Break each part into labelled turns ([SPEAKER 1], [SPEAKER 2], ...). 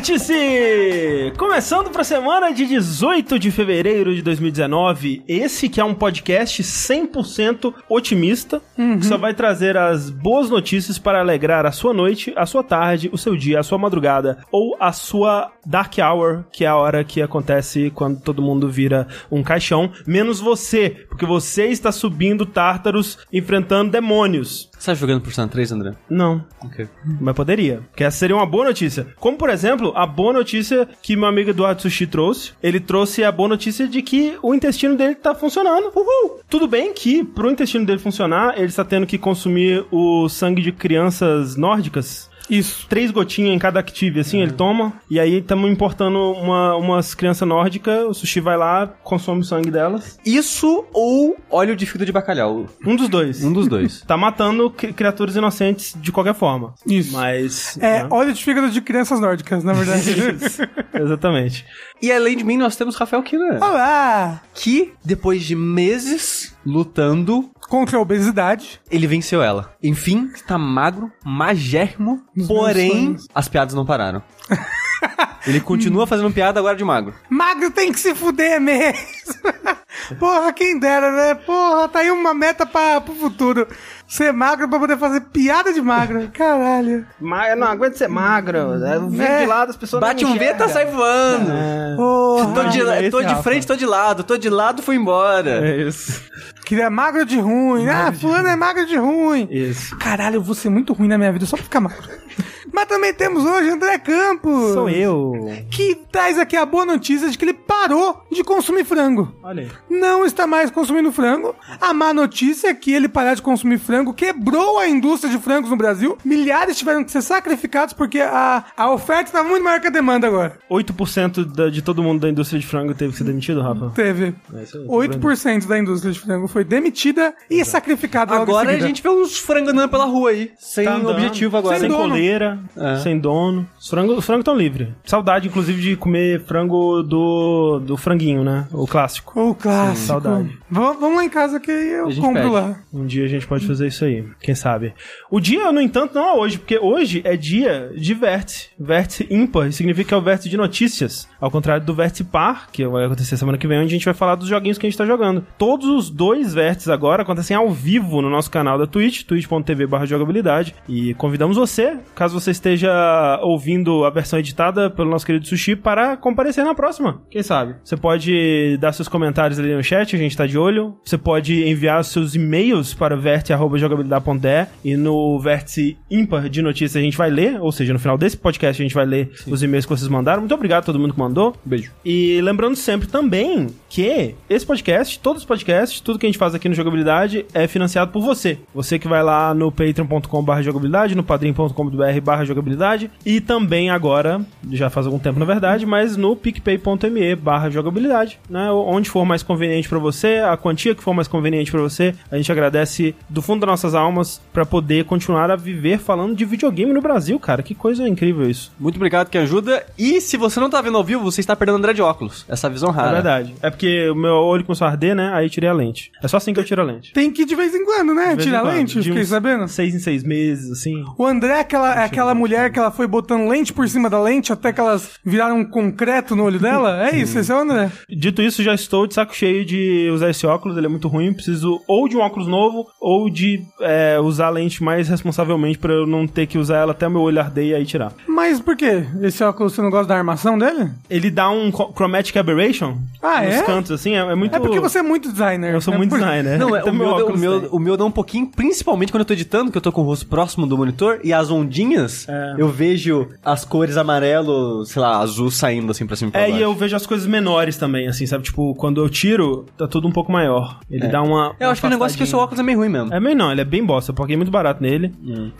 [SPEAKER 1] Vértice! Começando para a semana de 18 de fevereiro de 2019, esse que é um podcast 100% otimista, que só vai trazer as boas notícias para alegrar a sua noite, a sua tarde, o seu dia, a sua madrugada ou a sua dark hour, que é a hora que acontece quando todo mundo vira um caixão, menos você, porque você está subindo tártaros enfrentando demônios.
[SPEAKER 2] Você tá jogando por San 3, André?
[SPEAKER 1] Não,
[SPEAKER 2] Ok.
[SPEAKER 1] mas poderia. Que essa seria uma boa notícia. Como, por exemplo, a boa notícia que meu amigo Eduardo Sushi trouxe. Ele trouxe a boa notícia de que o intestino dele tá funcionando. Uhul! Tudo bem que, pro intestino dele funcionar, ele está tendo que consumir o sangue de crianças nórdicas.
[SPEAKER 3] Isso.
[SPEAKER 1] Três gotinhas em cada Active, assim, ele toma. E aí estamos importando uma, umas crianças nórdicas. O sushi vai lá, consome o sangue delas.
[SPEAKER 2] Isso ou óleo de fígado de bacalhau?
[SPEAKER 1] Um dos dois.
[SPEAKER 2] Um dos dois.
[SPEAKER 1] Tá matando cri- criaturas inocentes de qualquer forma.
[SPEAKER 3] Isso.
[SPEAKER 1] Mas.
[SPEAKER 3] É,
[SPEAKER 1] né?
[SPEAKER 3] óleo de fígado de crianças nórdicas, na verdade.
[SPEAKER 1] Isso. Exatamente.
[SPEAKER 2] E além de mim, nós temos Rafael Kina.
[SPEAKER 3] Olá!
[SPEAKER 2] Que, depois de meses lutando,
[SPEAKER 3] Contra a obesidade.
[SPEAKER 2] ele venceu ela. Enfim, está magro, magérrimo,
[SPEAKER 3] Nos
[SPEAKER 2] porém, as piadas não pararam. ele continua fazendo piada agora de magro.
[SPEAKER 3] Magro tem que se fuder mesmo. Porra, quem dera, né? Porra, tá aí uma meta pra, pro futuro. Ser magro pra poder fazer piada de magro. Caralho.
[SPEAKER 1] Eu não aguento ser magro. Eu vivo
[SPEAKER 3] É.
[SPEAKER 1] de lado, as pessoas
[SPEAKER 2] Bate
[SPEAKER 1] não
[SPEAKER 2] um vento,
[SPEAKER 1] enxergam.
[SPEAKER 2] sai voando.
[SPEAKER 3] Porra.
[SPEAKER 2] Tô de, tô de
[SPEAKER 1] Rafa.
[SPEAKER 2] frente, tô de lado. Tô de lado, fui embora.
[SPEAKER 1] É isso.
[SPEAKER 3] Queria magro de ruim. Ah, fulano é magro de ruim.
[SPEAKER 1] Isso.
[SPEAKER 3] Caralho, eu vou ser muito ruim na minha vida só pra ficar magro. Mas também temos hoje André Campos.
[SPEAKER 1] Sou eu.
[SPEAKER 3] Que traz aqui a boa notícia de que ele parou de consumir frango.
[SPEAKER 1] Olha aí.
[SPEAKER 3] Não está mais consumindo frango. A má notícia é que ele parar de consumir frango quebrou a indústria de frangos no Brasil. Milhares tiveram que ser sacrificados porque a, a oferta está muito maior que a demanda agora.
[SPEAKER 1] 8% da- de todo mundo da indústria de frango teve que ser demitido, Rafa?
[SPEAKER 3] Teve.
[SPEAKER 1] É isso aí,
[SPEAKER 3] 8% da indústria de frango foi demitida e sacrificada logo em
[SPEAKER 2] Agora a gente vê uns frangos andando pela rua aí. Sem
[SPEAKER 1] Tá
[SPEAKER 2] objetivo agora.
[SPEAKER 1] Sem
[SPEAKER 3] Sem dono.
[SPEAKER 1] coleira,
[SPEAKER 2] É.
[SPEAKER 1] sem dono. Os frangos os frangos estão livres. Saudade, inclusive, de comer frango do, do franguinho, né? O clássico.
[SPEAKER 3] O clássico.
[SPEAKER 1] saudade.
[SPEAKER 3] Vamos, vamos lá em casa que eu compro
[SPEAKER 2] pede.
[SPEAKER 3] lá.
[SPEAKER 1] Um dia a gente pode fazer isso aí, quem sabe. O dia, no entanto, não é hoje, porque hoje é dia de vértice. Vértice ímpar, significa que é o vértice de notícias. Ao contrário do vértice par, que vai acontecer semana que vem, onde a gente vai falar dos joguinhos que a gente tá jogando. Todos os dois vértices agora acontecem ao vivo no nosso canal da Twitch, twitch.tv jogabilidade. E convidamos você, caso você esteja ouvindo a versão editada pelo nosso querido Sushi, para comparecer na próxima. Quem sabe? Você pode dar seus comentários ali no chat, a gente tá de olho. Você pode enviar seus e-mails para verte.jogabilidade.de e no vértice ímpar de notícias a gente vai ler, ou seja, no final desse podcast a gente vai ler os e-mails que vocês mandaram. Muito obrigado a todo mundo que mandou.
[SPEAKER 2] Beijo.
[SPEAKER 1] E lembrando sempre também que esse podcast, todos os podcasts, tudo que a gente faz aqui no Jogabilidade é financiado por você. Você que vai lá no patreon.com.br jogabilidade, no padrim.com.br barra jogabilidade e também agora, já faz algum tempo na verdade, mas no picpay.me barra jogabilidade, né? Onde for mais conveniente pra você, a quantia que for mais conveniente pra você, a gente agradece do fundo das nossas almas pra poder continuar a viver falando de videogame no Brasil, cara. Que coisa incrível isso.
[SPEAKER 2] Muito obrigado que ajuda. E se você não tá vendo ao vivo, você está perdendo André de óculos. Essa visão rara.
[SPEAKER 1] É verdade. É porque o meu olho começou a arder, né? Aí tirei a lente. É só assim que eu tiro a lente.
[SPEAKER 3] Tem que de vez em quando, né?
[SPEAKER 1] De vez em
[SPEAKER 3] Tirar
[SPEAKER 1] quando.
[SPEAKER 3] lente,
[SPEAKER 1] De
[SPEAKER 3] fiquei
[SPEAKER 1] uns
[SPEAKER 3] sabendo.
[SPEAKER 1] Seis em seis meses, assim.
[SPEAKER 3] O André é aquela, é aquela mulher que ela foi botando lente por cima da lente até que elas viraram um concreto no olho dela? É isso, esse é o André.
[SPEAKER 1] Dito isso, já estou de saco cheio de usar esse óculos, ele é muito ruim. Preciso ou de um óculos novo, ou de é, usar a lente mais responsavelmente pra eu não ter que usar ela até o meu olho arder e aí tirar.
[SPEAKER 3] Mas por quê? Esse óculos você não gosta da armação dele?
[SPEAKER 1] Ele dá um co- chromatic aberration
[SPEAKER 3] Ah, é?
[SPEAKER 1] Cantos, assim, é, é muito...
[SPEAKER 3] É porque você é muito designer.
[SPEAKER 1] Eu sou
[SPEAKER 3] É
[SPEAKER 1] muito
[SPEAKER 3] por-
[SPEAKER 1] designer.
[SPEAKER 2] Não, é,
[SPEAKER 1] Então
[SPEAKER 2] o, meu, o,
[SPEAKER 1] óculos
[SPEAKER 2] meu, o meu dá um pouquinho, principalmente quando eu tô editando, que eu tô com o rosto próximo do monitor, e as ondinhas,
[SPEAKER 1] É.
[SPEAKER 2] eu vejo as cores amarelo, sei lá, azul saindo assim pra cima e pra
[SPEAKER 1] É,
[SPEAKER 2] baixo.
[SPEAKER 1] e eu vejo as coisas menores também, assim, sabe? Tipo, quando eu tiro, tá tudo um pouco maior. Ele dá uma.
[SPEAKER 2] Eu acho que o negócio é que o seu óculos é meio ruim mesmo.
[SPEAKER 1] É meio não, ele é bem bosta. Eu paguei muito barato nele.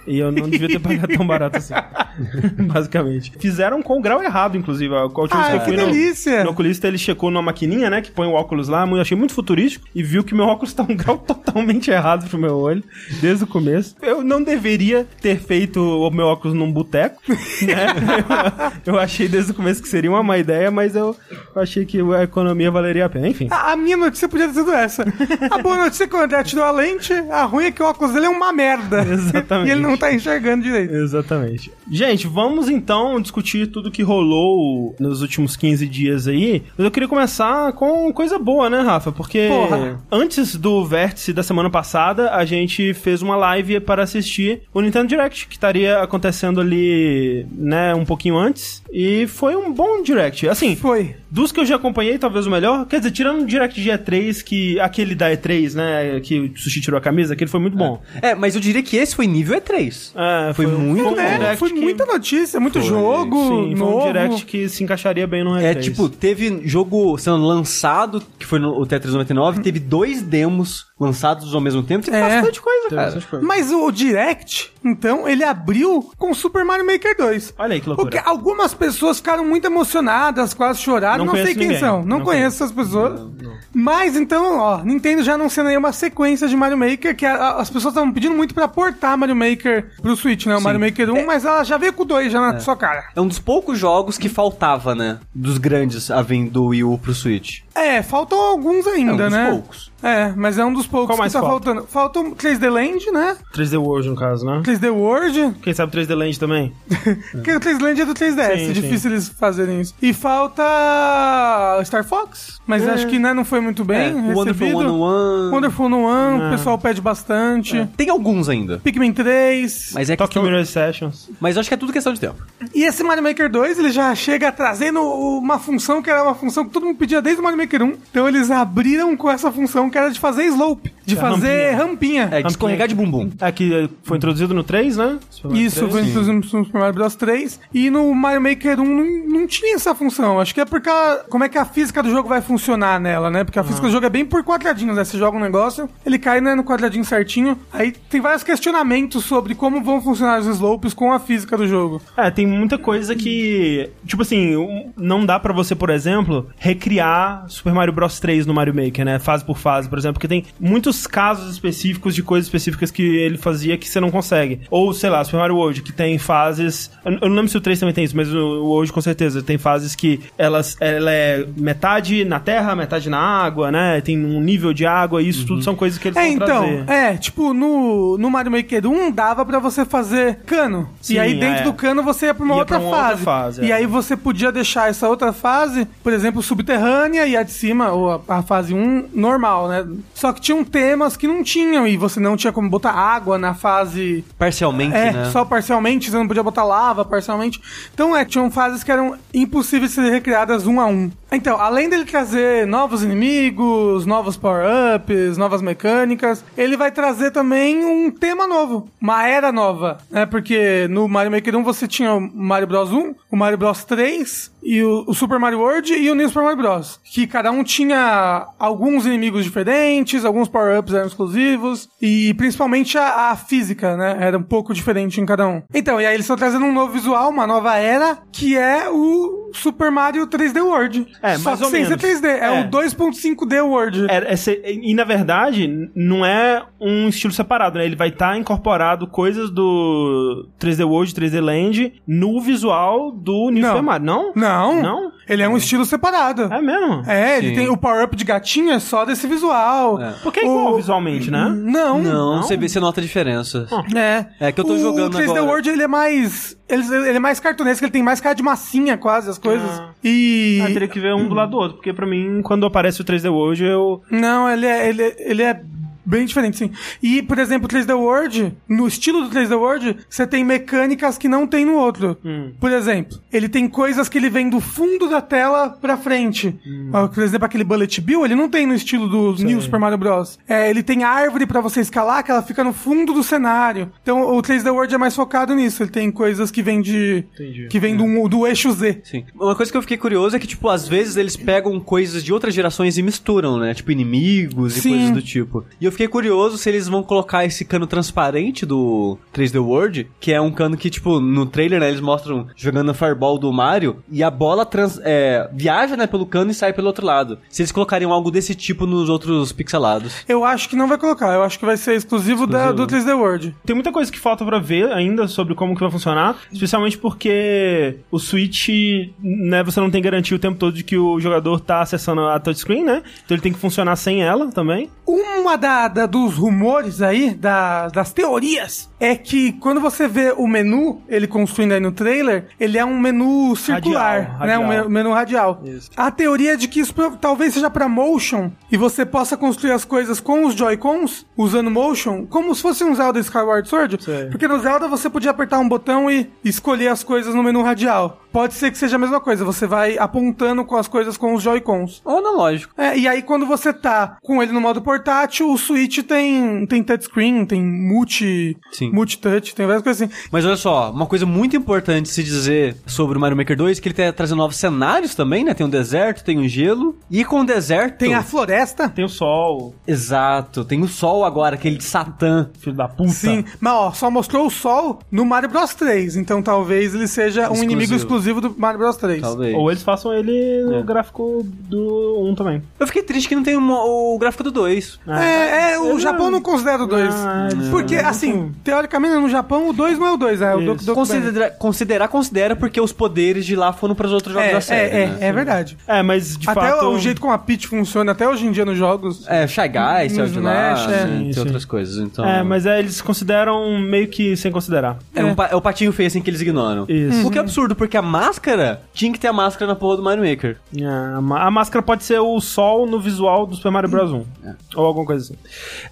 [SPEAKER 1] E eu não devia ter pagado tão barato assim. Basicamente. Fizeram com o grau errado, inclusive. A última vez
[SPEAKER 3] Ah,
[SPEAKER 1] que eu
[SPEAKER 3] que
[SPEAKER 1] fui no,
[SPEAKER 3] delícia!
[SPEAKER 1] no oculista, ele checou numa maquininha, né? Que põe o óculos lá. Eu achei muito futurístico. E viu que meu óculos tá um grau totalmente errado pro meu olho, desde o começo. Eu não deveria ter feito o meu óculos num boteco, né? eu, eu achei desde o começo que seria uma má ideia, mas eu achei que a economia valeria a pena. Enfim.
[SPEAKER 3] A, a minha notícia podia ter sido essa. A boa notícia é que o André tirou a lente, a ruim é que o óculos dele é uma merda.
[SPEAKER 1] Exatamente.
[SPEAKER 3] E ele não tá enxergando direito.
[SPEAKER 1] Exatamente. Gente, vamos então discutir tudo que rolou nos últimos 15 dias aí. Mas eu queria começar com coisa boa, né, Rafa? Porque
[SPEAKER 3] Porra.
[SPEAKER 1] antes do vértice da semana passada, a gente fez uma live para assistir o Nintendo Direct, que estaria acontecendo ali, né, um pouquinho antes. E foi um bom Direct. Assim,
[SPEAKER 3] Foi.
[SPEAKER 1] Dos que eu já acompanhei, talvez o melhor. Quer dizer, tirando o Direct de E3, que aquele da E3, né, que o Sushi tirou a camisa, aquele foi muito bom.
[SPEAKER 2] É, mas eu diria que esse foi nível E3.
[SPEAKER 1] É,
[SPEAKER 2] Foi
[SPEAKER 1] um-
[SPEAKER 2] muito
[SPEAKER 1] um
[SPEAKER 2] bom.
[SPEAKER 3] É, foi muita notícia, muito jogo,
[SPEAKER 1] Sim, foi
[SPEAKER 3] novo.
[SPEAKER 1] um direct que se encaixaria bem no E3.
[SPEAKER 2] É, tipo, teve jogo sendo lançado, que foi no o Tetris 99, teve dois demos lançados ao mesmo tempo, teve
[SPEAKER 3] É.
[SPEAKER 2] bastante coisa, cara.
[SPEAKER 1] coisas.
[SPEAKER 3] Mas o Direct, então, ele abriu com Super Mario Maker 2.
[SPEAKER 1] Olha aí que loucura.
[SPEAKER 3] Porque algumas pessoas ficaram muito emocionadas, quase choraram.
[SPEAKER 1] Não
[SPEAKER 3] Não, sei quem
[SPEAKER 1] ninguém.
[SPEAKER 3] são. Não,
[SPEAKER 1] Não
[SPEAKER 3] conheço essas pessoas. Mas então, ó, Nintendo já anunciando aí uma sequência de Mario Maker, que a- a- as pessoas estavam pedindo muito pra portar Mario Maker pro Switch, né? O Mario Maker 1, mas ela já veio com o 2 já na sua cara.
[SPEAKER 2] É um dos poucos jogos que faltava, né? Dos grandes a vir do Wii U pro Switch.
[SPEAKER 3] É, faltam alguns ainda,
[SPEAKER 2] É, um dos
[SPEAKER 3] né?
[SPEAKER 2] poucos.
[SPEAKER 3] É, mas é um dos poucos
[SPEAKER 1] Qual
[SPEAKER 3] que
[SPEAKER 1] mais
[SPEAKER 3] tá
[SPEAKER 1] falta?
[SPEAKER 3] faltando. Falta o 3D Land, né?
[SPEAKER 1] 3D World, no caso, né?
[SPEAKER 3] 3D World.
[SPEAKER 1] Quem sabe 3D Land também?
[SPEAKER 3] Porque o 3D Land é do 3DS,
[SPEAKER 1] Sim,
[SPEAKER 3] é difícil eles fazerem isso. E falta Star Fox, mas acho que né, não foi muito bem
[SPEAKER 2] É, o Wonderful
[SPEAKER 3] recebido.
[SPEAKER 2] 101.
[SPEAKER 3] Wonderful no One,
[SPEAKER 1] É.
[SPEAKER 3] o pessoal pede bastante.
[SPEAKER 2] Tem alguns ainda.
[SPEAKER 3] Pikmin 3.
[SPEAKER 2] Mas é
[SPEAKER 1] Tokyo
[SPEAKER 2] questão...
[SPEAKER 1] Mirror Sessions.
[SPEAKER 2] Mas acho que é tudo questão de tempo.
[SPEAKER 3] E esse Mario Maker 2, ele já chega trazendo uma função que era uma função que todo mundo pedia desde o Mario Maker 1. Então eles abriram com essa função que era de fazer slope, de
[SPEAKER 1] É,
[SPEAKER 3] fazer rampinha.
[SPEAKER 2] É, de escorregar de bumbum.
[SPEAKER 1] É, que foi introduzido no 3, né? Super Mario
[SPEAKER 3] Isso,
[SPEAKER 1] 3.
[SPEAKER 3] foi introduzido no Super Mario Bros 3. E no Mario Maker 1 não, não tinha essa função. Acho que é porque a- como é que a física do jogo vai funcionar nela, né? Porque a física do jogo é bem por quadradinhos, né? Você joga um negócio, ele cai né, no quadradinho certinho. Aí tem vários questionamentos sobre como vão funcionar os slopes com a física do jogo.
[SPEAKER 1] É, tem muita coisa que. Tipo assim, não dá pra você, por exemplo, recriar Super Mario Bros 3 no Mario Maker, né? Fase por fase, por exemplo, porque tem muitos casos específicos de coisas específicas que ele fazia que você não consegue. Ou, sei lá, Super Mario World, que tem fases. Eu não lembro se o 3 também tem isso, mas o World com certeza tem fases que elas, ela é metade na terra, metade na água, né? Tem um nível de água, e isso tudo são coisas que eles
[SPEAKER 3] É,
[SPEAKER 1] vão
[SPEAKER 3] então,
[SPEAKER 1] trazer.
[SPEAKER 3] é, tipo, no, no Mario Maker 1 dava pra você fazer cano.
[SPEAKER 1] Sim,
[SPEAKER 3] e aí dentro
[SPEAKER 1] é.
[SPEAKER 3] do cano você ia pra uma,
[SPEAKER 1] Ia
[SPEAKER 3] outra,
[SPEAKER 1] pra uma outra
[SPEAKER 3] fase.
[SPEAKER 1] fase,
[SPEAKER 3] E
[SPEAKER 1] é.
[SPEAKER 3] aí você podia deixar essa outra fase, por exemplo, subterrânea e a de cima, ou a, a fase 1, normal, né? Só que tinham temas que não tinham e você não tinha como botar água na fase
[SPEAKER 2] Parcialmente,
[SPEAKER 3] é,
[SPEAKER 2] né?
[SPEAKER 3] só parcialmente, você não podia botar lava parcialmente. Então, é, tinham fases que eram impossíveis de ser recriadas um a um. Então, além dele trazer novos inimigos, novos power-ups, novas mecânicas, ele vai trazer também um tema novo, uma era nova, né? Porque no Mario Maker 1 você tinha o Mario Bros 1, o Mario Bros 3 e o, o Super Mario World e o New Super Mario Bros. Que cada um tinha alguns inimigos diferentes, alguns power-ups eram exclusivos e principalmente a, a física, né? Era um pouco diferente em cada um. Então, e aí eles estão trazendo um novo visual, uma nova era, que é o Super Mario 3D World.
[SPEAKER 1] É,
[SPEAKER 3] Só
[SPEAKER 1] mais
[SPEAKER 3] que sem
[SPEAKER 1] menos.
[SPEAKER 3] ser 3D, é,
[SPEAKER 1] É.
[SPEAKER 3] o 2.5D World.
[SPEAKER 1] É, é ser- e na verdade, não é um estilo separado, né? Ele vai estar incorporado coisas do 3D World, 3D Land no visual do New
[SPEAKER 3] Não.
[SPEAKER 1] Super Mario, não?
[SPEAKER 3] Não,
[SPEAKER 1] Não?
[SPEAKER 3] ele é um estilo separado.
[SPEAKER 1] É mesmo?
[SPEAKER 3] É, ele
[SPEAKER 2] Sim.
[SPEAKER 3] tem o power-up de gatinho, é só desse visual.
[SPEAKER 2] É.
[SPEAKER 1] Porque é igual
[SPEAKER 3] O-
[SPEAKER 1] visualmente, né?
[SPEAKER 3] Não,
[SPEAKER 2] Não,
[SPEAKER 1] Não?
[SPEAKER 2] você vê, você nota a diferença.
[SPEAKER 3] É.
[SPEAKER 2] É que eu tô
[SPEAKER 3] o
[SPEAKER 2] jogando
[SPEAKER 3] 3D
[SPEAKER 2] agora.
[SPEAKER 3] World, ele é mais... Ele, ele é mais cartunesco, ele tem mais cara de massinha quase, as coisas.
[SPEAKER 1] Ah.
[SPEAKER 3] E...
[SPEAKER 1] Ah, teria que ver um do lado do outro, porque pra mim, quando aparece o 3D World, eu...
[SPEAKER 3] Não, ele é, ele, é- ele é bem diferente, sim. E, por exemplo, o 3D World, no estilo do 3D World, você tem mecânicas que não tem no outro.
[SPEAKER 1] Hum.
[SPEAKER 3] Por exemplo, ele tem coisas que ele vem do fundo da tela pra frente.
[SPEAKER 1] Hum.
[SPEAKER 3] Ó, Por exemplo, aquele Bullet Bill, ele não tem no estilo do New Super Mario Bros. É, ele tem árvore pra você escalar, que ela fica no fundo do cenário. Então, o 3D World é mais focado nisso. Ele tem coisas que vêm de...
[SPEAKER 1] Entendi.
[SPEAKER 3] Que vem do, do eixo Z.
[SPEAKER 2] Sim. Uma coisa que eu fiquei curioso é que, tipo, às vezes eles pegam coisas de outras gerações e misturam, né? Tipo, inimigos e
[SPEAKER 3] Sim.
[SPEAKER 2] coisas do tipo. E eu fiquei fiquei curioso se eles vão colocar esse cano transparente do 3D World, que é um cano que, tipo, no trailer, né, eles mostram jogando a Fireball do Mario e a bola trans, é, viaja, né, pelo cano e sai pelo outro lado. Se eles colocariam algo desse tipo nos outros pixelados.
[SPEAKER 3] Eu acho que não vai colocar, eu acho que vai ser exclusivo, da, do 3D World.
[SPEAKER 1] Tem muita coisa que falta pra ver ainda sobre como que vai funcionar, especialmente porque o Switch, né, você não tem garantia o tempo todo de que o jogador tá acessando a touchscreen, né? Então ele tem que funcionar sem ela também.
[SPEAKER 3] Uma da, da- dos rumores aí, da- das teorias, é que quando você vê o menu, ele construindo aí no trailer, ele é um menu circular,
[SPEAKER 1] Radial,
[SPEAKER 3] né? Um
[SPEAKER 1] radial.
[SPEAKER 3] menu radial.
[SPEAKER 1] Isso.
[SPEAKER 3] A teoria é de que isso talvez seja pra motion e você possa construir as coisas com os Joy-Cons, usando motion, como se fosse um Zelda Skyward Sword.
[SPEAKER 1] Sei.
[SPEAKER 3] Porque no Zelda você podia apertar um botão e escolher as coisas no menu radial. Pode ser que seja a mesma coisa, você vai apontando com as coisas com os Joy-Cons.
[SPEAKER 2] Ou analógico.
[SPEAKER 3] É, e aí quando você tá com ele no modo portátil, o Switch tem, tem touchscreen, tem multi,
[SPEAKER 2] Sim.
[SPEAKER 3] multi-touch, tem várias coisas assim.
[SPEAKER 2] Mas olha só, uma coisa muito importante se dizer sobre o Mario Maker 2 é que ele tá trazendo novos cenários também, né? Tem um deserto, tem um gelo. E com o deserto.
[SPEAKER 3] Tem a floresta.
[SPEAKER 1] Tem o sol,
[SPEAKER 2] Exato, tem o sol agora, aquele de Satã.
[SPEAKER 1] filho da puta.
[SPEAKER 3] Sim, mas ó, só mostrou o sol no Mario Bros 3, então talvez ele seja um
[SPEAKER 2] Exclusivo.
[SPEAKER 3] inimigo exclusivo do Mario Bros 3.
[SPEAKER 2] Talvez.
[SPEAKER 1] Ou eles façam ele no
[SPEAKER 2] É.
[SPEAKER 1] gráfico do 1 também.
[SPEAKER 2] Eu fiquei triste que não tem o, o gráfico do 2.
[SPEAKER 3] É, é, o
[SPEAKER 1] Eu
[SPEAKER 3] Japão
[SPEAKER 1] não-
[SPEAKER 3] não considera o 2.
[SPEAKER 1] Ah, eles-
[SPEAKER 3] Porque, assim, teoricamente no Japão o 2 não é o 2, é o. Doku Doku
[SPEAKER 2] Considera, considerar, considera, porque os poderes de lá foram pros outros
[SPEAKER 3] Band.
[SPEAKER 2] jogos
[SPEAKER 3] É,
[SPEAKER 2] da série.
[SPEAKER 3] é,
[SPEAKER 2] né?
[SPEAKER 3] é, é verdade.
[SPEAKER 1] É, mas de
[SPEAKER 3] até
[SPEAKER 1] fato.
[SPEAKER 3] o jeito como a Peach funciona até hoje em dia nos jogos.
[SPEAKER 2] É, Shy Guy,
[SPEAKER 3] No
[SPEAKER 2] saiu de lá,
[SPEAKER 3] é.
[SPEAKER 2] tem outras coisas, então...
[SPEAKER 1] É, mas é, eles consideram meio que sem considerar.
[SPEAKER 2] É, um pa- é o patinho feio assim que eles ignoram.
[SPEAKER 1] Isso.
[SPEAKER 2] O que é absurdo, porque a máscara tinha que ter a máscara na porra do Mario Maker.
[SPEAKER 1] É, a, máscara pode ser o sol no visual do Super Mario Bros. 1. Ou alguma coisa assim.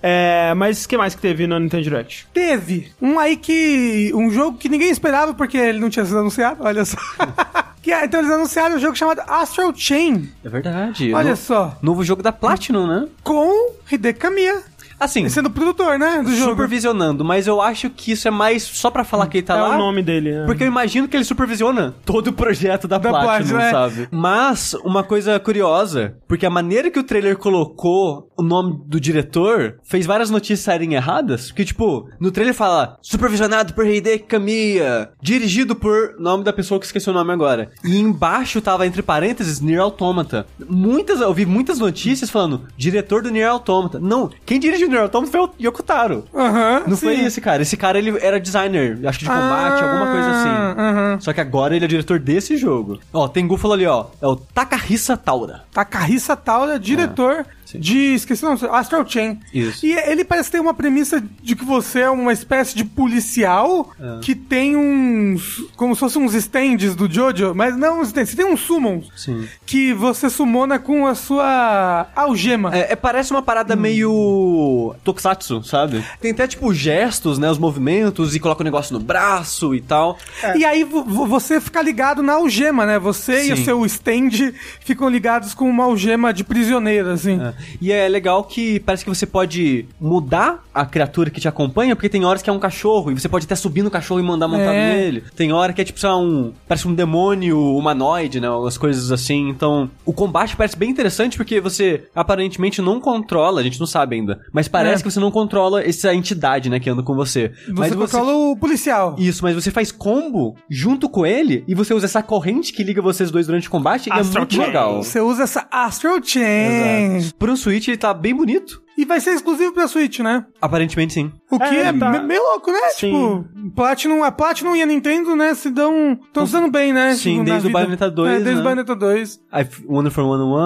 [SPEAKER 1] É, mas o que mais que teve no Nintendo Direct?
[SPEAKER 3] Teve um aí que. Um jogo que ninguém esperava porque ele não tinha sido anunciado, olha só. que, é- então eles anunciaram um jogo chamado Astral Chain.
[SPEAKER 2] É verdade.
[SPEAKER 3] Olha
[SPEAKER 2] No-
[SPEAKER 3] só.
[SPEAKER 2] Novo jogo da Platinum, né?
[SPEAKER 3] Com Hideki Kamiya.
[SPEAKER 2] Assim,
[SPEAKER 3] Sendo produtor, né? Do jogo.
[SPEAKER 2] supervisionando, mas eu acho que isso é mais só pra falar que ele tá
[SPEAKER 1] é
[SPEAKER 2] lá.
[SPEAKER 1] o nome dele. né?
[SPEAKER 2] Porque eu imagino que ele supervisiona todo o projeto da,
[SPEAKER 3] Da
[SPEAKER 2] Platinum,
[SPEAKER 3] Platinum, é.
[SPEAKER 2] sabe? Mas, uma coisa curiosa, porque a maneira que o trailer colocou o nome do diretor fez várias notícias saírem erradas. Porque, tipo, no trailer fala supervisionado por Hideki Kamiya, dirigido por nome da pessoa que esqueci o nome agora. E embaixo tava, entre parênteses, Nier Automata. Muitas, eu vi muitas notícias falando, diretor do Nier Automata. Não, quem dirige o Automata foi o Yokotaro.
[SPEAKER 3] Aham.
[SPEAKER 2] Não foi esse cara. Esse cara, ele era designer, acho que de combate, alguma coisa assim.
[SPEAKER 3] Ah, aham.
[SPEAKER 2] Só que agora ele é diretor desse jogo. Ó, tem Gúfalo ali, ó. É o Takahisa Taura.
[SPEAKER 3] Takahisa Taura, diretor de. Esqueci o nome, Astral Chain.
[SPEAKER 2] Isso.
[SPEAKER 3] E ele parece ter uma premissa de que você é uma espécie de policial
[SPEAKER 2] É.
[SPEAKER 3] que tem uns. Como se fossem uns stands do Jojo, mas não uns stands, você tem uns summons
[SPEAKER 2] Sim.
[SPEAKER 3] que você sumona com a sua algema.
[SPEAKER 2] É, é, parece uma parada meio tokusatsu, sabe? Tem até, tipo, gestos, né? Os movimentos e coloca o negócio no braço e tal.
[SPEAKER 3] E aí vo- vo- você fica ligado na algema, né? Você e o
[SPEAKER 2] Sim.
[SPEAKER 3] seu stand ficam ligados com uma algema de prisioneiro, assim.
[SPEAKER 2] É. E é legal que parece que você pode mudar a criatura que te acompanha, porque tem horas que é um cachorro, e você pode até subir no cachorro e mandar montar
[SPEAKER 3] É.
[SPEAKER 2] nele. Tem hora que é tipo, sei lá, um. Parece um demônio humanoide, né? Umas coisas assim. Então, o combate parece bem interessante porque você aparentemente não controla, a gente não sabe ainda, mas parece
[SPEAKER 3] É.
[SPEAKER 2] que você não controla essa entidade, né, que anda com você.
[SPEAKER 3] Você
[SPEAKER 2] mas
[SPEAKER 3] controla o policial.
[SPEAKER 2] Isso, mas você faz combo junto com ele e você usa essa corrente que liga vocês dois durante o combate e é
[SPEAKER 1] Astral
[SPEAKER 2] muito
[SPEAKER 1] Chain.
[SPEAKER 2] legal.
[SPEAKER 3] Você usa essa Astral Chain.
[SPEAKER 2] Pro Switch ele tá bem bonito.
[SPEAKER 3] E vai ser exclusivo pra Switch, né?
[SPEAKER 2] Aparentemente sim.
[SPEAKER 3] O que
[SPEAKER 1] É,
[SPEAKER 3] é,
[SPEAKER 1] tá.
[SPEAKER 3] me- meio louco, né?
[SPEAKER 1] Sim.
[SPEAKER 3] Tipo, Platinum, a Platinum e a Nintendo, né, se dão... Estão se dando bem, né?
[SPEAKER 2] Sim,
[SPEAKER 3] tipo,
[SPEAKER 2] desde o. Bayonetta 2,
[SPEAKER 3] É, desde
[SPEAKER 2] né?
[SPEAKER 3] o Bayonetta 2.
[SPEAKER 2] Aí Wonder for 101,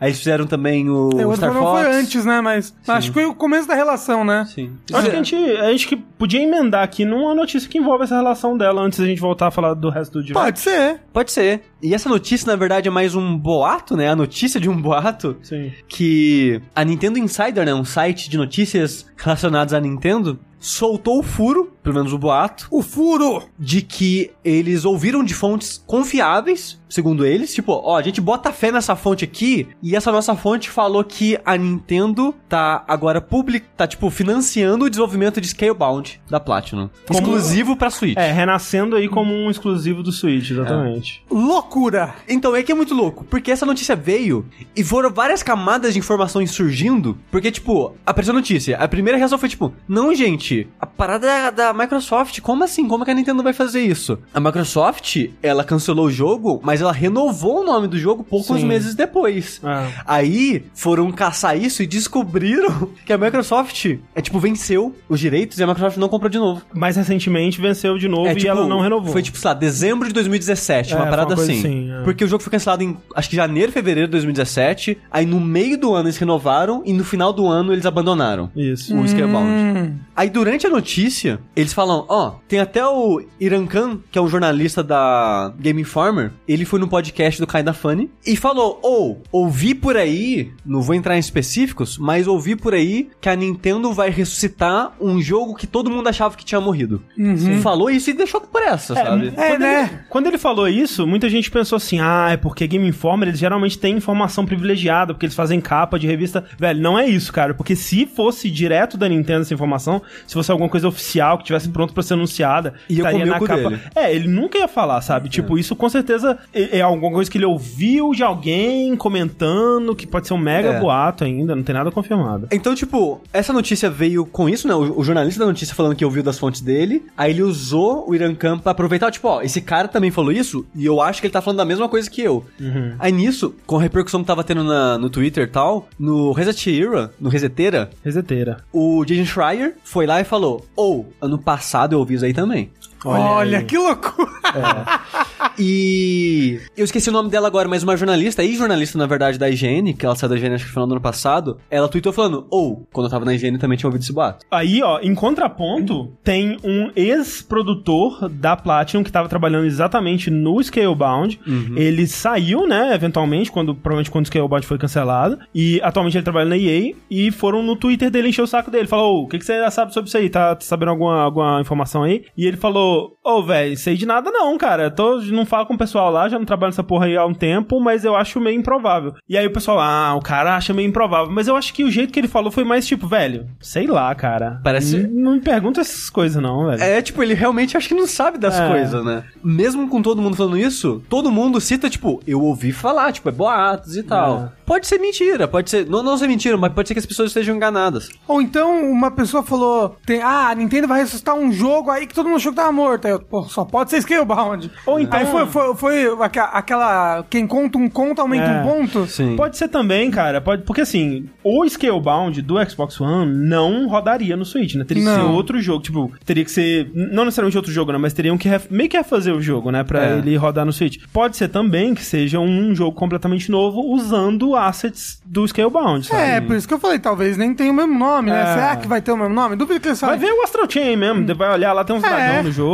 [SPEAKER 2] aí eles fizeram também o
[SPEAKER 3] É, o
[SPEAKER 2] Star Fox.
[SPEAKER 3] foi antes, né? Mas acho que foi o começo da relação, né?
[SPEAKER 2] Sim.
[SPEAKER 1] Eu Acho que a gente, a gente que podia emendar aqui numa notícia que envolve essa relação dela antes da gente voltar a falar do resto do Direct.
[SPEAKER 3] Pode ser.
[SPEAKER 2] Pode ser. E essa notícia, na verdade, é mais um boato, né? A notícia de um boato
[SPEAKER 1] Sim.
[SPEAKER 2] que a Nintendo Insider, né? Um site de notícias relacionadas à Nintendo, soltou o furo, pelo menos o boato,
[SPEAKER 3] O furo!
[SPEAKER 2] de que eles ouviram de fontes confiáveis, segundo eles, tipo, ó, a gente bota fé nessa fonte aqui, e essa nossa fonte falou que a Nintendo tá agora public, tá tipo financiando o desenvolvimento de Scalebound da Platinum,
[SPEAKER 1] Como-
[SPEAKER 2] exclusivo pra Switch.
[SPEAKER 1] É, renascendo aí como um exclusivo do Switch, exatamente.
[SPEAKER 3] Loucura!
[SPEAKER 2] Então é que é muito louco, porque essa notícia veio e foram várias camadas de informações surgindo, porque, tipo, apareceu a notícia. A primeira reação foi, tipo, não, gente, a parada é da Microsoft, como assim? Como que a Nintendo vai fazer isso? A Microsoft, ela cancelou o jogo, mas ela renovou o nome do jogo poucos
[SPEAKER 1] Sim.
[SPEAKER 2] meses depois.
[SPEAKER 1] Ah.
[SPEAKER 2] Aí foram caçar isso e descobriram que a Microsoft, é tipo, venceu os direitos e a Microsoft não comprou de novo.
[SPEAKER 1] Mais recentemente venceu de novo
[SPEAKER 2] É,
[SPEAKER 1] e
[SPEAKER 2] tipo,
[SPEAKER 1] ela não renovou.
[SPEAKER 2] Foi tipo, sei lá, dezembro de 2017, uma
[SPEAKER 1] É,
[SPEAKER 2] parada
[SPEAKER 1] foi uma
[SPEAKER 2] assim.
[SPEAKER 1] assim, é.
[SPEAKER 2] Porque o jogo foi cancelado em, acho que janeiro, fevereiro de 2017. Aí no meio do ano eles renovaram e no final do ano eles abandonaram.
[SPEAKER 1] Isso.
[SPEAKER 2] O Scalebound.
[SPEAKER 3] Hum.
[SPEAKER 2] Aí durante a notícia, eles falam, ó, tem até o Iran Khan, que é um jornalista da Game Informer, ele foi no podcast do Kinda Funny e falou, ou, ouvi por aí, não vou entrar em específicos, mas ouvi por aí que a Nintendo vai ressuscitar um jogo que todo mundo achava que tinha morrido. Falou isso e deixou por essa, sabe?
[SPEAKER 3] É,
[SPEAKER 1] quando,
[SPEAKER 3] né?
[SPEAKER 1] ele, quando ele falou isso, muita gente pensou assim: ah, é porque Game Informer eles geralmente têm informação privilegiada, porque eles fazem capa de revista. Velho, não é isso, cara. Porque se fosse direto da Nintendo essa informação, se fosse alguma coisa oficial que tivesse pronto pra ser anunciada,
[SPEAKER 2] Ia
[SPEAKER 1] estaria na capa.
[SPEAKER 2] dele.
[SPEAKER 1] É, ele nunca ia falar, sabe? Tipo, isso com certeza é, é alguma coisa que ele ouviu de alguém comentando, que pode ser um mega
[SPEAKER 2] É.
[SPEAKER 1] boato ainda, não tem nada confirmado.
[SPEAKER 2] Então, tipo, essa notícia veio com isso, né? O, o jornalista da notícia falando que ouviu das fontes dele. Aí ele usou o Irã Khan pra aproveitar, tipo, ó, esse cara também falou isso e eu acho que ele tá falando da mesma coisa que eu. Aí nisso, com a repercussão que tava tendo na- no Twitter e tal, no Reset Era, no Reseteira,
[SPEAKER 1] Reseteira.
[SPEAKER 2] o Jason Schreier foi lá e falou: Ou, ano passado eu ouvi isso aí também.
[SPEAKER 3] Olha,
[SPEAKER 1] aí.
[SPEAKER 3] que loucura!
[SPEAKER 2] E eu esqueci o nome dela agora, mas uma jornalista, e jornalista, na verdade, da IGN, que ela saiu da IGN acho que no final do ano passado, ela tweetou falando, ou, quando eu tava na IGN também tinha ouvido esse boato.
[SPEAKER 1] Aí, ó, em contraponto, tem um ex-produtor da Platinum que tava trabalhando exatamente no Scalebound. Ele saiu, né, eventualmente, quando provavelmente quando o Scalebound foi cancelado. E atualmente ele trabalha na EA. E foram no Twitter dele encher o saco dele. Falou: "Ô, o que, que você sabe sobre isso aí? Tá, tá sabendo alguma, alguma informação aí? E ele falou: Ô, velho, sei de nada não, cara. Eu Tô, não falo com o pessoal lá, já não trabalho nessa porra aí há um tempo, mas eu acho meio improvável. E aí o pessoal, ah, o cara acha meio improvável. Mas eu acho que o jeito que ele falou foi mais tipo, velho, sei lá, cara.
[SPEAKER 2] Parece-
[SPEAKER 1] N- Não me pergunta essas coisas, não, velho.
[SPEAKER 2] É, tipo, ele realmente acho que não sabe das
[SPEAKER 1] É.
[SPEAKER 2] coisas, né? Mesmo com todo mundo falando isso, todo mundo cita, tipo, eu ouvi falar, tipo, é boatos e tal.
[SPEAKER 1] É.
[SPEAKER 2] Pode ser mentira, pode ser. Não, não ser mentira, mas pode ser que as pessoas estejam enganadas.
[SPEAKER 3] Ou então uma pessoa falou: tem, ah, a Nintendo vai ressuscitar um jogo aí que todo mundo achou que tava morto. Aí eu, pô, só pode ser Scalebound.
[SPEAKER 1] Ou então-
[SPEAKER 3] Aí foi, foi, foi aquela. Quem conta um conto aumenta
[SPEAKER 1] É.
[SPEAKER 3] um ponto.
[SPEAKER 2] Sim.
[SPEAKER 1] Pode ser também, cara. Pode, porque assim, o Scalebound do Xbox One não rodaria no Switch, né? Teria que
[SPEAKER 3] Não.
[SPEAKER 1] ser outro jogo. Tipo, teria que ser. Não necessariamente outro jogo, né? Mas teriam que ref- meio que refazer o jogo, né? Pra
[SPEAKER 2] É.
[SPEAKER 1] ele rodar no Switch. Pode ser também que seja um jogo completamente novo usando assets do Scalebound, sabe?
[SPEAKER 3] É, por isso que eu falei, talvez nem tenha o mesmo nome, né?
[SPEAKER 1] É.
[SPEAKER 3] Será que vai ter o mesmo nome? Duvido que eles
[SPEAKER 1] Vai ver o Astral Chain mesmo, vai olhar lá, tem uns
[SPEAKER 3] É.
[SPEAKER 1] dragão no jogo.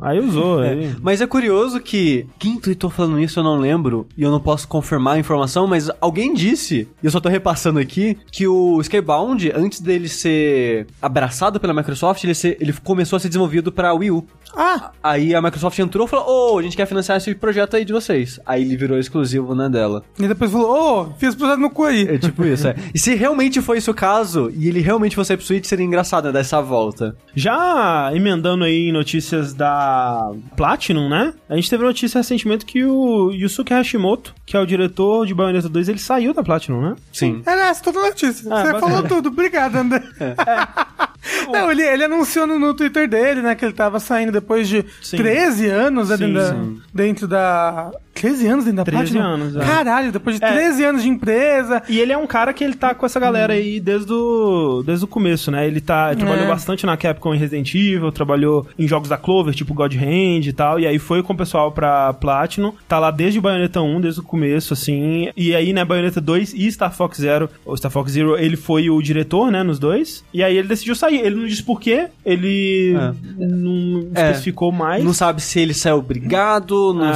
[SPEAKER 1] Aí usou. Aí.
[SPEAKER 2] Mas é curioso que quem tweetou falando isso eu não lembro e eu não posso confirmar a informação, mas alguém disse, e eu só tô repassando aqui, que o Skybound, antes dele ser abraçado pela Microsoft, ele, ser- ele começou a ser desenvolvido pra Wii U.
[SPEAKER 3] Ah,
[SPEAKER 2] Aí a Microsoft entrou e falou: Ô, a gente quer financiar esse projeto aí de vocês. Aí ele virou exclusivo, né, dela.
[SPEAKER 3] e depois falou, ô, fiz projeto no cu aí.
[SPEAKER 2] É tipo isso, é. E se realmente foi esse o caso, e ele realmente fosse pro Switch, seria engraçado, né, dar essa volta.
[SPEAKER 1] Já emendando aí notícias da Platinum, né? A gente teve notícia recentemente que o Yusuke Hashimoto, que é o diretor de Bayonetta 2, ele saiu da Platinum, né?
[SPEAKER 2] Sim.
[SPEAKER 3] Era essa toda a notícia.
[SPEAKER 1] Ah,
[SPEAKER 3] Você
[SPEAKER 1] bacana.
[SPEAKER 3] falou tudo. Obrigado, André. Não, ele, ele anunciou no, no Twitter dele, né, que ele tava saindo depois de
[SPEAKER 1] Sim.
[SPEAKER 3] 13 anos
[SPEAKER 1] Sim,
[SPEAKER 3] dentro, da,
[SPEAKER 1] sim.
[SPEAKER 3] dentro da... 13 anos dentro da
[SPEAKER 1] 13
[SPEAKER 3] Platinum?
[SPEAKER 1] anos, é.
[SPEAKER 3] Caralho, depois de
[SPEAKER 1] É.
[SPEAKER 3] 13 anos de empresa...
[SPEAKER 1] E ele é um cara que ele tá com essa galera aí desde o, desde o começo, né? Ele tá, trabalhou
[SPEAKER 3] É.
[SPEAKER 1] bastante na Capcom em Resident Evil, trabalhou em jogos da Clover, tipo God Hand e tal, e aí foi com o pessoal pra Platinum, tá lá desde o Bayonetta 1, desde o começo, assim, e aí, né, Bayonetta 2 e Star Fox Zero, ou Star Fox Zero, ele foi o diretor, né, nos dois, e aí ele decidiu sair, ele não disse por quê, ele
[SPEAKER 2] É.
[SPEAKER 1] não
[SPEAKER 2] É.
[SPEAKER 1] especificou mais.
[SPEAKER 2] Não sabe se ele saiu obrigado, não
[SPEAKER 1] Ah.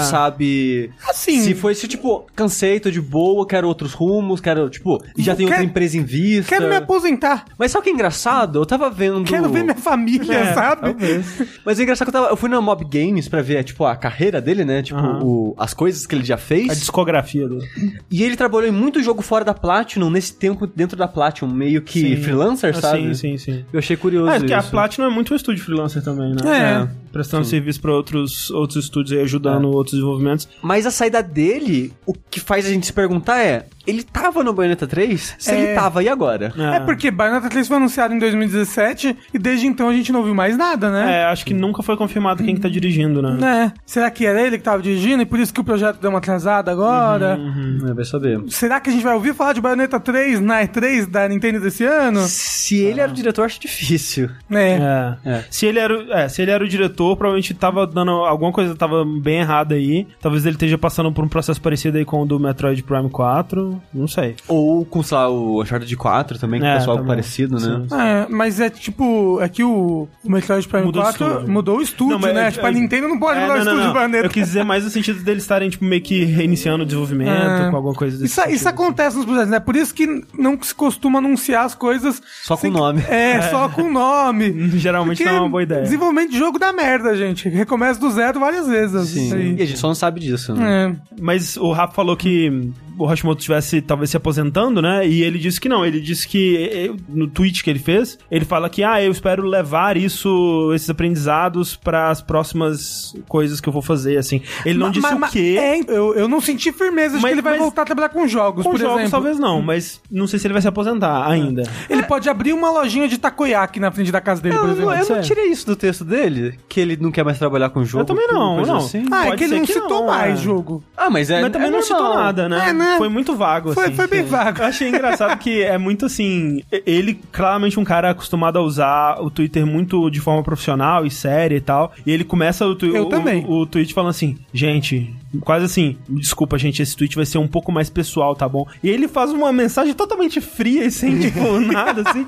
[SPEAKER 2] Sabe
[SPEAKER 3] Assim.
[SPEAKER 2] Se fosse, tipo, cansei, tô de boa, quero outros rumos, quero, tipo, já tem outra empresa em vista.
[SPEAKER 3] Quero me aposentar.
[SPEAKER 2] Mas sabe o que é engraçado? Eu tava vendo.
[SPEAKER 3] Quero ver minha família,
[SPEAKER 1] É,
[SPEAKER 3] sabe?
[SPEAKER 1] talvez.
[SPEAKER 2] Mas é engraçado que eu, tava, eu fui na Mob Games pra ver, tipo, a carreira dele, né? Tipo,
[SPEAKER 1] Aham.
[SPEAKER 2] o- as coisas que ele já
[SPEAKER 1] A
[SPEAKER 2] fez.
[SPEAKER 1] discografia dele.
[SPEAKER 2] E ele trabalhou em muito jogo fora da Platinum, nesse tempo dentro da Platinum, meio que
[SPEAKER 1] Sim.
[SPEAKER 2] freelancer,
[SPEAKER 1] Ah,
[SPEAKER 2] sabe?
[SPEAKER 1] Sim, sim, sim.
[SPEAKER 2] Eu achei curioso
[SPEAKER 1] É, porque a
[SPEAKER 2] isso.
[SPEAKER 1] Platinum é muito um estúdio freelancer também, né?
[SPEAKER 3] É.
[SPEAKER 1] Prestando serviço pra outros, outros estúdios aí, ajudando outros desenvolvimentos.
[SPEAKER 2] Mas a saída dele, o que faz a gente se perguntar é: ele tava no Bayonetta 3? Se
[SPEAKER 3] É.
[SPEAKER 2] ele tava, e agora?
[SPEAKER 3] É porque Bayonetta 3 foi anunciado em 2017 e desde então a gente não viu mais nada, né?
[SPEAKER 1] É, acho que nunca foi confirmado quem que tá dirigindo, né?
[SPEAKER 3] É. Será que era ele que tava dirigindo e por isso que o projeto deu uma atrasada agora?
[SPEAKER 1] Uhum.
[SPEAKER 2] É, vai saber.
[SPEAKER 3] Será que a gente vai ouvir falar de Bayonetta 3 na E3 da Nintendo desse ano?
[SPEAKER 2] Se ele era o diretor, acho difícil.
[SPEAKER 3] É.
[SPEAKER 1] É.
[SPEAKER 2] É.
[SPEAKER 1] Se ele era, o- é, se ele era o diretor, provavelmente tava dando alguma coisa tava bem errada aí. Talvez ele esteja passando por um processo parecido aí com o do Metroid Prime 4, não sei.
[SPEAKER 2] Ou com, sei lá, o Uncharted 4 também, que
[SPEAKER 1] É,
[SPEAKER 2] passou algo
[SPEAKER 1] também.
[SPEAKER 2] parecido, né?
[SPEAKER 1] Sim.
[SPEAKER 3] É, mas é tipo, é que o, o Metroid Prime
[SPEAKER 1] Mudou o
[SPEAKER 3] 4
[SPEAKER 1] estúdio.
[SPEAKER 3] mudou o estúdio,
[SPEAKER 1] Não,
[SPEAKER 3] né?
[SPEAKER 1] eu-
[SPEAKER 3] tipo, a
[SPEAKER 1] eu-
[SPEAKER 3] Nintendo não pode
[SPEAKER 1] É,
[SPEAKER 3] mudar o
[SPEAKER 1] não, não,
[SPEAKER 3] estúdio
[SPEAKER 1] não.
[SPEAKER 3] de Bayonetta.
[SPEAKER 1] Eu quis dizer mais no sentido deles estarem, tipo, meio que reiniciando o desenvolvimento,
[SPEAKER 3] É.
[SPEAKER 1] com alguma coisa desse
[SPEAKER 3] Isso, isso
[SPEAKER 1] sentido.
[SPEAKER 3] acontece nos projetos, né? Por isso que não se costuma anunciar as coisas
[SPEAKER 2] Só com nome.
[SPEAKER 3] É, só com nome.
[SPEAKER 1] Geralmente
[SPEAKER 3] Porque
[SPEAKER 1] não é uma boa ideia.
[SPEAKER 3] Desenvolvimento de jogo dá merda, gente. Recomeça do zero várias vezes.
[SPEAKER 2] Sim.
[SPEAKER 3] Aí.
[SPEAKER 2] E a gente só não sabe disso, né?
[SPEAKER 3] É.
[SPEAKER 1] Mas o Rafa falou que o Hashimoto estivesse talvez se aposentando, né? E ele disse que não. Ele disse que no tweet que ele fez, ele fala que ah, eu espero levar isso, esses aprendizados para as próximas coisas que eu vou fazer, assim. Ele não
[SPEAKER 3] Ma-
[SPEAKER 1] disse
[SPEAKER 3] ma-
[SPEAKER 1] o quê.
[SPEAKER 3] É, eu, eu não senti firmeza de
[SPEAKER 1] Mas-
[SPEAKER 3] que ele vai
[SPEAKER 1] mas-
[SPEAKER 3] voltar a trabalhar com jogos,
[SPEAKER 1] Com
[SPEAKER 3] por
[SPEAKER 1] jogos
[SPEAKER 3] exemplo.
[SPEAKER 1] talvez não, mas não sei se ele vai se aposentar ainda.
[SPEAKER 3] Ele pode abrir uma lojinha de takoyaki na frente da casa dele, por
[SPEAKER 2] Eu,
[SPEAKER 3] exemplo.
[SPEAKER 2] eu não
[SPEAKER 1] sério.
[SPEAKER 2] tirei isso do texto dele, que ele não quer mais trabalhar com jogo.
[SPEAKER 1] Eu também não, não.
[SPEAKER 2] assim.
[SPEAKER 3] Ah, é
[SPEAKER 1] Pode
[SPEAKER 3] que ele não
[SPEAKER 1] que
[SPEAKER 3] citou
[SPEAKER 1] não,
[SPEAKER 3] mais
[SPEAKER 1] é.
[SPEAKER 3] jogo.
[SPEAKER 2] Ah, mas é.
[SPEAKER 1] Mas também
[SPEAKER 2] é
[SPEAKER 1] não citou nada, né?
[SPEAKER 3] É,
[SPEAKER 1] Foi muito vago,
[SPEAKER 3] Foi,
[SPEAKER 1] assim.
[SPEAKER 3] foi bem vago.
[SPEAKER 1] Eu achei engraçado que é muito assim. Ele, claramente, um cara acostumado a usar o Twitter muito de forma profissional e séria e tal. E ele começa o, tu-
[SPEAKER 3] Eu
[SPEAKER 1] o,
[SPEAKER 3] também.
[SPEAKER 1] o, o tweet falando assim: gente, quase assim, desculpa, gente, esse tweet vai ser um pouco mais pessoal, tá bom? E ele faz uma mensagem totalmente fria e sem, tipo, nada assim.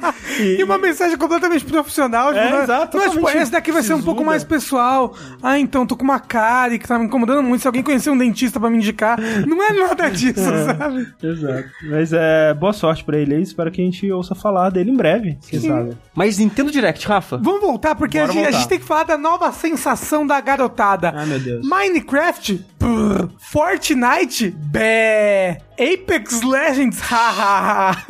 [SPEAKER 3] E uma mensagem completamente profissional. Tipo,
[SPEAKER 1] É,
[SPEAKER 3] né?
[SPEAKER 1] exato,
[SPEAKER 3] é tipo, esse daqui vai ser um pouco mais pessoal. Ah, então, tô com uma cárie que tá me incomodando muito. Se alguém conhecer um dentista pra me indicar. Não é nada disso, sabe?
[SPEAKER 1] Exato. Mas é boa sorte pra ele aí. Espero que a gente ouça falar dele em breve, quem sabe.
[SPEAKER 2] Mas Nintendo Direct, Rafa?
[SPEAKER 3] Vamos voltar, porque a gente, a gente tem que falar da nova sensação da garotada.
[SPEAKER 1] Ai, meu Deus.
[SPEAKER 3] Minecraft, brr. Fortnite, bé. Apex Legends, hahaha.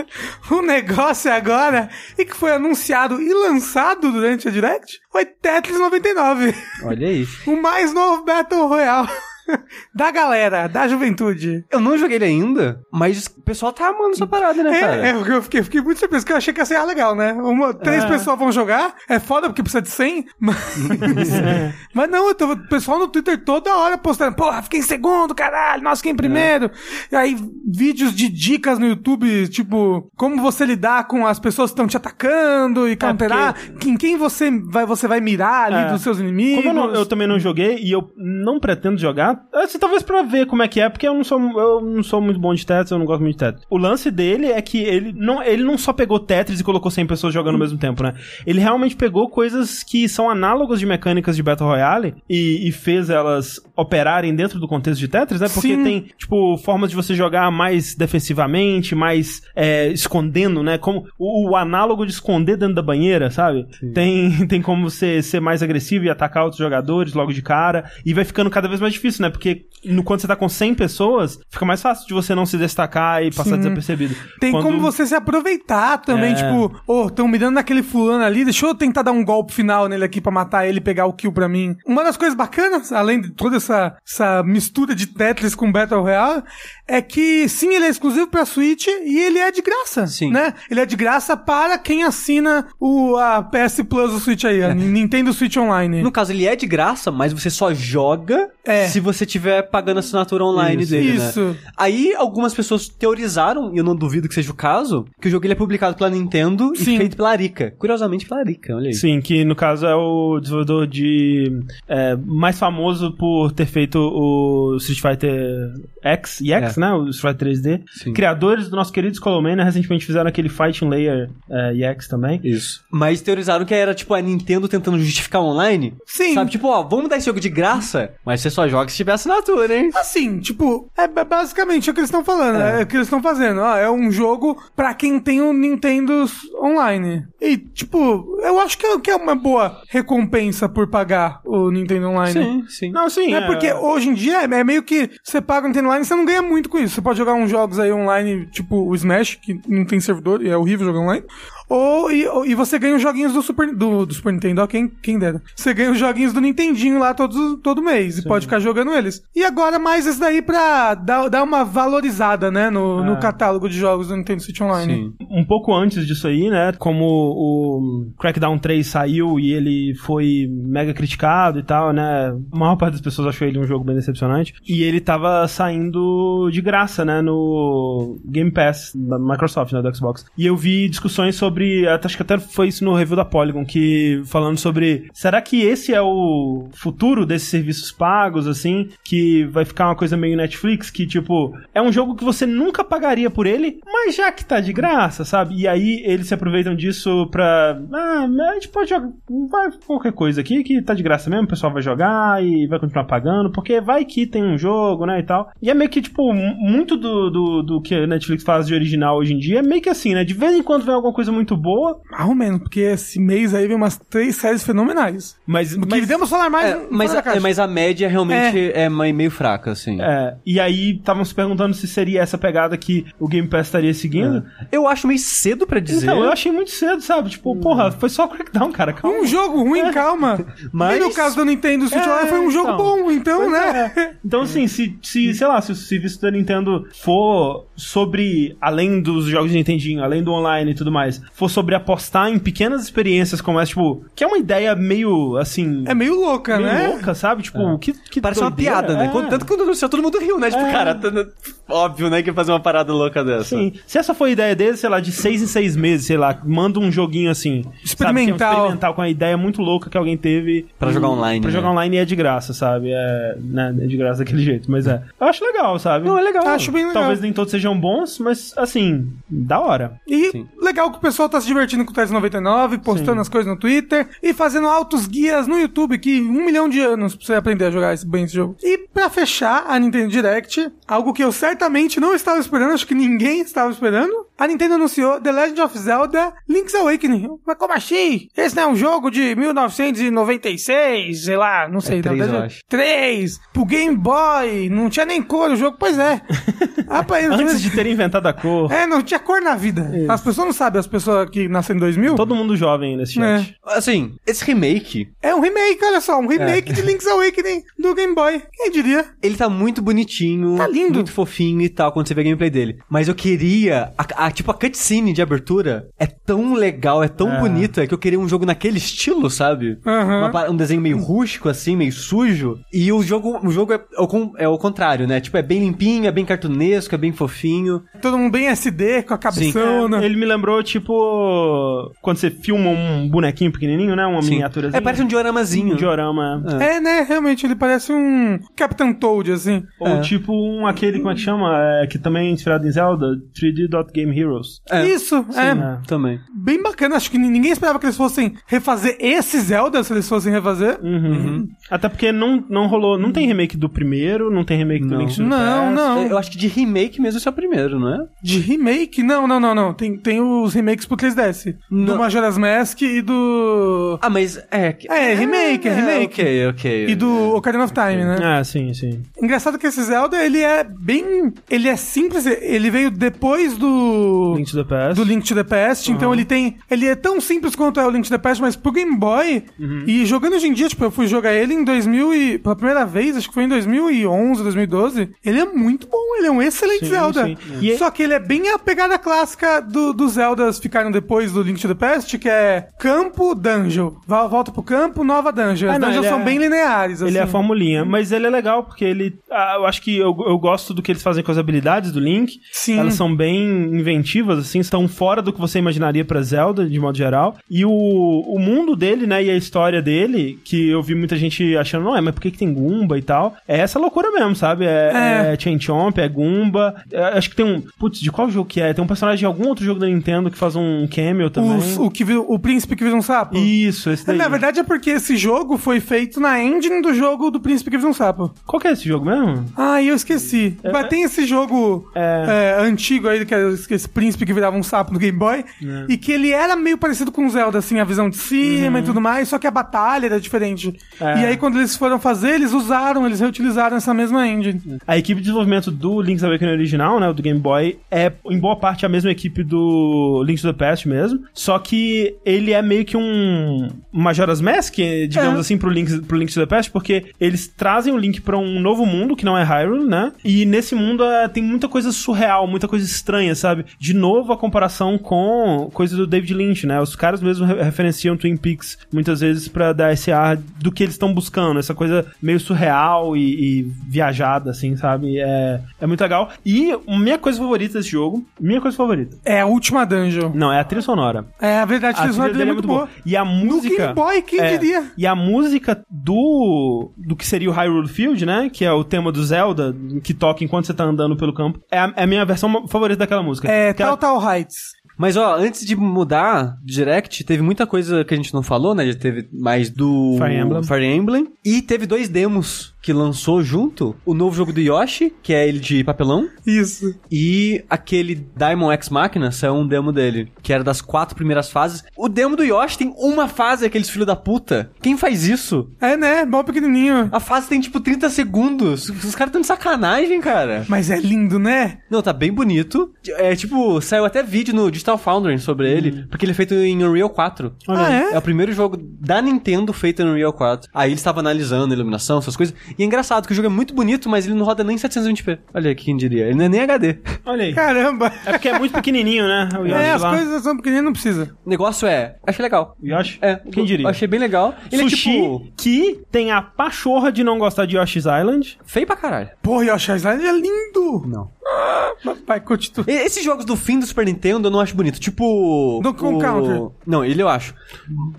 [SPEAKER 3] o negócio agora, e que foi anunciado e lançado durante a Direct, foi Tetris 99.
[SPEAKER 2] Olha aí.
[SPEAKER 3] o mais novo Battle Royale. da galera, da juventude.
[SPEAKER 2] Eu não joguei ele ainda, mas o pessoal tá amando essa parada, né, cara?
[SPEAKER 3] É, é, eu fiquei, fiquei muito surpreso, porque eu achei que ia ser ah, legal, né? Uma, três
[SPEAKER 1] É.
[SPEAKER 3] pessoas vão jogar, é foda porque precisa de 100, mas... mas não, eu tô, o pessoal no Twitter toda hora postando, porra, fiquei em segundo, caralho, nossa, fiquei em primeiro. E aí, vídeos de dicas no YouTube, tipo, como você lidar com as pessoas que estão te atacando e counterar, em quem você vai, você vai mirar ali
[SPEAKER 1] É.
[SPEAKER 3] dos seus inimigos.
[SPEAKER 1] Como eu, não- eu também não joguei e eu não pretendo jogar, assim, talvez pra ver como é que é, porque eu não sou, eu não sou muito bom de Tetris, eu não gosto muito de Tetris. O lance dele é que ele não, ele não só pegou Tetris e colocou 100 pessoas jogando ao mesmo tempo, né? Ele realmente pegou coisas que são análogos de mecânicas de Battle Royale e, e fez elas operarem dentro do contexto de Tetris, né? Porque
[SPEAKER 3] Sim.
[SPEAKER 1] tem, tipo, formas de você jogar mais defensivamente, mais é, escondendo, né? Como o, o análogo de esconder dentro da banheira, sabe? Tem, tem como você ser mais agressivo e atacar outros jogadores logo de cara. E vai ficando cada vez mais difícil, né? Porque no, quando você tá com 100 pessoas, fica mais fácil de você não se destacar e passar
[SPEAKER 3] Sim.
[SPEAKER 1] desapercebido.
[SPEAKER 3] Tem
[SPEAKER 1] Quando-
[SPEAKER 3] como você se aproveitar também,
[SPEAKER 1] É.
[SPEAKER 3] tipo, ô, tão mirando naquele fulano ali, deixa eu tentar dar um golpe final nele aqui pra matar ele e pegar o kill pra mim. Uma das coisas bacanas, além de toda essa, essa mistura de Tetris com Battle Royale, é que sim, ele é exclusivo pra Switch e ele é de graça,
[SPEAKER 2] Sim.
[SPEAKER 3] né? Ele é de graça para quem assina o a PS Plus do Switch aí, a Nintendo Switch Online.
[SPEAKER 2] No caso, ele é de graça, mas você só joga
[SPEAKER 3] É.
[SPEAKER 2] se você tiver pagando a assinatura online
[SPEAKER 1] Isso.
[SPEAKER 2] dele,
[SPEAKER 3] Isso.
[SPEAKER 2] né? Aí, algumas pessoas teorizaram, e eu não duvido que seja o caso, que o jogo ele é publicado pela Nintendo
[SPEAKER 3] Sim.
[SPEAKER 2] e feito pela Arica. Curiosamente, pela Arica, olha aí.
[SPEAKER 1] Sim, que no caso é o desenvolvedor de. é, mais famoso por ter feito o Street Fighter X e X,
[SPEAKER 2] É.
[SPEAKER 1] né? O Street Fighter 3D.
[SPEAKER 2] Sim.
[SPEAKER 1] Criadores do nosso querido Skull Mania recentemente fizeram aquele Fighting Layer é, EX também.
[SPEAKER 2] Isso. Mas teorizaram que era, tipo, a Nintendo tentando justificar online.
[SPEAKER 3] Sim.
[SPEAKER 2] Sabe, tipo, ó, vamos dar esse jogo de graça, mas você só joga se tiver assinatura, hein?
[SPEAKER 3] Assim, tipo, é ba- basicamente o que eles estão falando, é. o que eles estão fazendo. Ó, é um jogo pra quem tem o Nintendo Online. E, tipo, eu acho que é, que é uma boa recompensa por pagar o Nintendo Online.
[SPEAKER 2] Sim, sim.
[SPEAKER 1] Não, sim.
[SPEAKER 3] É porque hoje em dia é meio que você paga o Nintendo Online e você não ganha muito com isso. Você pode jogar uns jogos aí online, tipo o Smash, que não tem servidor e é horrível jogar online. Ou e, e você ganha os joguinhos do Super, do, do Super Nintendo, ó, quem, quem dera. Você ganha os joguinhos do Nintendinho lá todos, todo mês e pode ficar jogando eles. E agora mais esse daí pra dar, dar uma valorizada, né, no, no
[SPEAKER 1] É.
[SPEAKER 3] catálogo de jogos do Nintendo Switch Online.
[SPEAKER 2] Sim.
[SPEAKER 1] um pouco antes disso aí, né? Como o Crackdown 3 saiu e ele foi mega criticado e tal, né? A maior parte das pessoas achou ele um jogo bem decepcionante. E ele tava saindo de graça, né? No Game Pass da Microsoft, né? Do Xbox. E eu vi discussões sobre. Acho que até foi isso no review da Polygon, que falando sobre. Será que esse é o futuro desses serviços pagos, assim? Que vai ficar uma coisa meio Netflix, que tipo. É um jogo que você nunca pagaria por ele, mas já que tá de graça, sabe? E aí eles se aproveitam disso pra. Ah, a gente pode jogar. Vai qualquer coisa aqui que tá de graça mesmo, o pessoal vai jogar e vai continuar pagando, porque vai que tem um jogo, né? E tal. E é meio que, tipo, muito do, do, do que a Netflix faz de original hoje em dia é meio que assim, né? De vez em quando vem alguma coisa muito boa,
[SPEAKER 3] Mais ou menos, porque esse mês aí vem umas três séries fenomenais.
[SPEAKER 1] mas.
[SPEAKER 3] Que
[SPEAKER 1] mas
[SPEAKER 3] devemos falar mais
[SPEAKER 2] É, mas,
[SPEAKER 3] da
[SPEAKER 2] a, é, mas a média realmente é, mai- meio fraca, assim.
[SPEAKER 1] É, e aí estavam se perguntando se seria essa pegada que o Game Pass estaria seguindo.
[SPEAKER 2] Eu acho meio cedo pra dizer.
[SPEAKER 1] Então, eu achei muito cedo, sabe? Tipo, porra, foi só o Crackdown, cara. Calma.
[SPEAKER 3] Um jogo ruim, calma.
[SPEAKER 2] Mas-
[SPEAKER 3] E no caso do Nintendo Switch
[SPEAKER 1] É,
[SPEAKER 3] foi um jogo
[SPEAKER 1] então.
[SPEAKER 3] bom, então, né?
[SPEAKER 1] é. Então, assim, se, se, sei lá, se o serviço da Nintendo for sobre, além dos jogos de Nintendinho, além do online e tudo mais, for sobre apostar em pequenas experiências como essa, tipo, que é uma ideia meio, assim,
[SPEAKER 3] É meio louca,
[SPEAKER 1] meio
[SPEAKER 3] né?
[SPEAKER 1] louca, sabe? Tipo, que, que
[SPEAKER 2] Parece uma
[SPEAKER 1] doideira.
[SPEAKER 2] piada, né?
[SPEAKER 1] É.
[SPEAKER 2] Tanto que quando anunciou, todo mundo riu, né? Tipo,
[SPEAKER 1] É.
[SPEAKER 2] cara, tá- óbvio, né? Que ia fazer uma parada louca dessa.
[SPEAKER 1] Sim. Se essa foi a ideia dele, sei lá, de seis em seis meses, sei lá, manda um joguinho assim. sabe, que é um
[SPEAKER 3] Experimental.
[SPEAKER 1] experimental com a ideia muito louca que alguém teve.
[SPEAKER 2] Pra jogar online,
[SPEAKER 1] Pra
[SPEAKER 2] né?
[SPEAKER 1] jogar online e é de graça, sabe? É, né, é de graça daquele jeito. Mas é. Eu acho legal, sabe?
[SPEAKER 2] Não, é legal.
[SPEAKER 3] Acho bem legal.
[SPEAKER 1] Talvez nem todos sejam bons, mas assim, da hora.
[SPEAKER 3] E
[SPEAKER 2] Sim.
[SPEAKER 3] legal que o pessoal tá se divertindo com o Tese 99, postando as coisas no Twitter e fazendo altos guias no YouTube, que um milhão de anos pra você aprender a jogar esse, bem esse jogo. E pra fechar a Nintendo Direct, algo que eu certamente não estava esperando, acho que ninguém estava esperando, a Nintendo anunciou The Legend of Zelda Link's Awakening. Mas como assim? Esse não é um jogo de 1996, sei lá, não sei.
[SPEAKER 2] É três, eu acho.
[SPEAKER 3] Três, pro Game Boy, não tinha nem cor o jogo, pois é. Rapaz,
[SPEAKER 1] Antes de terem inventado a cor.
[SPEAKER 3] é, não tinha cor na vida. As pessoas não sabem, as pessoas que nasceram em 2000.
[SPEAKER 1] Todo mundo jovem nesse chat.
[SPEAKER 2] Assim, esse remake,
[SPEAKER 3] É um remake, olha só, um remake
[SPEAKER 1] É.
[SPEAKER 3] de Link's Awakening do Game Boy. Quem diria?
[SPEAKER 2] ele tá muito bonitinho.
[SPEAKER 3] Tá lindo.
[SPEAKER 2] Muito fofinho e tal, quando você vê a gameplay dele. Mas eu queria. A, a- tipo, a cutscene de abertura é tão legal, é tão
[SPEAKER 1] É.
[SPEAKER 2] bonita, que eu queria um jogo naquele estilo, sabe?
[SPEAKER 3] Aham.
[SPEAKER 2] Uma um desenho meio rústico, assim, meio sujo. E o jogo, o jogo é, é o, con- é o contrário, né? Tipo, é bem limpinho, é bem cartunesco, é bem fofinho.
[SPEAKER 3] Todo mundo bem SD, com a cabeçona.
[SPEAKER 1] Ele me lembrou, tipo, quando você filma um bonequinho pequenininho, né? Uma
[SPEAKER 2] Sim.
[SPEAKER 1] miniaturazinha.
[SPEAKER 2] É, parece um dioramazinho.
[SPEAKER 1] um diorama.
[SPEAKER 3] É. né? Realmente, ele parece um Captain Toad, assim.
[SPEAKER 1] Ou
[SPEAKER 2] É.
[SPEAKER 1] tipo um aquele, como é que chama? É, que também é inspirado em Zelda, 3D Dot Game Heroes.
[SPEAKER 2] É.
[SPEAKER 3] Isso, é.
[SPEAKER 1] É.
[SPEAKER 2] Também.
[SPEAKER 3] Bem bacana. Acho que ninguém esperava que eles fossem refazer esse Zelda, se eles fossem refazer.
[SPEAKER 1] Uhum. Até porque não, não rolou, não tem remake do primeiro, não tem remake do
[SPEAKER 2] Não.
[SPEAKER 1] Link to the
[SPEAKER 3] Não,
[SPEAKER 1] Past.
[SPEAKER 3] não.
[SPEAKER 2] Eu acho que de remake mesmo esse é o primeiro, não é?
[SPEAKER 3] De remake? Não, não, não, não. Tem, tem os remakes pro 3DS. Do
[SPEAKER 2] Não.
[SPEAKER 3] Majora's Mask e do...
[SPEAKER 2] Ah, mas é.
[SPEAKER 3] É, remake, é remake.
[SPEAKER 2] Ok, ok.
[SPEAKER 3] E do Ocarina of Time, né?
[SPEAKER 1] Ah, sim, sim.
[SPEAKER 3] Engraçado que esse Zelda, ele é bem... Ele é simples, ele veio depois do...
[SPEAKER 1] Link to the Past.
[SPEAKER 3] Do Link to the Past, então ele tem... Ele é tão simples quanto é o Link to the Past, mas pro Game Boy,
[SPEAKER 1] Uhum.
[SPEAKER 3] e jogando hoje em dia, tipo, eu fui jogar ele em 2000 e... Pela primeira vez, acho que foi em 2011, 2012, ele é muito bom, ele é um excelente
[SPEAKER 1] Sim,
[SPEAKER 3] Zelda.
[SPEAKER 1] sim. É-
[SPEAKER 3] Só que ele é bem a pegada clássica do, dos Zeldas ficaram depois do Link to the Past, que é campo, dungeon. Volta pro campo, nova dungeon. As
[SPEAKER 1] Ah, não,
[SPEAKER 3] dungeons são
[SPEAKER 1] é-
[SPEAKER 3] bem lineares,
[SPEAKER 1] Ele é a
[SPEAKER 3] assim.
[SPEAKER 1] formulinha, mas ele é legal porque ele. ah, eu acho que eu, eu gosto do que eles fazem com as habilidades do Link.
[SPEAKER 3] Sim.
[SPEAKER 1] Elas são bem inventivas, assim, estão fora do que você imaginaria pra Zelda, de modo geral. E o, o mundo dele, né, e a história dele, que eu vi muita gente achando, não é, mas por que, que tem Goomba e tal? É essa loucura mesmo, sabe? É,
[SPEAKER 3] É.
[SPEAKER 1] é Chain Chomp, é é Goomba. É, acho que tem um. Putz, de qual jogo que é? Tem um personagem de algum outro jogo da Nintendo que faz um cameo também.
[SPEAKER 3] Os- o, que o príncipe que vira um sapo?
[SPEAKER 1] Isso, esse daí.
[SPEAKER 3] Na verdade é porque esse jogo foi feito na engine do jogo do príncipe que vira um sapo.
[SPEAKER 1] Qual que é esse jogo mesmo?
[SPEAKER 3] Ah, eu esqueci. Mas tem esse jogo
[SPEAKER 1] É.
[SPEAKER 3] é, antigo aí, que é príncipe que virava um sapo no Game Boy,
[SPEAKER 1] É.
[SPEAKER 3] e que ele era meio parecido com o Zelda, assim, a visão de cima e tudo mais, só que a batalha era diferente.
[SPEAKER 1] Uhum. É.
[SPEAKER 3] E aí, quando eles foram fazer, eles usaram, eles reutilizaram essa mesma engine.
[SPEAKER 1] A equipe de desenvolvimento do Link's Awakening original, né, do Game Boy, é em boa parte a mesma equipe do Link to the Past mesmo, só que ele é meio que um Majora's Mask, digamos
[SPEAKER 3] É.
[SPEAKER 1] assim, pro Link, pro Link to the Past, porque eles trazem o Link pra um novo mundo, que não é Hyrule, né, e nesse mundo é, tem muita coisa surreal, muita coisa estranha, sabe? De novo a comparação com coisa do David Lynch, né, os caras mesmo re- referenciam Twin Peaks muitas vezes pra dar esse ar do que eles estão buscando, essa coisa meio surreal e, e viajada, assim, sabe? É, é muito legal. E a minha coisa favorita desse jogo, minha coisa favorita,
[SPEAKER 3] É a última dungeon.
[SPEAKER 1] não, é a trilha sonora.
[SPEAKER 3] É, a verdade,
[SPEAKER 1] A
[SPEAKER 3] trilha
[SPEAKER 1] trilha
[SPEAKER 3] dele é muito boa.
[SPEAKER 1] E a música.
[SPEAKER 3] Game Boy, quem
[SPEAKER 1] é,
[SPEAKER 3] diria?
[SPEAKER 1] E a música do do que seria o Hyrule Field, né? Que é o tema do Zelda, que toca enquanto você tá andando pelo campo. É a, é a minha versão favorita daquela música.
[SPEAKER 3] É,
[SPEAKER 1] Que ela-
[SPEAKER 3] Total Heights.
[SPEAKER 2] Mas ó, antes de mudar do Direct, teve muita coisa que a gente não falou, né? Já teve mais do
[SPEAKER 1] Fire Emblem.
[SPEAKER 2] Fire Emblem. E teve dois demos que lançou junto. O novo jogo do Yoshi, que é ele de papelão.
[SPEAKER 3] Isso.
[SPEAKER 2] E aquele Diamond X Machina saiu um demo dele, que era das quatro primeiras fases. O demo do Yoshi tem uma fase, aqueles filhos da puta. Quem faz isso?
[SPEAKER 3] É, né? Bom pequenininho.
[SPEAKER 2] A fase tem tipo 30 segundos. Os caras estão de sacanagem, cara.
[SPEAKER 3] Mas é lindo, né?
[SPEAKER 2] Não, tá bem bonito. É tipo, saiu até vídeo no Digital Foundry sobre ele, porque ele é feito em Unreal 4.
[SPEAKER 3] Ah, é?
[SPEAKER 2] É o primeiro jogo da Nintendo feito em Unreal 4. Aí ele estava analisando a iluminação, essas coisas. E é engraçado que o jogo é muito bonito, mas ele não roda nem 720p. Olha aí, quem diria. Ele não é nem HD.
[SPEAKER 1] Olha aí.
[SPEAKER 3] Caramba.
[SPEAKER 1] É porque é muito pequenininho, né? O Yoshi
[SPEAKER 3] É, as
[SPEAKER 1] lá.
[SPEAKER 3] coisas são pequenininhas, não precisa.
[SPEAKER 2] O negócio é, achei legal.
[SPEAKER 1] Yoshi?
[SPEAKER 2] É,
[SPEAKER 1] Quem
[SPEAKER 2] eu-
[SPEAKER 1] diria?
[SPEAKER 2] eu achei bem legal. Ele
[SPEAKER 1] Sushi,
[SPEAKER 2] é tipo
[SPEAKER 1] que tem a pachorra de não gostar de Yoshi's Island.
[SPEAKER 2] feio pra caralho.
[SPEAKER 3] Porra, Yoshi Island é lindo.
[SPEAKER 2] Não.
[SPEAKER 3] Vai, curte tu.
[SPEAKER 2] E- Esses jogos do fim do Super Nintendo eu não acho bonito. Tipo.
[SPEAKER 3] Donkey Kong
[SPEAKER 2] o...
[SPEAKER 3] Country.
[SPEAKER 2] Não, ele eu acho.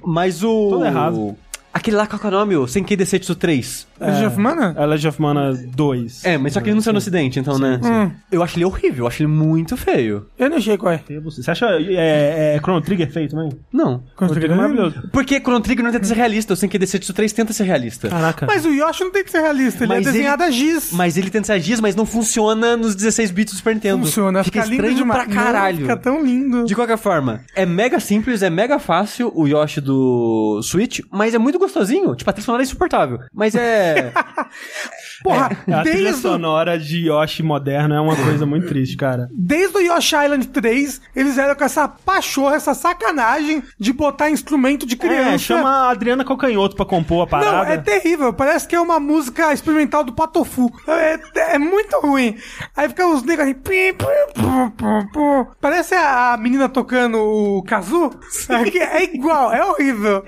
[SPEAKER 2] Mas o.
[SPEAKER 1] Todo errado.
[SPEAKER 2] Aquele lá, qual que é o nome? O Senkei Desetsu 3.
[SPEAKER 3] Legend of Mana?
[SPEAKER 1] A Legend of Mana 2.
[SPEAKER 2] É, mas só que ele não saiu no ocidente, então, né?
[SPEAKER 3] Hum.
[SPEAKER 2] Eu acho ele horrível, eu acho ele muito feio.
[SPEAKER 3] Eu não sei qual é.
[SPEAKER 1] Você acha é, é, Chrono Trigger feio também?
[SPEAKER 2] Não.
[SPEAKER 3] Chrono Trigger é
[SPEAKER 1] maravilhoso.
[SPEAKER 2] Porque Chrono Trigger não tenta ser realista, o Senkei Desetsu 3 tenta ser realista.
[SPEAKER 1] Caraca.
[SPEAKER 3] Mas o Yoshi não tem que ser realista, ele
[SPEAKER 2] Mas
[SPEAKER 3] é desenhado a giz.
[SPEAKER 2] Mas ele tenta ser giz, mas não funciona nos 16 bits do Super Nintendo.
[SPEAKER 3] Funciona,
[SPEAKER 2] Fica
[SPEAKER 3] fica, lindo
[SPEAKER 2] estranho
[SPEAKER 3] demais.
[SPEAKER 2] pra caralho.
[SPEAKER 3] Não, fica tão lindo.
[SPEAKER 2] De qualquer forma, é mega simples, é mega fácil o Yoshi do Switch, mas é muito gostosinho. Tipo, a trilha sonora é insuportável. Mas é. É.
[SPEAKER 3] Porra,
[SPEAKER 1] A trilha sonora de Yoshi moderno é uma coisa muito triste, cara.
[SPEAKER 3] desde o Yoshi Island 3, eles eram com essa pachorra, essa sacanagem de botar instrumento de criança.
[SPEAKER 1] É, chama a Adriana Calcanhoto pra compor a
[SPEAKER 3] Não,
[SPEAKER 1] parada.
[SPEAKER 3] é terrível. Parece que é uma música experimental do Patofu. É, é muito ruim. Aí fica os negros assim. Parece a menina tocando o Kazu. É, é igual, é horrível.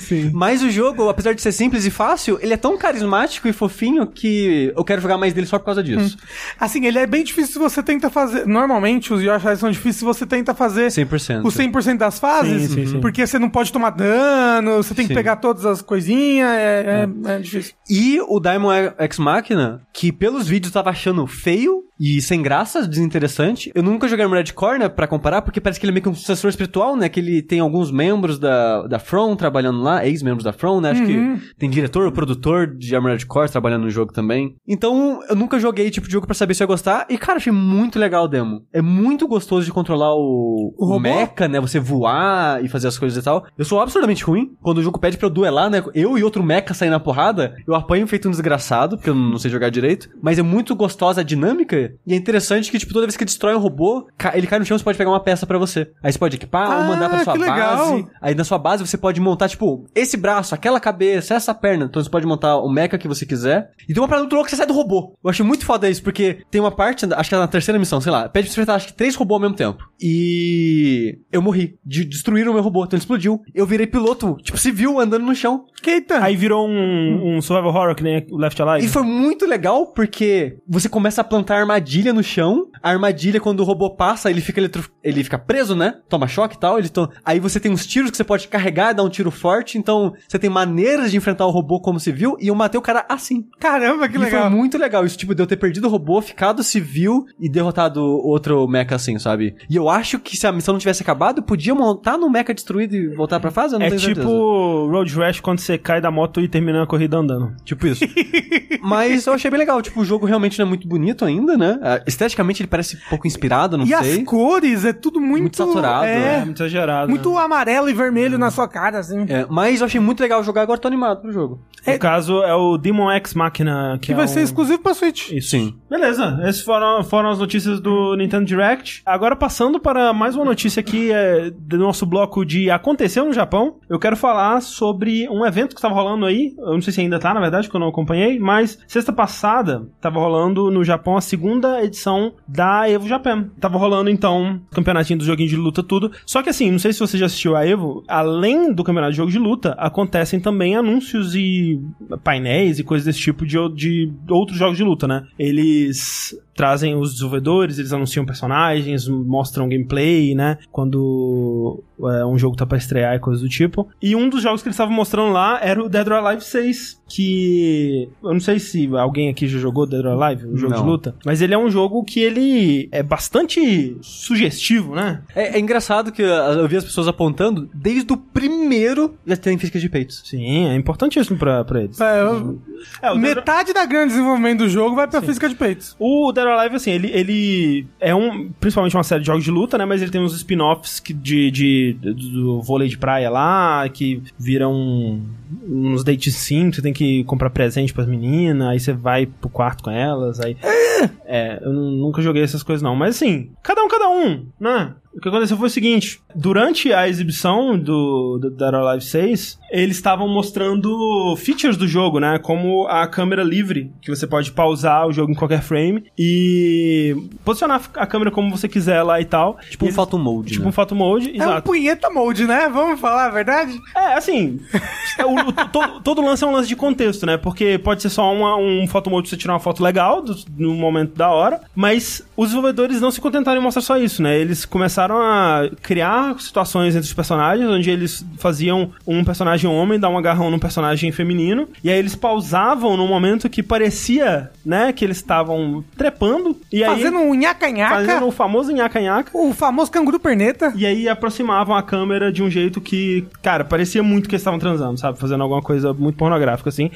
[SPEAKER 1] Sim.
[SPEAKER 2] Mas o jogo, apesar de ser simples e fácil, ele é tão carismático e fofinho que eu quero jogar mais dele só por causa disso.
[SPEAKER 3] Assim, ele é bem difícil se você tenta fazer. Normalmente, os Yoshi são difíceis se você tenta fazer
[SPEAKER 2] 100%.
[SPEAKER 3] o 100% das fases.
[SPEAKER 1] Sim, sim, sim.
[SPEAKER 3] Porque você não pode tomar dano, você tem que pegar todas as coisinhas. É, é, é difícil.
[SPEAKER 2] E o Diamond X Machina, que pelos vídeos eu tava achando feio e sem graça, desinteressante. Eu nunca joguei Armored Core, né, pra comparar, porque parece que ele é meio que um sucessor espiritual, né, que ele tem alguns membros da, da From trabalhando lá, ex-membros da From, né, acho que tem diretor, produtor de Armored Core trabalhando no jogo também. Então, eu nunca joguei tipo de jogo pra saber se eu ia gostar, e cara, achei muito legal o demo. É muito gostoso de controlar o,
[SPEAKER 3] O
[SPEAKER 2] o, mecha, né, você voar e fazer as coisas e tal. Eu sou absurdamente ruim, quando o jogo pede pra eu duelar, né, eu e outro mecha sair na porrada, eu apanho feito um desgraçado, porque eu não sei jogar direito, mas é muito gostosa a dinâmica, e é interessante que, tipo, toda vez que destrói um robô, ele cai no chão, você pode pegar uma peça pra você. Aí você pode equipar ou
[SPEAKER 3] Ah,
[SPEAKER 2] mandar pra sua
[SPEAKER 3] que legal.
[SPEAKER 2] base. Aí na sua base você pode montar, tipo, esse braço, aquela cabeça, essa perna. Então você pode montar o mecha que você quiser. E tem uma parada muito louca que você sai do robô. Eu achei muito foda isso, porque tem uma parte, acho que é na terceira missão, sei lá, pede pra você enfrentar acho que três robôs ao mesmo tempo. E eu morri. De destruíram o meu robô, então ele explodiu. Eu virei piloto, tipo, civil, andando no chão.
[SPEAKER 3] Eita!
[SPEAKER 1] Aí virou um, um survival horror que nem o Left Alive.
[SPEAKER 2] E foi muito legal porque você começa a plantar armadilha no chão. A armadilha, quando o robô passa, ele fica, eletro... ele fica preso, né? Toma choque e tal. Ele to... Aí você tem uns tiros que você pode carregar e dar um tiro forte. Então, você tem maneiras de enfrentar o robô como civil. E eu matei o cara assim.
[SPEAKER 3] Caramba, que
[SPEAKER 2] E
[SPEAKER 3] legal.
[SPEAKER 2] foi muito legal. Isso, tipo, de eu ter perdido o robô, ficado civil e derrotado outro mecha assim, sabe? E eu acho que se a missão não tivesse acabado, podia montar no mecha destruído e voltar pra fase? Eu não
[SPEAKER 1] É
[SPEAKER 2] tenho
[SPEAKER 1] tipo
[SPEAKER 2] certeza.
[SPEAKER 1] Road Rash quando você cai da moto e termina a corrida andando.
[SPEAKER 2] Tipo isso. Mas eu achei bem legal. Tipo, o jogo realmente não é muito bonito ainda, né? Ah, Esteticamente ele parece pouco inspirado, não
[SPEAKER 3] e
[SPEAKER 2] sei.
[SPEAKER 3] as cores é tudo muito...
[SPEAKER 2] Muito saturado,
[SPEAKER 3] É,
[SPEAKER 1] É muito exagerado.
[SPEAKER 3] muito
[SPEAKER 1] né?
[SPEAKER 3] amarelo e vermelho na sua cara, assim.
[SPEAKER 2] É, mas eu achei muito legal jogar, agora tô animado pro jogo.
[SPEAKER 1] No caso, é o Demon X Machina, que,
[SPEAKER 3] Que
[SPEAKER 1] é
[SPEAKER 3] vai
[SPEAKER 1] um...
[SPEAKER 3] ser exclusivo pra Switch.
[SPEAKER 1] Isso.
[SPEAKER 2] Sim.
[SPEAKER 1] Beleza, essas foram, foram as notícias do Nintendo Direct. Agora, passando para mais uma notícia aqui é, do nosso bloco de Aconteceu no Japão, eu quero falar sobre um evento que estava rolando aí. Eu não sei se ainda tá, na verdade, que eu não acompanhei, mas sexta passada estava rolando no Japão a segunda edição da Evo Japan. Tava rolando, então, campeonatinho do joguinho de luta, tudo. Só que assim, não sei se você já assistiu a Evo, além do campeonato de jogo de luta, acontecem também anúncios e painéis e coisas desse tipo de, de outros jogos de luta, né? Eles trazem os desenvolvedores, eles anunciam personagens, mostram gameplay, né? Quando é, um jogo tá pra estrear e coisas do tipo. E um dos jogos que eles estavam mostrando lá era o Dead or Alive 6, que eu não sei se alguém aqui já jogou Dead or Alive, um jogo
[SPEAKER 2] Não.
[SPEAKER 1] de luta, mas ele é um jogo que ele é bastante sugestivo, né?
[SPEAKER 2] É, é engraçado que eu vi as pessoas apontando, desde o primeiro já tem física de peitos.
[SPEAKER 1] Sim, é importantíssimo pra, pra eles.
[SPEAKER 3] É, eu-
[SPEAKER 1] É, o Dead
[SPEAKER 3] metade da grande desenvolvimento do jogo vai pra física de peitos.
[SPEAKER 1] O Dead or Alive, assim, ele, ele é um, principalmente uma série de jogos de luta, né? Mas ele tem uns spin-offs que- de, de, do vôlei de praia lá, que viram uns date sim, você tem que comprar presente pras meninas, aí você vai pro quarto com elas, aí... É, eu nu- nunca joguei essas coisas não, mas assim, cada um, cada um, né? O que aconteceu foi o seguinte, durante a exibição do, do Dead or Alive 6, eles estavam mostrando features do jogo, né? Como a câmera livre, que você pode pausar o jogo em qualquer frame e posicionar a câmera como você quiser lá e tal.
[SPEAKER 2] Tipo um photo mode,
[SPEAKER 1] Tipo
[SPEAKER 2] né?
[SPEAKER 1] um photo mode,
[SPEAKER 3] É um
[SPEAKER 1] exato.
[SPEAKER 3] punheta mode, né? Vamos falar a verdade?
[SPEAKER 1] É, assim, é, o- o- to- todo lance é um lance de contexto, né? Porque pode ser só uma, um photomode pra você tirar uma foto legal do, no momento da hora, mas os desenvolvedores não se contentaram em mostrar só isso, né? Eles começaram a criar situações entre os personagens, onde eles faziam um personagem homem dar um agarrão num personagem feminino, e aí eles pausavam no momento que parecia, né, que eles estavam trepando, e aí
[SPEAKER 3] Fazendo um nhaca-nhaca,
[SPEAKER 1] fazendo o famoso nhaca-nhaca,
[SPEAKER 3] o famoso canguru perneta.
[SPEAKER 1] e aí aproximavam a câmera de um jeito que, cara, parecia muito que eles estavam transando, sabe? Fazendo alguma coisa muito pornográfica, assim.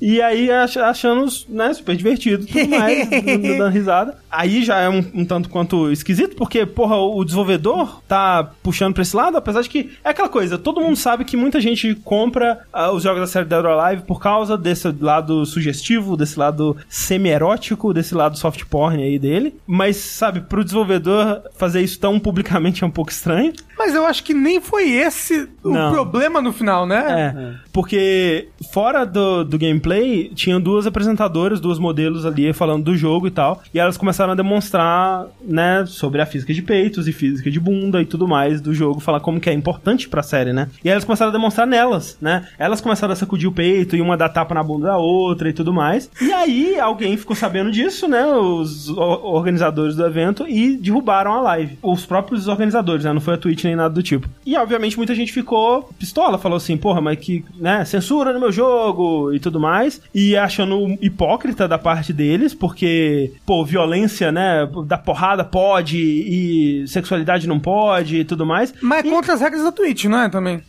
[SPEAKER 1] E aí ach- achando, né, super divertido tudo mais, dando risada. Aí já é um, um tanto quanto esquisito, porque, porra, o desenvolvedor tá puxando pra esse lado, apesar de que é aquela coisa, todo mundo sabe que muita gente compra ah, os jogos da série Dead or Alive por causa desse lado sugestivo, desse lado semi-erótico, desse lado soft porn aí dele. Mas, sabe, pro desenvolvedor fazer isso tão publicamente é um pouco estranho.
[SPEAKER 3] Mas eu acho que nem foi esse o
[SPEAKER 1] Não.
[SPEAKER 3] problema no final, né?
[SPEAKER 1] É, porque fora do, do gameplay, tinham duas apresentadoras, duas modelos ali falando do jogo e tal, e elas começaram a demonstrar, né, sobre a física de peitos e física de bunda e tudo mais do jogo, falar como que é importante pra série, né? E aí elas começaram a demonstrar nelas, né? Elas começaram a sacudir o peito e uma dar tapa na bunda da outra e tudo mais. E aí alguém ficou sabendo disso, né, os o- organizadores do evento e derrubaram a live. Os próprios organizadores, né, não foi a Twitch nem nada do tipo. E obviamente muita gente ficou pistola, falou assim, porra, mas que, né, censura no meu jogo e tudo mais. E achando hipócrita da parte deles, porque, pô, violência, né, da porrada pode e sexualidade não pode e tudo mais.
[SPEAKER 3] Mas é contra as regras da Twitch, não é? Também.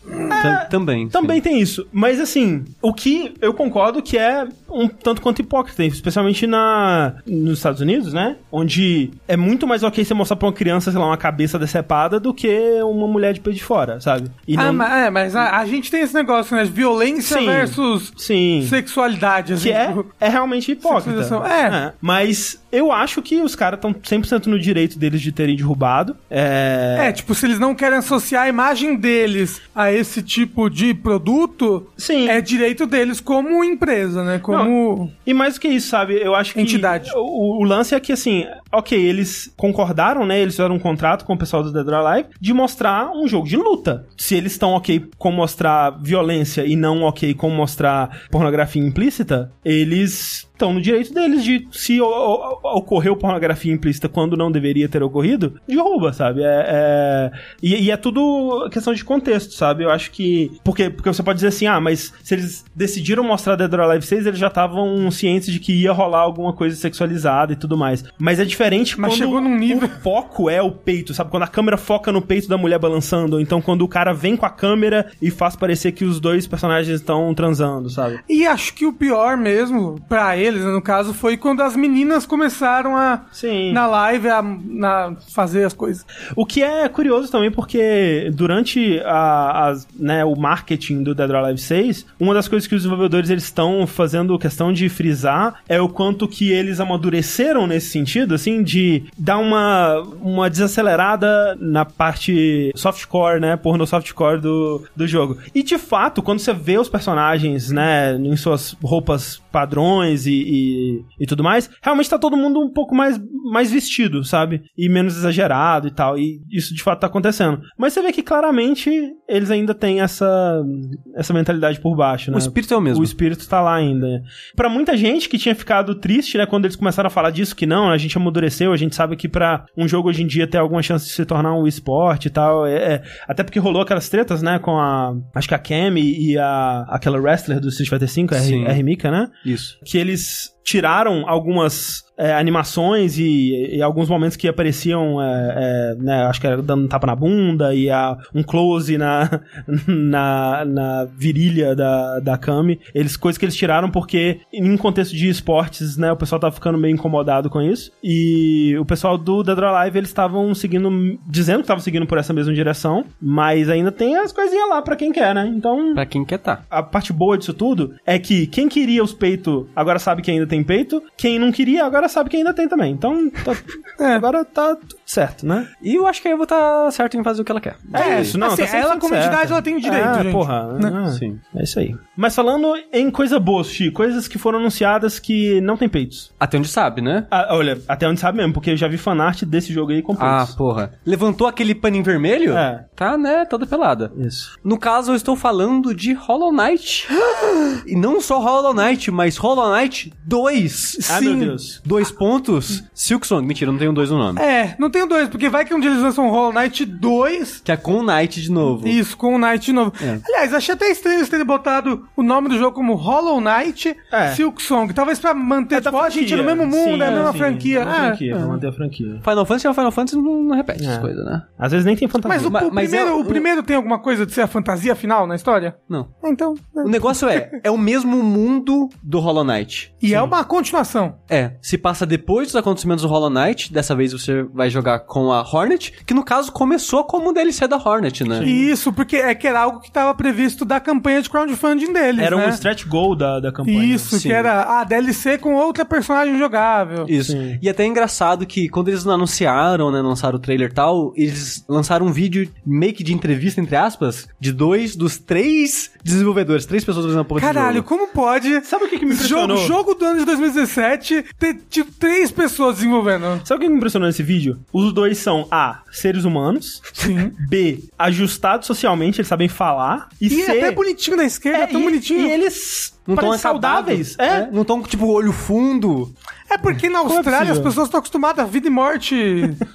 [SPEAKER 2] Tam- também. sim.
[SPEAKER 1] Também tem isso. Mas assim, o que eu concordo que é um tanto quanto hipócrita, especialmente na, nos Estados Unidos, né? Onde é muito mais ok você mostrar pra uma criança, sei lá, uma cabeça decepada do que uma mulher de peito de fora, sabe? E
[SPEAKER 3] Ah,
[SPEAKER 1] não-
[SPEAKER 3] mas, é, mas a, a gente tem esse negócio, né? Violência
[SPEAKER 1] Sim.
[SPEAKER 3] versus
[SPEAKER 1] Sim.
[SPEAKER 3] sexualidade, assim.
[SPEAKER 1] Que é, é realmente hipócrita.
[SPEAKER 3] Sexualização, é.
[SPEAKER 1] Mas eu acho que os caras estão 100% no direito deles de terem derrubado. É.
[SPEAKER 3] É, tipo, se eles não querem associar a imagem deles a esse tipo de produto,
[SPEAKER 1] Sim.
[SPEAKER 3] é direito deles como empresa, né? Como.
[SPEAKER 1] E mais do que isso, sabe? Eu acho que.
[SPEAKER 3] Entidade.
[SPEAKER 1] O, o lance é que, assim, ok, eles concordaram, né? Eles fizeram um contrato com o pessoal do Dead or Alive de mostrar um jogo de luta. Se eles estão ok com mostrar violência e não ok com mostrar pornografia implícita, eles estão no direito deles de se ocorreu pornografia implícita quando não deveria ter ocorrido, derruba, sabe? É, é- E, e é tudo questão de contexto, sabe? Eu acho que. Porque, porque você pode dizer assim, ah, mas se eles decidiram mostrar Dead or Alive 6, eles já estavam cientes de que ia rolar alguma coisa sexualizada e tudo mais. Mas é diferente
[SPEAKER 3] Mas
[SPEAKER 1] quando
[SPEAKER 3] chegou num nível-
[SPEAKER 1] o foco é o peito, sabe? Quando a câmera foca no peito da mulher balançando, ou então quando o cara vem com a câmera e faz parecer que os dois personagens estão transando, sabe?
[SPEAKER 3] E acho que o pior mesmo, pra eles, né, no caso, foi quando as meninas começaram a.
[SPEAKER 1] Sim.
[SPEAKER 3] Na live, a, na fazer as coisas.
[SPEAKER 1] O que é curioso também porque durante a, as- né, o marketing do Dead or Alive 6, uma das coisas que os desenvolvedores eles estão fazendo questão de frisar é o quanto que eles amadureceram nesse sentido, assim, de dar uma, uma desacelerada na parte softcore, né, porno softcore do, do jogo. E de fato, quando você vê os personagens, né, em suas roupas padrões e, e, e tudo mais, realmente tá todo mundo um pouco mais, mais vestido, sabe? E menos exagerado e tal. E isso de fato tá acontecendo. Mas você vê que claramente eles ainda têm essa, essa mentalidade por baixo, né?
[SPEAKER 2] O espírito é o mesmo.
[SPEAKER 1] O espírito tá lá ainda. Pra muita gente que tinha ficado triste, né, quando eles começaram a falar disso, que não, a gente amadureceu, a gente sabe que pra um jogo hoje em dia ter alguma chance de se tornar um esporte e tal, é, é- até porque rolou aquelas tretas, né, com a, acho que a Cami e a, aquela wrestler do Street Fighter V, a. R- a Remika, né,
[SPEAKER 2] Isso.
[SPEAKER 1] que eles tiraram algumas é, animações e, e alguns momentos que apareciam, é, é, né, acho que era dando um tapa na bunda e a, um close na, na, na virilha da, da Kami. Eles, coisas que eles tiraram porque, em um contexto de esportes, né, o pessoal tava ficando meio incomodado com isso. E o pessoal do Dead or Alive, eles estavam seguindo, dizendo que estavam seguindo por essa mesma direção, mas ainda tem as coisinhas lá pra quem quer, né? Então,
[SPEAKER 2] Pra quem quer tá.
[SPEAKER 1] a parte boa disso tudo é que quem queria os peitos agora sabe que ainda tem peito, quem não queria agora sabe que ainda tem também. Então, tá- agora tá certo, né?
[SPEAKER 2] E eu acho que a Evo tá certo em fazer o que ela quer.
[SPEAKER 1] É isso, não,
[SPEAKER 3] assim,
[SPEAKER 1] tá
[SPEAKER 3] ela, como entidade,
[SPEAKER 1] certo.
[SPEAKER 3] ela tem direito,
[SPEAKER 1] É,
[SPEAKER 3] gente.
[SPEAKER 1] porra,
[SPEAKER 3] Né?
[SPEAKER 1] é,
[SPEAKER 2] Sim.
[SPEAKER 1] é isso aí. Mas falando em coisa boa, Xi, coisas que foram anunciadas que não tem peitos.
[SPEAKER 2] Até onde sabe, né?
[SPEAKER 1] Ah, olha, até onde sabe mesmo, porque eu já vi fanart desse jogo aí com
[SPEAKER 2] Ah,
[SPEAKER 1] peitos.
[SPEAKER 2] porra. Levantou aquele paninho vermelho?
[SPEAKER 1] É.
[SPEAKER 2] Tá, né? Toda pelada.
[SPEAKER 1] Isso.
[SPEAKER 2] No caso, eu estou falando de Hollow Knight. e não só Hollow Knight, mas Hollow Knight 2.
[SPEAKER 1] Ah, meu Deus.
[SPEAKER 2] Dois pontos. Silksong. Mentira, não tem um 2 no nome.
[SPEAKER 3] É, não tenho dois, porque vai que um dia eles lançam Hollow Knight 2.
[SPEAKER 2] Que é com o Knight de novo.
[SPEAKER 3] Isso, com o Knight de novo.
[SPEAKER 2] É.
[SPEAKER 3] Aliás, achei até estranho eles terem botado o nome do jogo como Hollow Knight
[SPEAKER 1] É.
[SPEAKER 3] Silk Song. Talvez pra manter,
[SPEAKER 1] É
[SPEAKER 3] tipo, a gente é no mesmo mundo,
[SPEAKER 1] Sim,
[SPEAKER 3] é a mesma
[SPEAKER 1] sim,
[SPEAKER 3] franquia.
[SPEAKER 1] Uma
[SPEAKER 3] Ah,
[SPEAKER 1] franquia,
[SPEAKER 3] é.
[SPEAKER 1] pra manter a franquia.
[SPEAKER 2] Final Fantasy é o Final Fantasy, não, não repete
[SPEAKER 1] É.
[SPEAKER 2] essas coisas, né?
[SPEAKER 1] Às vezes nem tem fantasia.
[SPEAKER 3] Mas, o,
[SPEAKER 2] Ma-
[SPEAKER 3] o
[SPEAKER 2] mas
[SPEAKER 3] primeiro,
[SPEAKER 2] é
[SPEAKER 3] o primeiro tem alguma coisa de ser a fantasia final na história?
[SPEAKER 2] Não.
[SPEAKER 3] Então. é.
[SPEAKER 2] O negócio é, é o mesmo mundo do Hollow Knight.
[SPEAKER 3] E é uma continuação.
[SPEAKER 2] É, se passa depois dos acontecimentos do Hollow Knight, dessa vez você vai jogar com a Hornet, que no caso começou como um DLC da Hornet, né?
[SPEAKER 3] Isso, porque é que era algo que estava previsto da campanha de crowdfunding deles,
[SPEAKER 1] Era
[SPEAKER 3] né?
[SPEAKER 1] um stretch goal da, da campanha.
[SPEAKER 3] Isso,
[SPEAKER 2] Sim.
[SPEAKER 3] que era a DLC com outra personagem jogável.
[SPEAKER 2] Isso.
[SPEAKER 1] Sim.
[SPEAKER 2] E até é engraçado que quando eles anunciaram, né, lançaram o trailer e tal, eles lançaram um vídeo meio que de entrevista, entre aspas, de dois dos três desenvolvedores, três pessoas fazendo a porra
[SPEAKER 3] Caralho,
[SPEAKER 2] jogo.
[SPEAKER 3] como pode?
[SPEAKER 1] Sabe o que, que me
[SPEAKER 3] Jogo,
[SPEAKER 1] impressionou?
[SPEAKER 3] jogo do ano de 2017 ter tipo três pessoas desenvolvendo.
[SPEAKER 1] Sabe o que me impressionou nesse vídeo? Os dois são A, seres humanos.
[SPEAKER 3] Sim.
[SPEAKER 1] B, ajustados socialmente, eles sabem falar. E,
[SPEAKER 3] E
[SPEAKER 1] C,
[SPEAKER 3] até bonitinho da esquerda,
[SPEAKER 1] é,
[SPEAKER 3] tão
[SPEAKER 1] e,
[SPEAKER 3] bonitinho.
[SPEAKER 1] E eles
[SPEAKER 2] Não tão
[SPEAKER 1] saudáveis.
[SPEAKER 2] acabados.
[SPEAKER 1] É.
[SPEAKER 2] Não tão, tipo, olho fundo.
[SPEAKER 3] É porque na
[SPEAKER 1] Como é
[SPEAKER 3] Austrália as
[SPEAKER 1] possível?
[SPEAKER 3] pessoas estão acostumadas a vida e morte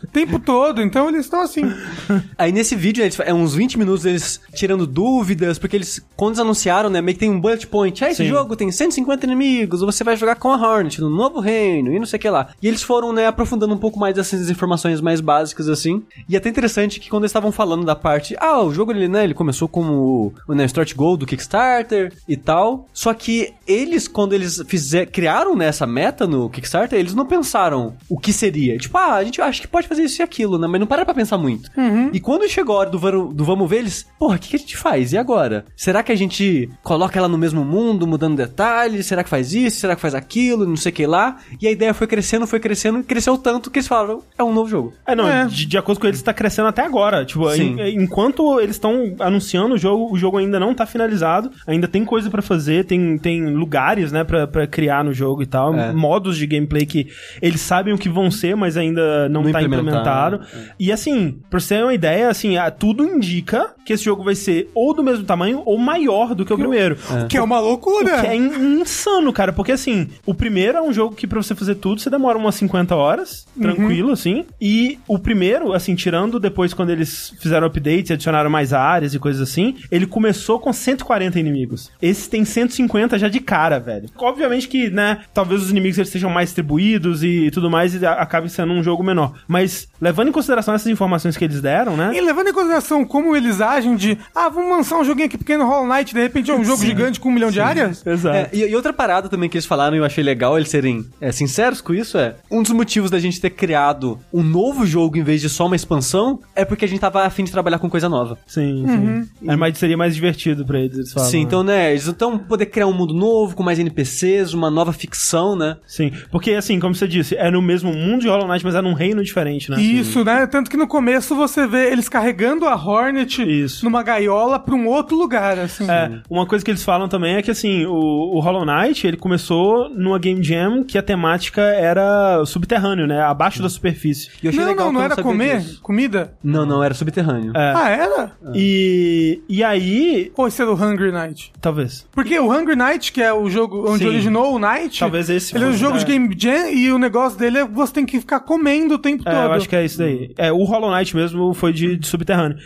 [SPEAKER 3] o tempo todo, então eles estão assim.
[SPEAKER 2] Aí nesse vídeo, eles, é uns 20 minutos eles tirando dúvidas, porque eles, quando eles anunciaram, né, meio que tem um bullet point. Ah, esse
[SPEAKER 1] Sim.
[SPEAKER 2] jogo tem 150 inimigos, você vai jogar com a Hornet no novo reino, e não sei o que lá. E eles foram, né, aprofundando um pouco mais dessas informações mais básicas, assim. E é até interessante que quando eles estavam falando da parte, ah, o jogo, ele, né, ele começou como o né, Start Goal do Kickstarter e tal. Só que eles, quando eles fizer, criaram, né, essa meta no Kickstarter, eles não pensaram o que seria. Tipo, ah, a gente acha que pode fazer isso e aquilo, né, mas não para pra pensar muito. E quando chegou a hora do, do vamos ver, eles, porra, o que, que a gente faz? E agora? Será que a gente coloca ela no mesmo mundo, mudando detalhes? Será que faz isso? Será que faz aquilo? Não sei o que lá. E a ideia foi crescendo, foi crescendo, e cresceu tanto que eles falaram, é um novo jogo.
[SPEAKER 1] É, não,
[SPEAKER 3] É.
[SPEAKER 1] De, de acordo com eles, tá crescendo até agora. Tipo, enquanto eles estão anunciando o jogo, o jogo ainda não tá finalizado, ainda tem coisa pra fazer, tem tem, tem lugares, né, pra, pra criar no jogo e tal,
[SPEAKER 2] É.
[SPEAKER 1] modos de gameplay que eles sabem o que vão ser, mas ainda não,
[SPEAKER 2] Não
[SPEAKER 1] tá implementado. E assim, pra você ter uma ideia, assim, tudo indica que esse jogo vai ser ou do mesmo tamanho ou maior do que o primeiro.
[SPEAKER 3] Que é uma loucura.
[SPEAKER 1] O que é in- insano, cara, porque assim, o primeiro é um jogo que pra você fazer tudo, você demora umas 50 horas, tranquilo, assim. E o primeiro, assim, tirando depois quando eles fizeram updates e adicionaram mais áreas e coisas assim, ele começou com 140 inimigos. Esse tem 150 já de cara, velho. Obviamente que, né, talvez os inimigos eles sejam mais distribuídos e tudo mais e acabe sendo um jogo menor. Mas, levando em consideração essas informações que eles deram, né?
[SPEAKER 3] E levando em consideração como eles agem de, ah, vamos lançar um joguinho aqui pequeno Hollow Knight, de repente é um jogo gigante com um milhão de áreas?
[SPEAKER 1] Exato.
[SPEAKER 2] É, e, e outra parada também que eles falaram e eu achei legal eles serem é, sinceros com isso é um dos motivos da gente ter criado um novo jogo em vez de só uma expansão é porque a gente tava afim de trabalhar com coisa nova.
[SPEAKER 1] Sim, sim. É, mas seria mais divertido pra eles, eles falam.
[SPEAKER 2] Sim,
[SPEAKER 1] né?
[SPEAKER 2] então, né, eles então poder criar um mundo novo, com mais NPCs, uma nova ficção, né?
[SPEAKER 1] Sim, porque assim, como você disse, é no mesmo mundo de Hollow Knight, mas é num reino diferente, né?
[SPEAKER 3] Isso, né? Tanto que no começo você vê eles carregando a Hornet
[SPEAKER 1] Isso.
[SPEAKER 3] numa gaiola pra um outro lugar, assim.
[SPEAKER 1] É, uma coisa que eles falam também é que assim, o, o Hollow Knight, ele começou numa Game Jam que a temática era subterrâneo, né? Abaixo da superfície.
[SPEAKER 2] E eu achei
[SPEAKER 3] Não,
[SPEAKER 2] legal
[SPEAKER 3] não, não era comer?
[SPEAKER 2] disso.
[SPEAKER 3] Comida?
[SPEAKER 2] Não, não, era subterrâneo.
[SPEAKER 1] É.
[SPEAKER 3] Ah, era?
[SPEAKER 1] E, e aí,
[SPEAKER 3] Ou esse era o Hungry Night?
[SPEAKER 1] talvez.
[SPEAKER 3] Porque o Hungry Night, que é o jogo onde
[SPEAKER 1] Sim.
[SPEAKER 3] originou o Night,
[SPEAKER 1] Talvez esse
[SPEAKER 3] ele é um jogo
[SPEAKER 1] é.
[SPEAKER 3] de Game Jam e o negócio dele é que você tem que ficar comendo o tempo
[SPEAKER 1] É,
[SPEAKER 3] todo.
[SPEAKER 1] eu acho que é isso daí. É, o Hollow Knight mesmo foi de, de subterrâneo.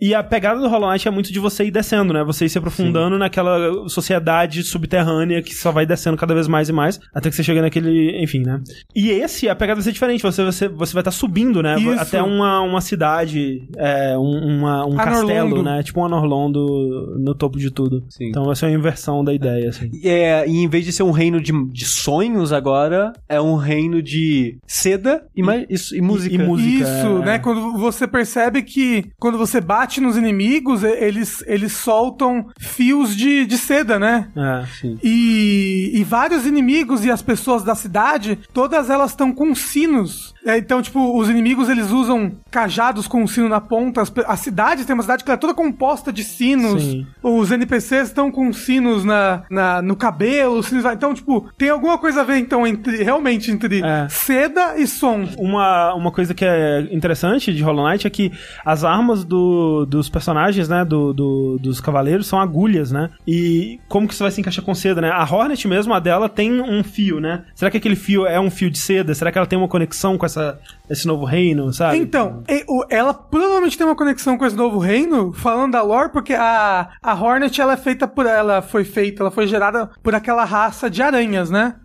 [SPEAKER 1] E a pegada do Hollow Knight é muito de você ir descendo, né? Você ir se aprofundando naquela sociedade subterrânea que só vai descendo cada vez mais e mais, até que você chega naquele, enfim, né? E esse, a pegada vai ser diferente. Você, você, você vai estar subindo, né?
[SPEAKER 3] Isso.
[SPEAKER 1] Até uma, uma cidade, é, um, uma- um
[SPEAKER 3] Anorlondo.
[SPEAKER 1] castelo, né? Tipo um Anorlondo no topo de tudo.
[SPEAKER 2] Sim.
[SPEAKER 1] Então vai ser uma inversão da ideia, assim.
[SPEAKER 2] É, e em vez de ser um reino de, de sonhos agora, é um reino de seda e, ma- isso- e música.
[SPEAKER 1] e música.
[SPEAKER 3] Isso,
[SPEAKER 1] é.
[SPEAKER 3] né? Quando você percebe que quando você bate nos inimigos, e- eles, eles soltam fios de, de seda, né?
[SPEAKER 1] É.
[SPEAKER 3] E, e vários inimigos e as pessoas da cidade, todas elas estão com sinos. É, então, tipo, os inimigos eles usam cajados com um sino na ponta. A cidade tem uma cidade que é toda composta de sinos.
[SPEAKER 1] Sim.
[SPEAKER 3] Os NPCs estão com sinos na, na- no cabelo. os sinos- então, tipo, tem alguma coisa a ver, então, entre realmente entre
[SPEAKER 1] É.
[SPEAKER 3] seda e som.
[SPEAKER 1] Uma, uma coisa que é interessante de Hollow Knight é que as armas do, dos personagens, né, do, do- dos cavaleiros são agulhas, né? E como que isso vai se encaixar com seda, né? A Hornet mesmo, a dela tem um fio, né? Será que aquele fio é um fio de seda? Será que ela tem uma conexão com essa, esse novo reino, sabe?
[SPEAKER 3] Então, ela provavelmente tem uma conexão com esse novo reino, falando da lore, porque a, a Hornet ela é feita por ela foi feita, ela foi gerada por aquela raça de aranhas, né?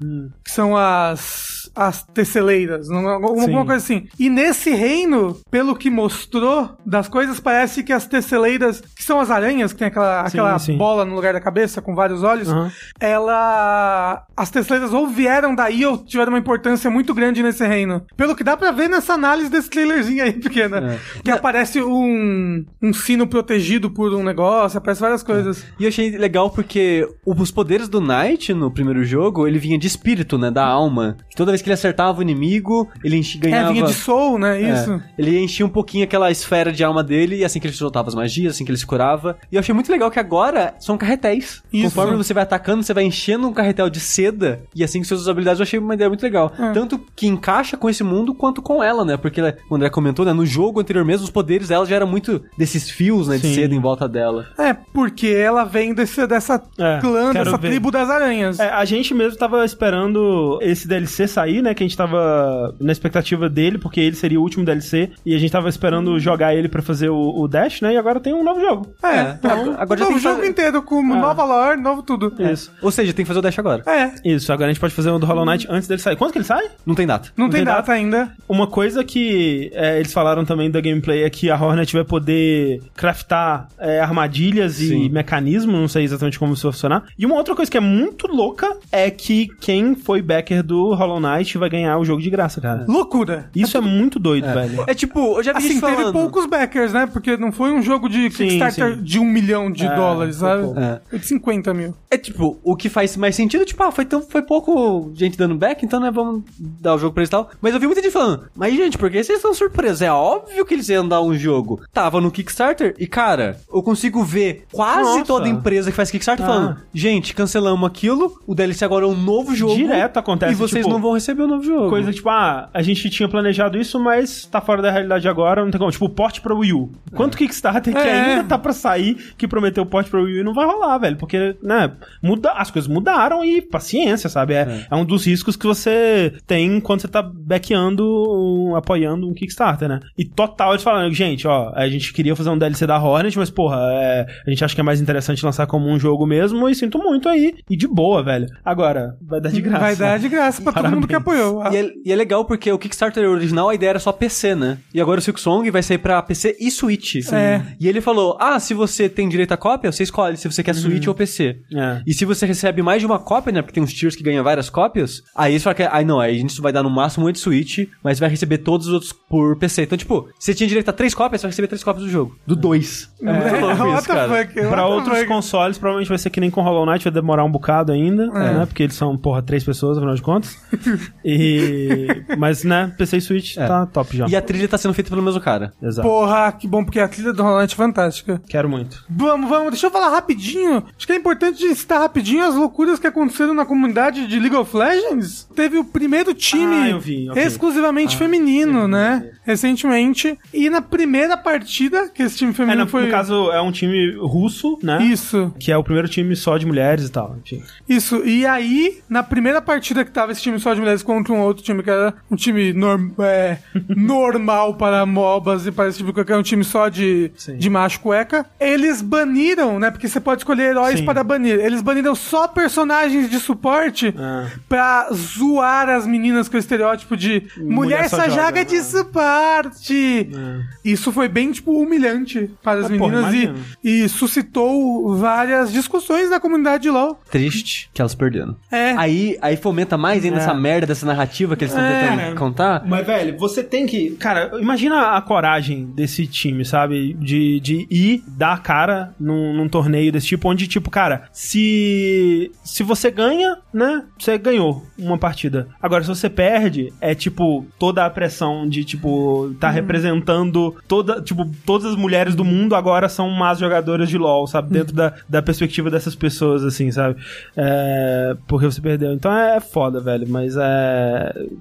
[SPEAKER 3] Que são as as tesseleiras, não- alguma
[SPEAKER 1] Sim.
[SPEAKER 3] coisa assim. E nesse reino, pelo que mostrou das coisas, parece que as tesseleiras, que são as aranhas, que tem aquela,
[SPEAKER 1] Sim,
[SPEAKER 3] aquela
[SPEAKER 1] sim.
[SPEAKER 3] bola no lugar da cabeça com vários olhos,
[SPEAKER 1] Aham.
[SPEAKER 3] ela. As tesseleiras ou vieram daí ou tiveram uma importância muito grande nesse reino. Pelo que dá pra ver nessa análise desse trailerzinho aí pequena. Que aparece um, um sino protegido por um negócio, aparece várias coisas.
[SPEAKER 2] E eu achei legal porque os poderes do Knight no primeiro jogo, ele vinha de espírito, né? Da alma. Toda vez que ele acertava o inimigo, ele enchi,
[SPEAKER 3] É,
[SPEAKER 2] ganhava...
[SPEAKER 3] vinha de soul, né?
[SPEAKER 2] É,
[SPEAKER 3] Isso.
[SPEAKER 2] ele enchia um pouquinho aquela esfera de alma dele, e assim que ele soltava as magias, assim que ele se curava. E eu achei muito legal que agora são carretéis.
[SPEAKER 3] Isso.
[SPEAKER 2] Conforme você vai atacando, você vai enchendo um carretel de seda, e assim que você usa as habilidades, eu achei uma ideia muito legal.
[SPEAKER 3] É.
[SPEAKER 2] Tanto que encaixa com esse mundo, quanto com ela, né? Porque ela- o André comentou, né? No jogo anterior mesmo, os poderes dela já eram muito desses fios, né? De
[SPEAKER 1] Sim.
[SPEAKER 2] seda em volta dela.
[SPEAKER 3] É, porque ela vem desse, dessa
[SPEAKER 1] É,
[SPEAKER 3] clã, dessa
[SPEAKER 1] ver.
[SPEAKER 3] tribo das aranhas.
[SPEAKER 1] É, a gente mesmo tava esperando esse DLC sair, né? Que a gente tava na expectativa dele, porque ele seria o último DLC. E a gente tava esperando jogar ele pra fazer o, o Dash, né? E agora tem um novo jogo.
[SPEAKER 3] É,
[SPEAKER 2] É,
[SPEAKER 3] então,
[SPEAKER 2] agora já
[SPEAKER 3] novo
[SPEAKER 2] tem
[SPEAKER 3] jogo
[SPEAKER 2] fazer-
[SPEAKER 3] inteiro com nova lore, novo tudo.
[SPEAKER 1] Isso.
[SPEAKER 2] Ou seja, tem que fazer o dash agora.
[SPEAKER 3] É,
[SPEAKER 1] Isso, agora a gente pode fazer um do Hollow Knight antes dele sair. Quando que ele sai?
[SPEAKER 2] Não tem data.
[SPEAKER 3] não, tem,
[SPEAKER 1] tem
[SPEAKER 3] data,
[SPEAKER 1] data?
[SPEAKER 3] ainda.
[SPEAKER 1] Uma coisa que é, eles falaram também da gameplay é que a Hornet vai poder craftar é, armadilhas
[SPEAKER 2] Sim.
[SPEAKER 1] e mecanismos, não sei exatamente como isso vai funcionar. E uma outra coisa que é muito louca é que quem foi backer do Hollow Knight vai ganhar o jogo de graça, cara.
[SPEAKER 3] Loucura.
[SPEAKER 1] Isso é muito doido, velho.
[SPEAKER 2] É tipo, eu já vi
[SPEAKER 3] Assim,
[SPEAKER 2] gente
[SPEAKER 3] teve
[SPEAKER 2] falando...
[SPEAKER 3] poucos backers, né? Porque não foi um jogo de
[SPEAKER 1] Sim,
[SPEAKER 3] Kickstarter
[SPEAKER 1] sim.
[SPEAKER 3] de um milhão de
[SPEAKER 1] É,
[SPEAKER 3] dólares, sabe?
[SPEAKER 2] É.
[SPEAKER 3] Foi de 50 mil.
[SPEAKER 2] É tipo, o que faz mais sentido, tipo, ah, foi, tão, foi pouco gente dando back, então né, vamos dar o jogo pra eles e tal. Mas eu vi muita gente falando, Mas, gente, por que vocês estão surpresos? É óbvio que eles iam dar um jogo. Tava no Kickstarter e, cara, eu consigo ver quase
[SPEAKER 1] Nossa.
[SPEAKER 2] toda empresa que faz Kickstarter
[SPEAKER 1] Ah.
[SPEAKER 2] falando: gente, cancelamos aquilo, o DLC agora é um novo jogo.
[SPEAKER 1] Direto acontece,
[SPEAKER 2] E vocês
[SPEAKER 1] tipo,
[SPEAKER 2] não vão receber o novo jogo.
[SPEAKER 1] Coisa tipo, ah, a gente tinha planejado isso, mas tá fora da realidade agora, não tem como. Tipo, o porte pra Wii U. Quanto Kickstarter que
[SPEAKER 3] É.
[SPEAKER 1] ainda tá pra sair, que prometeu o porte pra Wii U e não vai rolar, velho. Porque, né, muda, as coisas mudaram e paciência, sabe? É, é. um dos riscos que você tem quando você tá backeando, um- apoiando um Kickstarter, né? E total eles falando, gente, ó, a gente queria fazer um DLC da Hornet, mas, porra, é, a gente acha que é mais interessante lançar como um jogo mesmo e sinto muito aí. E de boa, velho. Agora, vai dar de graça.
[SPEAKER 3] Vai dar de graça pra todo mundo que Apoiou.
[SPEAKER 2] E é, e é legal porque o Kickstarter original, a ideia era só PC, né? E agora o Silk Song vai sair pra PC e Switch.
[SPEAKER 3] É.
[SPEAKER 2] E ele falou: ah, se você tem direito à cópia, você escolhe se você quer Switch ou PC.
[SPEAKER 1] É.
[SPEAKER 2] E se você recebe mais de uma cópia, né? Porque tem uns tiers que ganham várias cópias, aí você fala que, ai não, aí a gente vai dar no máximo um de Switch, mas vai receber todos os outros por PC. Então, tipo, você tinha direito a três cópias, você vai receber três cópias do jogo. Do dois. É, muito louco isso,
[SPEAKER 3] the
[SPEAKER 2] cara.
[SPEAKER 3] fuck?
[SPEAKER 1] Pra outros
[SPEAKER 3] fuck?
[SPEAKER 1] consoles, provavelmente vai ser que nem com Hollow Knight, vai demorar um bocado ainda, né? Porque eles são, porra, três pessoas, afinal de contas. e... Mas, né, PC e Switch
[SPEAKER 2] É.
[SPEAKER 1] tá top já.
[SPEAKER 2] E a trilha tá sendo feita pelo mesmo cara.
[SPEAKER 1] Exato.
[SPEAKER 3] Porra, que bom, porque a trilha do Rolante é fantástica.
[SPEAKER 1] Quero muito.
[SPEAKER 3] Vamos, vamos, deixa eu falar rapidinho. Acho que é importante citar rapidinho as loucuras que aconteceram na comunidade de League of Legends. Teve o primeiro time
[SPEAKER 1] Ah, vi, ok.
[SPEAKER 3] exclusivamente feminino, né? Recentemente. E na primeira partida, que esse time
[SPEAKER 1] É,
[SPEAKER 3] feminino
[SPEAKER 1] no,
[SPEAKER 3] foi.
[SPEAKER 1] no caso, é um time russo, né?
[SPEAKER 3] Isso,
[SPEAKER 1] Que é o primeiro time só de mulheres e tal. Enfim.
[SPEAKER 3] isso. E aí, na primeira partida que tava esse time só de mulheres contra um outro time que era um time norm- é, normal para MOBAs e para esse tipo de coisa, que é um time só de,
[SPEAKER 1] Sim.
[SPEAKER 3] de macho cueca, eles baniram, né? Porque você pode escolher heróis
[SPEAKER 1] Sim.
[SPEAKER 3] para banir. Eles baniram só personagens de suporte
[SPEAKER 1] Ah.
[SPEAKER 3] pra zoar as meninas com o estereótipo de mulher,
[SPEAKER 1] Mulher só
[SPEAKER 3] só
[SPEAKER 1] joga,
[SPEAKER 3] joga de
[SPEAKER 1] né?
[SPEAKER 3] suporte.
[SPEAKER 1] É.
[SPEAKER 3] Isso foi bem, tipo, humilhante para as
[SPEAKER 1] Ah, porra,
[SPEAKER 3] meninas
[SPEAKER 1] imagino.
[SPEAKER 3] e, e suscitou várias discussões na comunidade de LoL.
[SPEAKER 2] Triste que elas perderam.
[SPEAKER 3] É.
[SPEAKER 2] Aí, aí fomenta mais ainda
[SPEAKER 1] É.
[SPEAKER 2] essa merda dessa narrativa que eles estão
[SPEAKER 3] É.
[SPEAKER 2] tentando contar.
[SPEAKER 1] Mas, velho, você tem que. Cara, imagina a coragem desse time, sabe? De, de ir dar a cara num, num torneio desse tipo, onde, tipo, cara, se. Se você ganha, né? Você ganhou uma partida. Agora, se você perde, é tipo toda a pressão de, tipo, tá representando toda. Tipo, todas as mulheres do mundo agora são más jogadoras de LOL, sabe? Dentro da, da perspectiva dessas pessoas, assim, sabe? É, porque você perdeu. Então é foda, velho. Mas é.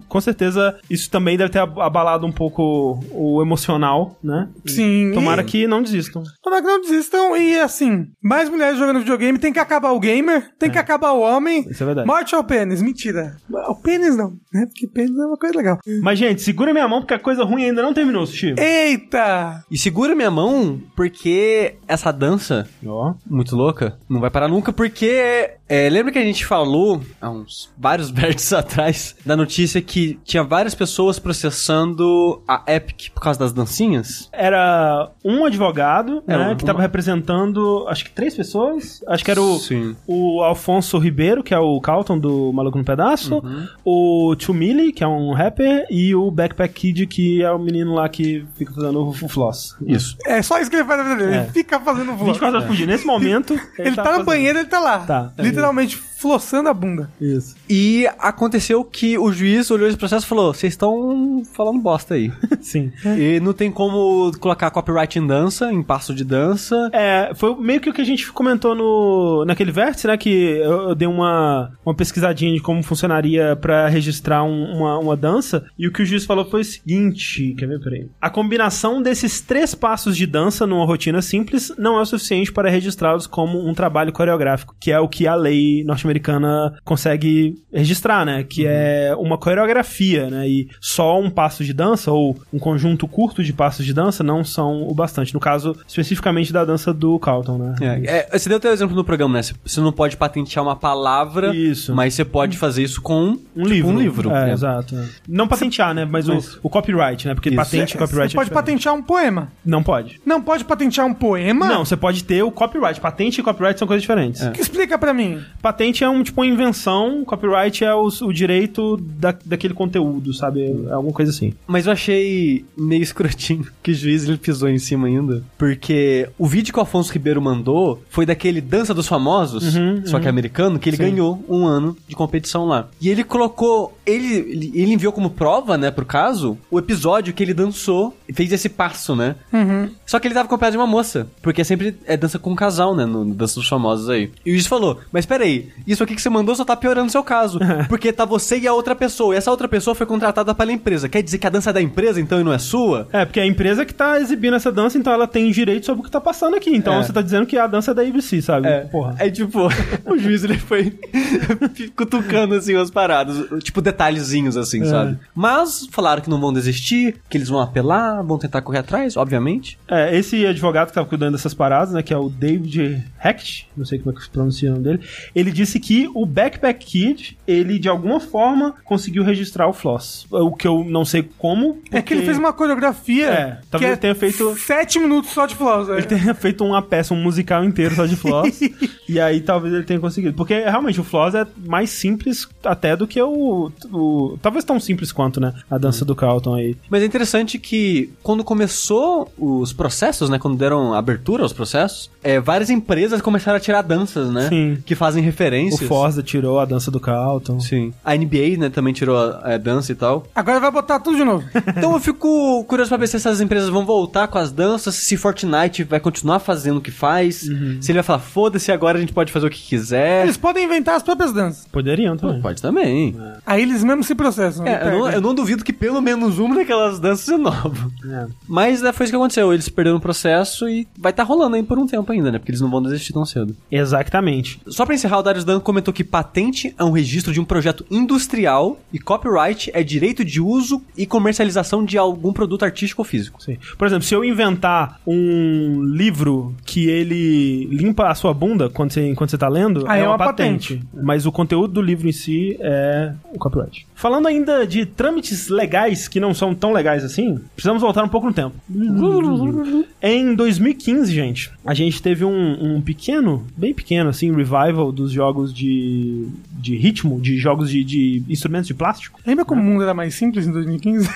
[SPEAKER 1] Com certeza, isso também deve ter ab- abalado um pouco o emocional, né?
[SPEAKER 3] Sim.
[SPEAKER 1] Tomara
[SPEAKER 3] e-
[SPEAKER 1] que não desistam.
[SPEAKER 3] Tomara que não desistam. E assim, mais mulheres jogando videogame, tem que acabar o gamer, tem que acabar o homem.
[SPEAKER 1] Isso é verdade.
[SPEAKER 3] Morte ao pênis, mentira. O pênis não, né? Porque pênis é uma coisa legal.
[SPEAKER 1] Mas, gente, segura minha mão porque a coisa ruim ainda não terminou, Sushi.
[SPEAKER 3] Eita!
[SPEAKER 2] E segura minha mão, porque essa dança,
[SPEAKER 1] Ó.
[SPEAKER 2] muito louca, não vai parar nunca, porque. É, lembra que a gente falou, há uns vários vértices atrás, da notícia que tinha várias pessoas processando a Epic por causa das dancinhas?
[SPEAKER 1] Era um advogado,
[SPEAKER 2] É,
[SPEAKER 1] né?
[SPEAKER 2] uma-
[SPEAKER 1] Que tava representando, acho que três pessoas. Acho que era o,
[SPEAKER 2] Sim.
[SPEAKER 1] o Alfonso Ribeiro, que é o Calton do Maluco no Pedaço.
[SPEAKER 2] Uhum.
[SPEAKER 1] O Chumili, que é um rapper. E o Backpack Kid, que é o menino lá que fica fazendo o, floss.
[SPEAKER 2] Isso.
[SPEAKER 3] É só isso que ele faz na vida dele.
[SPEAKER 1] É.
[SPEAKER 3] Ele fica fazendo vlog.
[SPEAKER 1] 24 horas por dia. Nesse momento,
[SPEAKER 3] Ele tá, no
[SPEAKER 1] fazendo-
[SPEAKER 3] banheiro, ele tá lá.
[SPEAKER 1] Tá.
[SPEAKER 3] Literalmente flossando a bunda.
[SPEAKER 1] Isso.
[SPEAKER 2] E aconteceu que o juiz olhou esse processo e falou: vocês estão falando bosta aí.
[SPEAKER 1] Sim.
[SPEAKER 2] e não tem como colocar copyright em dança, em passo de dança.
[SPEAKER 1] É, foi meio que o que a gente comentou no, naquele vértice, né? Que eu, eu dei uma, uma pesquisadinha de como funcionaria pra registrar um- uma, uma dança. E o que o juiz falou foi o seguinte: quer ver? Peraí. A combinação desses três passos de dança numa rotina simples não é o suficiente para registrá-los como um trabalho coreográfico, que é o que a lei norte-americana consegue registrar, né? Que é uma coreografia, né? E só um passo de dança ou um conjunto curto de passos de dança não são o bastante. No caso, especificamente da dança do Carlton, né?
[SPEAKER 2] É, é, você deu teu exemplo no programa, né? Você- não pode patentear uma palavra,
[SPEAKER 1] Isso.
[SPEAKER 2] mas você pode fazer isso com
[SPEAKER 1] Um
[SPEAKER 2] tipo,
[SPEAKER 1] livro.
[SPEAKER 2] Um livro.
[SPEAKER 1] É,
[SPEAKER 2] É.
[SPEAKER 1] exato. é. Não patentear, né? Mas,
[SPEAKER 2] Mas-
[SPEAKER 1] o, o copyright, né? Porque
[SPEAKER 2] Isso.
[SPEAKER 1] patente e copyright
[SPEAKER 3] Você pode
[SPEAKER 1] é diferente.
[SPEAKER 3] patentear um poema.
[SPEAKER 1] Não pode.
[SPEAKER 3] Não pode patentear um poema?
[SPEAKER 1] Não, você pode ter o copyright. Patente e copyright são coisas diferentes.
[SPEAKER 2] É.
[SPEAKER 3] Explica pra mim.
[SPEAKER 1] Patente é um tipo uma invenção, copyright é o, o direito da, daquele conteúdo, sabe? É alguma coisa assim.
[SPEAKER 2] Mas eu achei meio escrotinho que o juiz ele pisou em cima ainda. Porque o vídeo que o Afonso Ribeiro mandou foi daquele Dança dos Famosos,
[SPEAKER 1] Uhum,
[SPEAKER 2] só que americano, que ele
[SPEAKER 1] Sim.
[SPEAKER 2] ganhou um ano de competição lá. E ele colocou ele, ele, enviou como prova, né, pro caso, o episódio que ele dançou e fez esse passo, né? Só que ele tava acompanhado de uma moça, porque sempre é dança com um casal, né, no, no Dança dos Famosos aí. E o juiz falou, mas peraí, isso aqui que você mandou só tá piorando o seu caso, porque tá você e a outra pessoa, e essa outra pessoa foi contratada pela empresa. Quer dizer que a dança é da empresa, então, e não é sua?
[SPEAKER 1] É, porque é a empresa que tá exibindo essa dança, então ela tem direito sobre o que tá passando aqui. Então
[SPEAKER 2] É.
[SPEAKER 1] você tá dizendo que a dança é da ABC, sabe?
[SPEAKER 2] É,
[SPEAKER 1] Porra.
[SPEAKER 2] Aí, tipo, o juiz ele foi cutucando assim as paradas, tipo detalhezinhos assim, sabe? Mas falaram que não vão desistir, que eles vão apelar, vão tentar correr atrás, obviamente.
[SPEAKER 1] É, esse advogado que tava cuidando dessas paradas, né, que é o David Hecht, não sei como é que se pronuncia o nome dele, ele disse que o Backpack Kid, ele de alguma forma conseguiu registrar o Floss. O que eu não sei como.
[SPEAKER 3] É que ele
[SPEAKER 1] porque
[SPEAKER 3] fez uma coreografia.
[SPEAKER 1] É,
[SPEAKER 3] que
[SPEAKER 1] talvez ele tenha feito-
[SPEAKER 3] Sete minutos só de floss.
[SPEAKER 1] Ele tenha feito uma peça, um musical inteiro só de Floss. e aí talvez ele tenha conseguido. Porque realmente o Floss é mais simples até do que o. o talvez tão simples quanto, né? A dança do Carlton aí.
[SPEAKER 2] Mas é interessante que quando começou os processos, né, quando deram abertura aos processos, é, várias empresas começaram a tirar danças, né,
[SPEAKER 1] Sim.
[SPEAKER 2] que fazem
[SPEAKER 1] O
[SPEAKER 2] referências.
[SPEAKER 1] Forza tirou a dança do Carlton.
[SPEAKER 2] Sim. A NBA, né, também tirou a, a dança e tal.
[SPEAKER 3] Agora vai botar tudo de novo.
[SPEAKER 2] Então eu fico curioso pra ver se essas empresas vão voltar com as danças, se Fortnite vai continuar fazendo o que faz, se ele vai falar, foda-se, agora a gente pode fazer o que quiser.
[SPEAKER 3] Eles podem inventar as próprias danças.
[SPEAKER 1] Poderiam também.
[SPEAKER 2] Pode também.
[SPEAKER 3] Aí eles mesmos se processam.
[SPEAKER 2] É, eu, não, eu não duvido que pelo menos uma daquelas danças é nova.
[SPEAKER 1] É.
[SPEAKER 2] Mas né, foi isso que aconteceu. Eles perderam o processo e vai estar rolando aí por um tempo ainda, né? Porque eles não vão desistir tão cedo.
[SPEAKER 1] Exatamente.
[SPEAKER 2] Só pra encerrar, o Darius Dan comentou que patente é um registro de um projeto industrial e copyright é direito de uso e comercialização de algum produto artístico ou físico.
[SPEAKER 1] Sim. Por exemplo, se eu inventar um livro que ele limpa a sua bunda quando você, enquanto você tá lendo,
[SPEAKER 3] Ah,
[SPEAKER 1] é,
[SPEAKER 3] é
[SPEAKER 1] uma,
[SPEAKER 3] uma
[SPEAKER 1] patente.
[SPEAKER 3] patente.
[SPEAKER 1] Mas o conteúdo do livro em si é o copyright. Falando ainda de trâmites legais que não são tão legais assim, precisamos voltar um pouco no tempo. em 2015, gente, a gente teve um, um pequeno, bem pequeno, assim, revival dos jogos de, de ritmo, de jogos de, de instrumentos de plástico.
[SPEAKER 3] Lembra como o mundo era mais simples em 2015?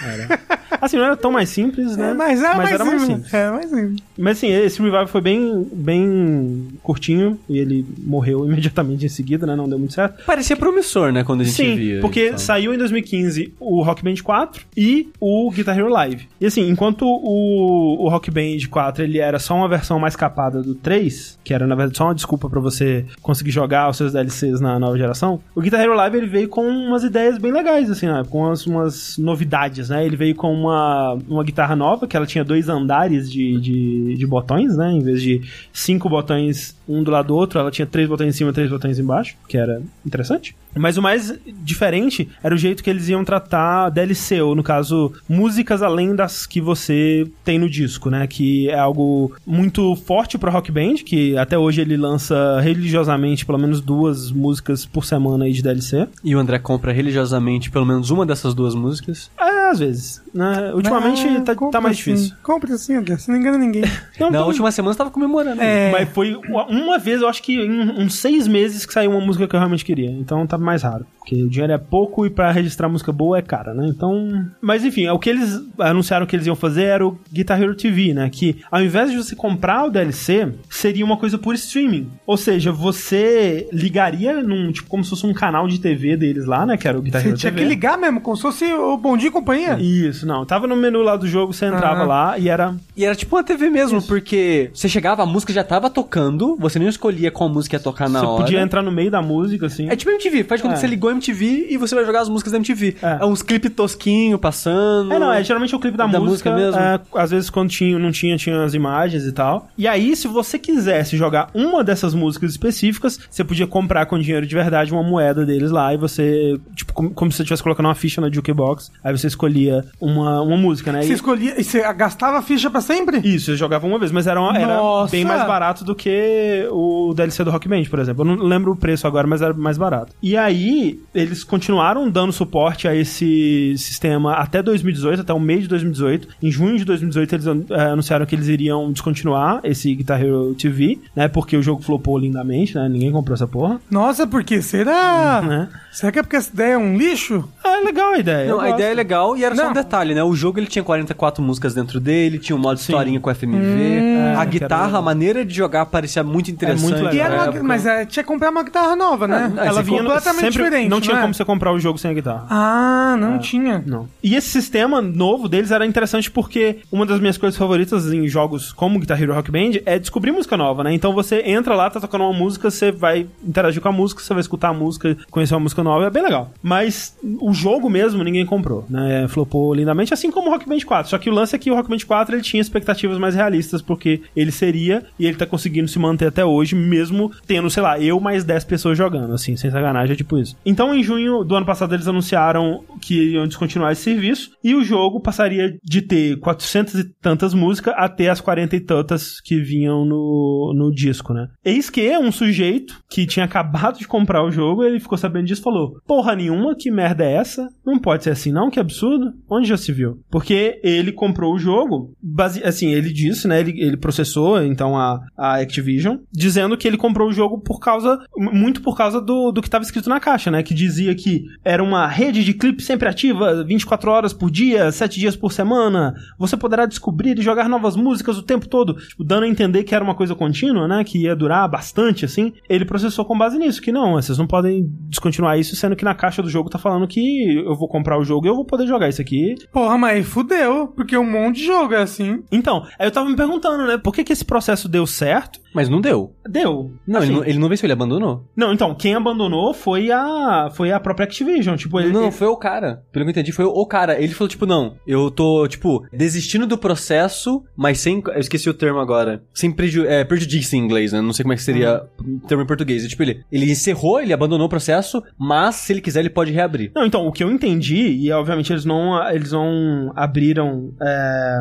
[SPEAKER 1] Assim, não era tão mais simples, né?
[SPEAKER 3] É, mas era, mais,
[SPEAKER 1] era mais
[SPEAKER 3] simples. É, mais simples.
[SPEAKER 1] Mas assim, esse revival foi bem, bem curtinho e ele morreu imediatamente em seguida, né? Não deu muito certo.
[SPEAKER 2] Parecia promissor, né? Quando a gente
[SPEAKER 1] Sim,
[SPEAKER 2] via.
[SPEAKER 1] porque
[SPEAKER 2] então.
[SPEAKER 1] saiu em 2015 o Rock Band 4 e o Guitar Hero Live. E assim, enquanto o, o Rock Band 4 ele era só uma versão mais capada do 3, que era na verdade só uma desculpa pra você conseguir jogar os seus DLCs na nova geração, o Guitar Hero Live ele veio com umas ideias bem legais, assim, né? com umas, umas novidades, né? Ele veio com uma, uma guitarra nova, que ela tinha dois andares de, de, de botões, né? Em vez de cinco botões um do lado do outro, ela tinha três botões em cima e três botões embaixo, que era interessante. Mas o mais diferente era o jeito que eles iam tratar DLC, ou no caso, músicas além das que você tem no disco, né? Que é algo muito forte pro Rock Band, que até hoje ele lança religiosamente pelo menos duas músicas por semana aí de DLC.
[SPEAKER 2] E o André compra religiosamente pelo menos uma dessas duas músicas.
[SPEAKER 1] É, às vezes. Né? Ultimamente
[SPEAKER 3] Ah,
[SPEAKER 1] tá, tá mais
[SPEAKER 3] assim.
[SPEAKER 1] difícil.
[SPEAKER 3] Compre assim, André. Você não engana ninguém.
[SPEAKER 1] Não,
[SPEAKER 2] Na
[SPEAKER 1] tô-
[SPEAKER 2] última semana você tava comemorando.
[SPEAKER 3] É.
[SPEAKER 1] Mas foi uma- vez, eu acho que em uns seis meses que saiu uma música que eu realmente queria. Então tá mais raro. Porque o dinheiro é pouco e pra registrar música boa é cara, né? Então. Mas enfim, o que eles anunciaram que eles iam fazer era o Guitar Hero TV, né? Que ao invés de você comprar o DLC, seria uma coisa por streaming. Ou seja, você ligaria num, tipo, como se fosse um canal de TV deles lá, né? Que era o Guitar
[SPEAKER 3] Você
[SPEAKER 1] Hero
[SPEAKER 3] tinha
[SPEAKER 1] TV.
[SPEAKER 3] que ligar mesmo, como se fosse o Bom Dia e Companhia.
[SPEAKER 1] Isso, não. Tava no menu lá do jogo, você entrava
[SPEAKER 3] Ah.
[SPEAKER 1] lá e era.
[SPEAKER 2] E era tipo uma TV mesmo, porque você chegava, a música já tava tocando, você nem escolhia qual música ia tocar na
[SPEAKER 1] você
[SPEAKER 2] hora.
[SPEAKER 1] podia entrar no meio da música, assim.
[SPEAKER 2] É tipo MTV, faz quando
[SPEAKER 1] É.
[SPEAKER 2] você ligou a MTV e você vai jogar as músicas da MTV.
[SPEAKER 1] É.
[SPEAKER 2] É, uns clipes tosquinho passando.
[SPEAKER 1] É, não, é geralmente o clipe da,
[SPEAKER 2] Da
[SPEAKER 1] música,
[SPEAKER 2] música mesmo?
[SPEAKER 1] é, às vezes quando tinha, não tinha, tinha as imagens e tal. E aí, se você quisesse jogar uma dessas músicas específicas, você podia comprar com dinheiro de verdade uma moeda deles lá e você, tipo, como, como se você estivesse colocando uma ficha na jukebox, aí você escolhia uma, uma música, né?
[SPEAKER 3] Você
[SPEAKER 1] E-
[SPEAKER 3] escolhia. E você gastava a ficha pra sempre?
[SPEAKER 1] isso, eu jogava uma vez, mas era, uma- era bem mais barato do que o DLC do Rock Band, por exemplo. Eu não lembro o preço agora, mas era mais barato. E aí, eles continuaram dando suporte a esse sistema até 2018, até o mês de 2018. Em junho de 2018, eles eh, anunciaram que eles iriam descontinuar esse Guitar Hero TV, né? Porque o jogo flopou lindamente, né? Ninguém comprou essa porra,
[SPEAKER 3] Nossa, por que será?
[SPEAKER 1] né?
[SPEAKER 3] Será que é porque essa ideia é um lixo?
[SPEAKER 1] É, legal a ideia.
[SPEAKER 2] Não, a ideia é
[SPEAKER 1] gosto.
[SPEAKER 2] legal e era só
[SPEAKER 3] Não.
[SPEAKER 2] um detalhe, né? O jogo ele tinha 44 músicas dentro dele, tinha um modo historinha com FMV, a
[SPEAKER 1] É,
[SPEAKER 2] guitarra, a maneira de jogar parecia muito interessante.
[SPEAKER 1] muito
[SPEAKER 3] E
[SPEAKER 1] legal.
[SPEAKER 3] uma, mas é, tinha que comprar uma guitarra nova, né?
[SPEAKER 2] Ah,
[SPEAKER 1] Ela vinha
[SPEAKER 3] completamente
[SPEAKER 1] sempre,
[SPEAKER 3] diferente,
[SPEAKER 1] Não tinha
[SPEAKER 3] não é?
[SPEAKER 1] como você comprar o jogo sem a guitarra.
[SPEAKER 3] Ah, não tinha.
[SPEAKER 1] Não. E esse sistema novo deles era interessante porque uma das minhas coisas favoritas em jogos como Guitar Hero Rock Band é descobrir música nova, né? Então você entra lá, tá tocando uma música, você vai interagir com a música, você vai escutar a música, conhecer uma música nova, é bem legal. Mas o jogo mesmo ninguém comprou, né? Flopou lindamente, assim como o Rock Band 4. Só que o lance é que o Rock Band 4 ele tinha expectativas mais realistas porque ele seria e ele tá conseguindo se manter até hoje, mesmo tendo, sei lá, eu mais 10 pessoas jogando, assim, sem sacanagem, é tipo isso. Então, em junho do ano passado, eles anunciaram que iam descontinuar esse serviço e o jogo passaria de ter 400 e tantas músicas até as 40 e tantas que vinham no, no disco, né? Eis que um sujeito que tinha acabado de comprar o jogo, ele ficou sabendo disso e falou: Porra nenhuma, que merda é essa? Não pode ser assim, não? Que absurdo. Onde já se viu? Porque ele comprou o jogo, base... assim, ele disse, né? Ele, ele processou, então, a, a Activision, dizendo que ele comprou o jogo por causa, muito por causa do, do que estava escrito na caixa, né? Que dizia que era uma rede de clipes sempre ativa, 24 horas por dia, 7 dias por semana. Você poderá descobrir e jogar novas músicas o tempo todo, tipo, dando a entender que era uma coisa contínua, né? Que ia durar bastante, assim. Ele processou com base nisso, que não, vocês não podem descontinuar isso, sendo que na caixa do jogo tá falando que eu vou comprar o jogo e eu vou poder jogar isso aqui.
[SPEAKER 3] Porra, mas fudeu, porque um monte de jogo é assim.
[SPEAKER 1] Então, aí eu tava me perguntando, né? Por que, que esse processo deu certo?
[SPEAKER 2] Mas não deu.
[SPEAKER 1] Deu.
[SPEAKER 2] Não,
[SPEAKER 1] Assim,
[SPEAKER 2] ele, não ele não venceu, ele abandonou.
[SPEAKER 1] Não, então, quem abandonou foi a foi a própria Activision, tipo, ele,
[SPEAKER 2] não,
[SPEAKER 1] ele-
[SPEAKER 2] foi o cara. Pelo que eu entendi, foi o cara. Ele falou, tipo, não, eu tô, tipo, desistindo do processo, mas sem. Eu esqueci o termo agora. Sem preju é, prejudice em inglês, né? Não sei como é que seria o termo em português. Tipo, ele, ele encerrou, ele abandonou o processo, mas se ele quiser, ele pode reabrir.
[SPEAKER 1] Não, então, o que eu entendi, e obviamente eles não eles não abriram é,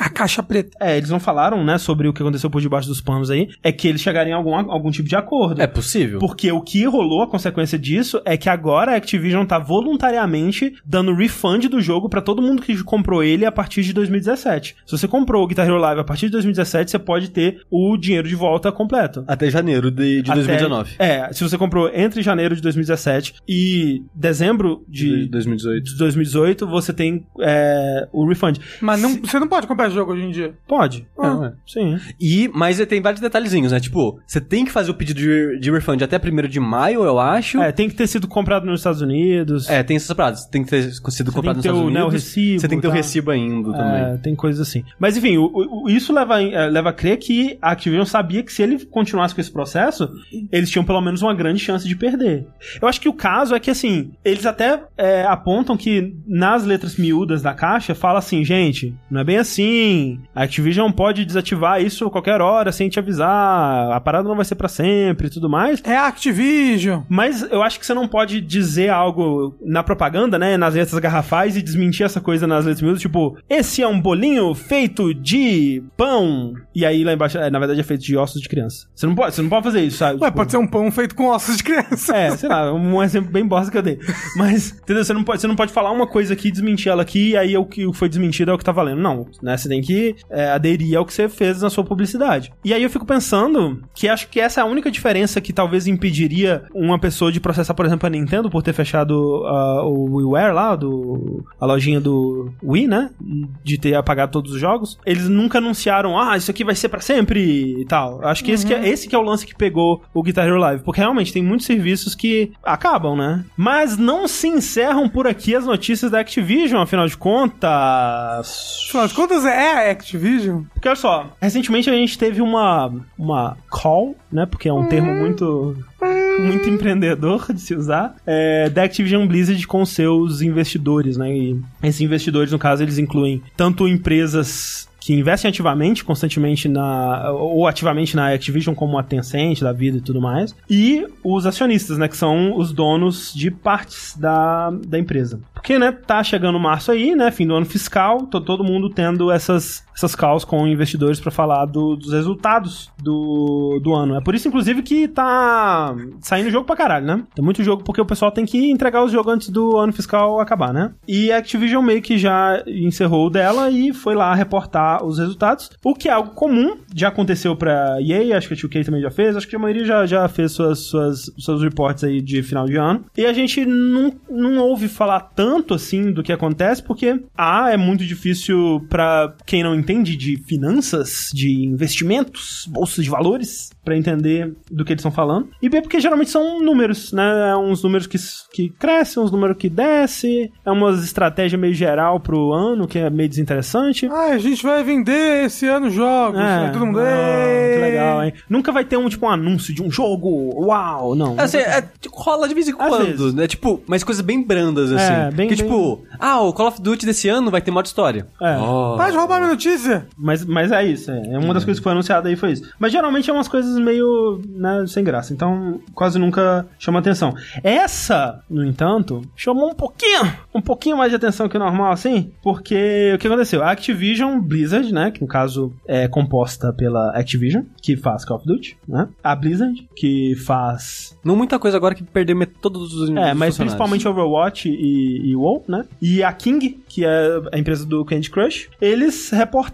[SPEAKER 3] A caixa preta.
[SPEAKER 1] é, eles não falaram, né, sobre o que aconteceu por debaixo dos panos aí, é que eles chegaram em algum, algum tipo de acordo.
[SPEAKER 2] É possível.
[SPEAKER 1] Porque o que rolou, a consequência disso, é que agora a Activision tá voluntariamente dando refund do jogo pra todo mundo que comprou ele a partir de 2017. Se você comprou o Guitar Hero Live a partir de 2017, você pode ter o dinheiro de volta completo.
[SPEAKER 2] Até janeiro de, de
[SPEAKER 1] Até-
[SPEAKER 2] 2019.
[SPEAKER 1] É, se você comprou entre janeiro de 2017 e dezembro
[SPEAKER 2] De
[SPEAKER 1] de,
[SPEAKER 2] 2018.
[SPEAKER 1] de 2018, você tem é, o refund.
[SPEAKER 3] Mas não, você não pode comprar jogo hoje em dia.
[SPEAKER 1] Pode.
[SPEAKER 2] Ah,
[SPEAKER 1] É, sim.
[SPEAKER 2] E, mas tem vários detalhezinhos, né? Tipo, você tem que fazer o pedido de, de refund até 1 de maio, eu acho.
[SPEAKER 1] É, tem que ter sido comprado nos Estados Unidos.
[SPEAKER 2] É, tem essas paradas. Tem que ter sido comprado nos Estados
[SPEAKER 1] o, né, o
[SPEAKER 2] Unidos.
[SPEAKER 1] recibo,
[SPEAKER 2] Você tem que ter o
[SPEAKER 1] tá?
[SPEAKER 2] recibo ainda também.
[SPEAKER 1] É, tem coisas assim. Mas enfim, o- o- isso leva, é, leva a crer que a Activision sabia que se ele continuasse com esse processo, eles tinham pelo menos uma grande chance de perder. Eu acho que o caso é que, assim, eles até é, apontam que nas letras miúdas da caixa fala assim, gente, não é bem assim. A Activision pode desativar isso a qualquer hora sem te avisar. A parada não vai ser pra sempre e tudo mais.
[SPEAKER 3] É Activision.
[SPEAKER 1] Mas eu acho que você não pode dizer algo na propaganda, né? Nas letras garrafais e desmentir essa coisa nas letras miúdas, tipo, esse é um bolinho feito de pão. E aí lá embaixo, é, na verdade, é feito de ossos de criança. Você não pode, você não pode fazer isso, sabe?
[SPEAKER 3] Ué,
[SPEAKER 1] Tipo,
[SPEAKER 3] pode ser um pão feito com ossos de criança.
[SPEAKER 1] É, sei lá, um exemplo bem bosta que eu dei. Mas, entendeu? Você não pode, você não pode falar uma coisa aqui, desmentir ela aqui, e aí o que foi desmentido é o que tá valendo. Não, né? Você tem que é, aderir ao que você fez na sua publicidade. E aí eu fico pensando que acho que essa é a única diferença que talvez impediria uma pessoa de processar, por exemplo, a Nintendo por ter fechado ah, o WiiWare lá, do, a lojinha do Wii, né? De ter apagado todos os jogos. Eles nunca anunciaram, ah, isso aqui vai ser pra sempre e tal. Acho que, esse, que é, esse que é o lance que pegou o Guitar Hero Live. Porque realmente tem muitos serviços que acabam, né? Mas não se encerram por aqui as notícias da Activision, afinal de contas.
[SPEAKER 3] Afinal de contas, é a Activision.
[SPEAKER 1] Porque olha só, recentemente a gente teve uma, uma call, né? Porque é um termo muito. Muito empreendedor de se usar, é, da Activision Blizzard com seus investidores, né? E esses investidores, no caso, eles incluem tanto empresas que investem ativamente, constantemente na. ou ativamente na Activision, como a Tencent, da vida e tudo mais, e os acionistas, né? Que são os donos de partes da, da empresa. Porque, né, tá chegando março aí, né? Fim do ano fiscal, todo mundo tendo essas, essas calls com investidores pra falar do- dos resultados do, do ano. É por isso, inclusive, que tá saindo jogo pra caralho, né? Tem muito jogo porque o pessoal tem que entregar os jogos antes do ano fiscal acabar, né? E a Activision meio que já encerrou dela e foi lá reportar os resultados, o que é algo comum, já aconteceu pra EA, acho que a 2K também já fez, acho que a maioria já, já fez suas, suas, seus reportes aí de final de ano. E a gente não, não ouve falar tanto assim do que acontece, porque A é muito difícil pra quem não entende de finanças, de investimentos, bolsas de valores, pra entender do que eles estão falando. E B, porque geralmente são números, né? É uns números que, que crescem, uns números que descem, é uma estratégia meio geral pro ano, que é meio desinteressante.
[SPEAKER 3] Ah, a gente vai vender esse ano jogos.
[SPEAKER 1] É,
[SPEAKER 3] aí todo mundo.
[SPEAKER 1] ah, que legal, hein? Nunca vai ter um, tipo, um anúncio de um jogo, uau, não.
[SPEAKER 2] Assim, é, tipo, rola de vez em quando, né? Tipo, mas coisas bem brandas, assim.
[SPEAKER 1] É, bem-
[SPEAKER 2] que
[SPEAKER 1] bem-
[SPEAKER 2] tipo, ah, o Call of Duty desse ano vai ter modo história.
[SPEAKER 1] É.
[SPEAKER 2] Oh.
[SPEAKER 3] Para de roubar minha notícia.
[SPEAKER 1] Mas, mas é isso, é. É Uma das coisas que foi anunciada aí foi isso. Mas geralmente é umas coisas meio, né, sem graça. Então, quase nunca chama atenção. Essa, no entanto, chamou um pouquinho, um pouquinho mais de atenção que o normal, assim, porque o que aconteceu? A Activision Blizzard, né, que no caso é composta pela Activision, que faz Call of Duty, né? A Blizzard, que faz
[SPEAKER 2] Não muita coisa agora que perdeu todos os
[SPEAKER 1] é, mas principalmente Overwatch e, e WoW, né? E a King, que é a empresa do Candy Crush, eles reportaram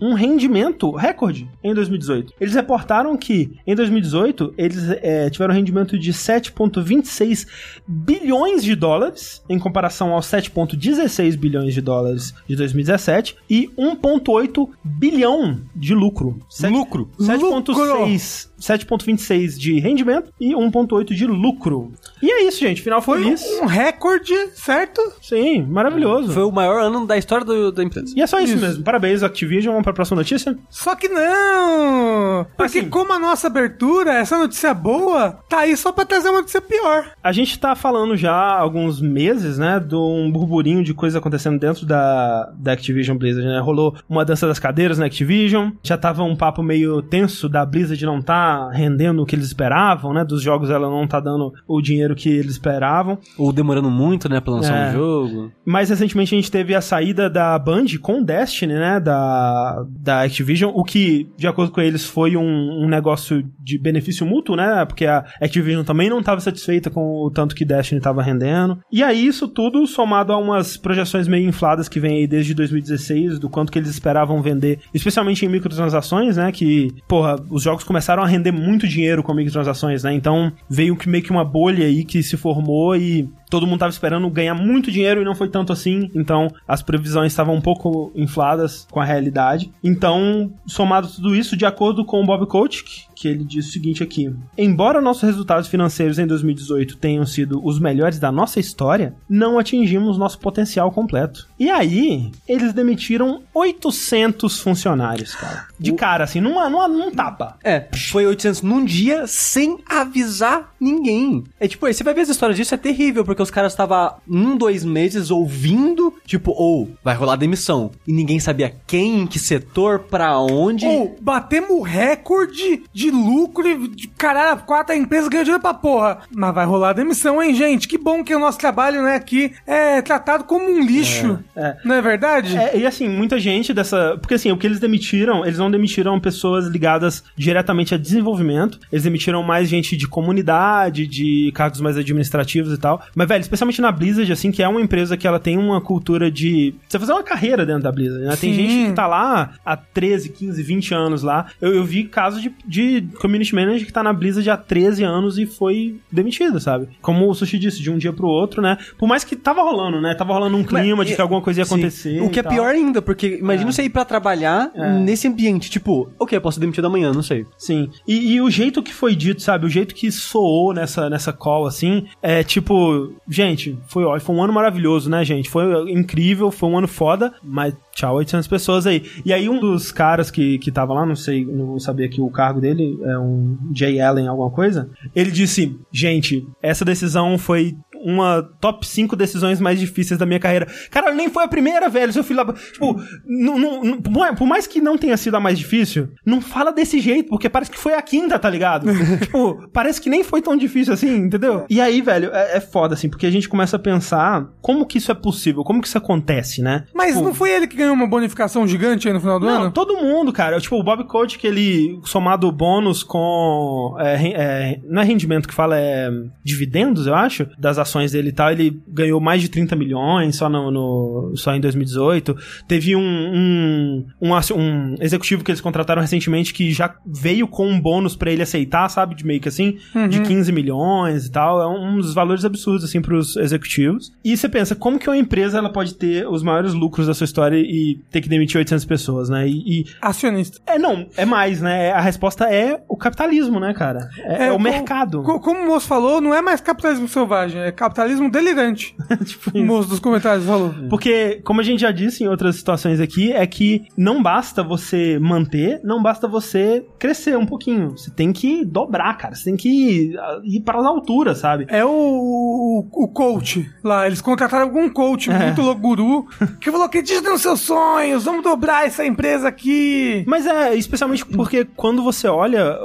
[SPEAKER 1] um rendimento recorde em 2018. Eles reportaram que em 2018 eles é, tiveram um rendimento de 7,26 bilhões de dólares em comparação aos 7,16 bilhões de dólares de 2017 e 1,8 bilhão de lucro. Sete-
[SPEAKER 2] Lucro.
[SPEAKER 1] 7,6 7,26 de rendimento e 1,8 de lucro. E é isso, gente. Final
[SPEAKER 3] Foi
[SPEAKER 1] feliz.
[SPEAKER 3] um recorde, certo?
[SPEAKER 1] Sim, maravilhoso.
[SPEAKER 2] Foi o maior ano da história do- da empresa.
[SPEAKER 1] E é só isso,
[SPEAKER 3] Isso.
[SPEAKER 1] mesmo. Parabéns, Activision. Vamos pra próxima notícia?
[SPEAKER 3] Só que não! Porque
[SPEAKER 1] Assim.
[SPEAKER 3] como a nossa abertura, essa notícia boa, tá aí só pra trazer uma notícia pior.
[SPEAKER 1] A gente tá falando já há alguns meses, né, de um burburinho de coisa acontecendo dentro da, da Activision Blizzard, né? Rolou uma dança das cadeiras na Activision, já tava um papo meio tenso da Blizzard não tá rendendo o que eles esperavam, né? Dos jogos ela não tá dando o dinheiro que eles esperavam.
[SPEAKER 2] Ou demorando muito, né, pra lançar
[SPEAKER 1] É.
[SPEAKER 2] um jogo.
[SPEAKER 1] Mais recentemente a gente teve a saída da Band com Destiny, né? Da, da Activision, o que, de acordo com eles, foi um, um negócio de benefício mútuo, né? Porque a Activision também não estava satisfeita com o tanto que Destiny estava rendendo. E aí, isso tudo somado a umas projeções meio infladas que vem aí desde 2016, do quanto que eles esperavam vender, especialmente em microtransações, né? Que, porra, os jogos começaram a render muito dinheiro com microtransações, né? Então veio que meio que uma bolha aí que se formou e todo mundo tava esperando ganhar muito dinheiro e não foi tanto assim. Então as previsões estavam um pouco infladas com a realidade. Então, somado tudo isso, de acordo com o Bob Kotick, que ele diz o seguinte aqui: Embora nossos resultados financeiros em 2018 tenham sido os melhores da nossa história, não atingimos nosso potencial completo. E aí, eles demitiram 800 funcionários, cara. De cara, assim, numa, numa, num tapa.
[SPEAKER 2] É, foi 800 num dia sem avisar ninguém. É tipo, aí você vai ver as histórias disso, é terrível, porque os caras estavam um, dois meses ouvindo, tipo, ou vai rolar demissão. E ninguém sabia quem, em que setor, pra onde.
[SPEAKER 3] Ou batemos recorde de lucro e de caralho, a quarta empresa ganhou dinheiro pra porra. Mas vai rolar demissão, hein, gente? Que bom que o nosso trabalho, né, aqui é tratado como um lixo.
[SPEAKER 1] É.
[SPEAKER 3] Não é verdade?
[SPEAKER 1] É, e assim, muita gente dessa. Porque assim, o que eles demitiram, eles não demitiram pessoas ligadas diretamente a desenvolvimento. Eles demitiram mais gente de comunidade, de cargos mais administrativos e tal. Mas, velho, especialmente na Blizzard, assim, que é uma empresa que ela tem uma cultura de. Você fazer uma carreira dentro da Blizzard, né? Tem
[SPEAKER 3] Sim.
[SPEAKER 1] gente que tá lá há 13, 15, 20 anos lá. Eu, eu vi casos de, de community manager que tá na Blizzard há 13 anos e foi demitido, sabe? Como o Sushi disse, de um dia pro outro, né? Por mais que tava rolando, né? Tava rolando um clima de que alguma coisa ia
[SPEAKER 2] Sim.
[SPEAKER 1] acontecer.
[SPEAKER 2] O que é
[SPEAKER 1] tal.
[SPEAKER 2] pior ainda, porque imagina
[SPEAKER 1] É.
[SPEAKER 2] você ir pra trabalhar
[SPEAKER 1] É.
[SPEAKER 2] nesse ambiente. Tipo, ok, eu posso ser demitido amanhã, não sei.
[SPEAKER 1] Sim. E, e o jeito que foi dito, sabe? O jeito que soou nessa, nessa call, assim, é tipo, gente, foi, foi um ano maravilhoso, né, gente? Foi incrível, foi um ano foda, mas tchau, 800 pessoas aí. E aí um dos caras que, que tava lá, não sei, não sabia que o cargo dele é um Jay Allen, alguma coisa, ele disse, gente, essa decisão foi uma top 5 decisões mais difíceis da minha carreira. Cara, nem foi a primeira, velho. Seu filho lá. Tipo, não, não- não- por mais- que não tenha sido a mais difícil, não fala desse jeito, porque parece que foi a quinta, tá ligado? tipo, parece que nem foi tão difícil assim, entendeu? E aí, velho, é, é foda, assim, porque a gente começa a pensar como que isso é possível, como que isso acontece, né?
[SPEAKER 3] Mas
[SPEAKER 1] Tipo,
[SPEAKER 3] não foi ele que ganhou uma bonificação gigante aí no final do
[SPEAKER 1] não,
[SPEAKER 3] ano?
[SPEAKER 1] todo mundo, cara. Tipo, o Bob Coach, que ele somado bônus com. é, é, não é rendimento que fala, é dividendos, eu acho, das ações dele e tal, ele ganhou mais de 30 milhões só, no, no- só em 2018. Teve um, um, um, um executivo que eles contrataram recentemente que já veio com um bônus pra ele aceitar, sabe? De meio que assim, de 15 milhões e tal. É um dos valores absurdos, assim, pros executivos. E você pensa, como que uma empresa ela pode ter os maiores lucros da sua história e ter que demitir 800 pessoas, né? E, e-
[SPEAKER 3] Acionista.
[SPEAKER 1] é, não, é mais, né? A resposta é o capitalismo, né, cara? É, é o
[SPEAKER 3] co-
[SPEAKER 1] mercado.
[SPEAKER 3] co- como o moço falou, não é mais capitalismo selvagem, é capitalismo delirante.
[SPEAKER 1] tipo
[SPEAKER 3] O moço dos comentários falou.
[SPEAKER 1] Porque, como a gente já disse em outras situações aqui, é que não basta você manter, não basta você crescer um pouquinho. Você tem que dobrar, cara. Você tem que ir para as alturas, sabe?
[SPEAKER 3] É o, o, o coach lá. Eles contrataram algum coach
[SPEAKER 1] É.
[SPEAKER 3] muito louco guru que falou: acredita nos seus sonhos, vamos dobrar essa empresa aqui.
[SPEAKER 1] Mas é, especialmente porque quando você olha,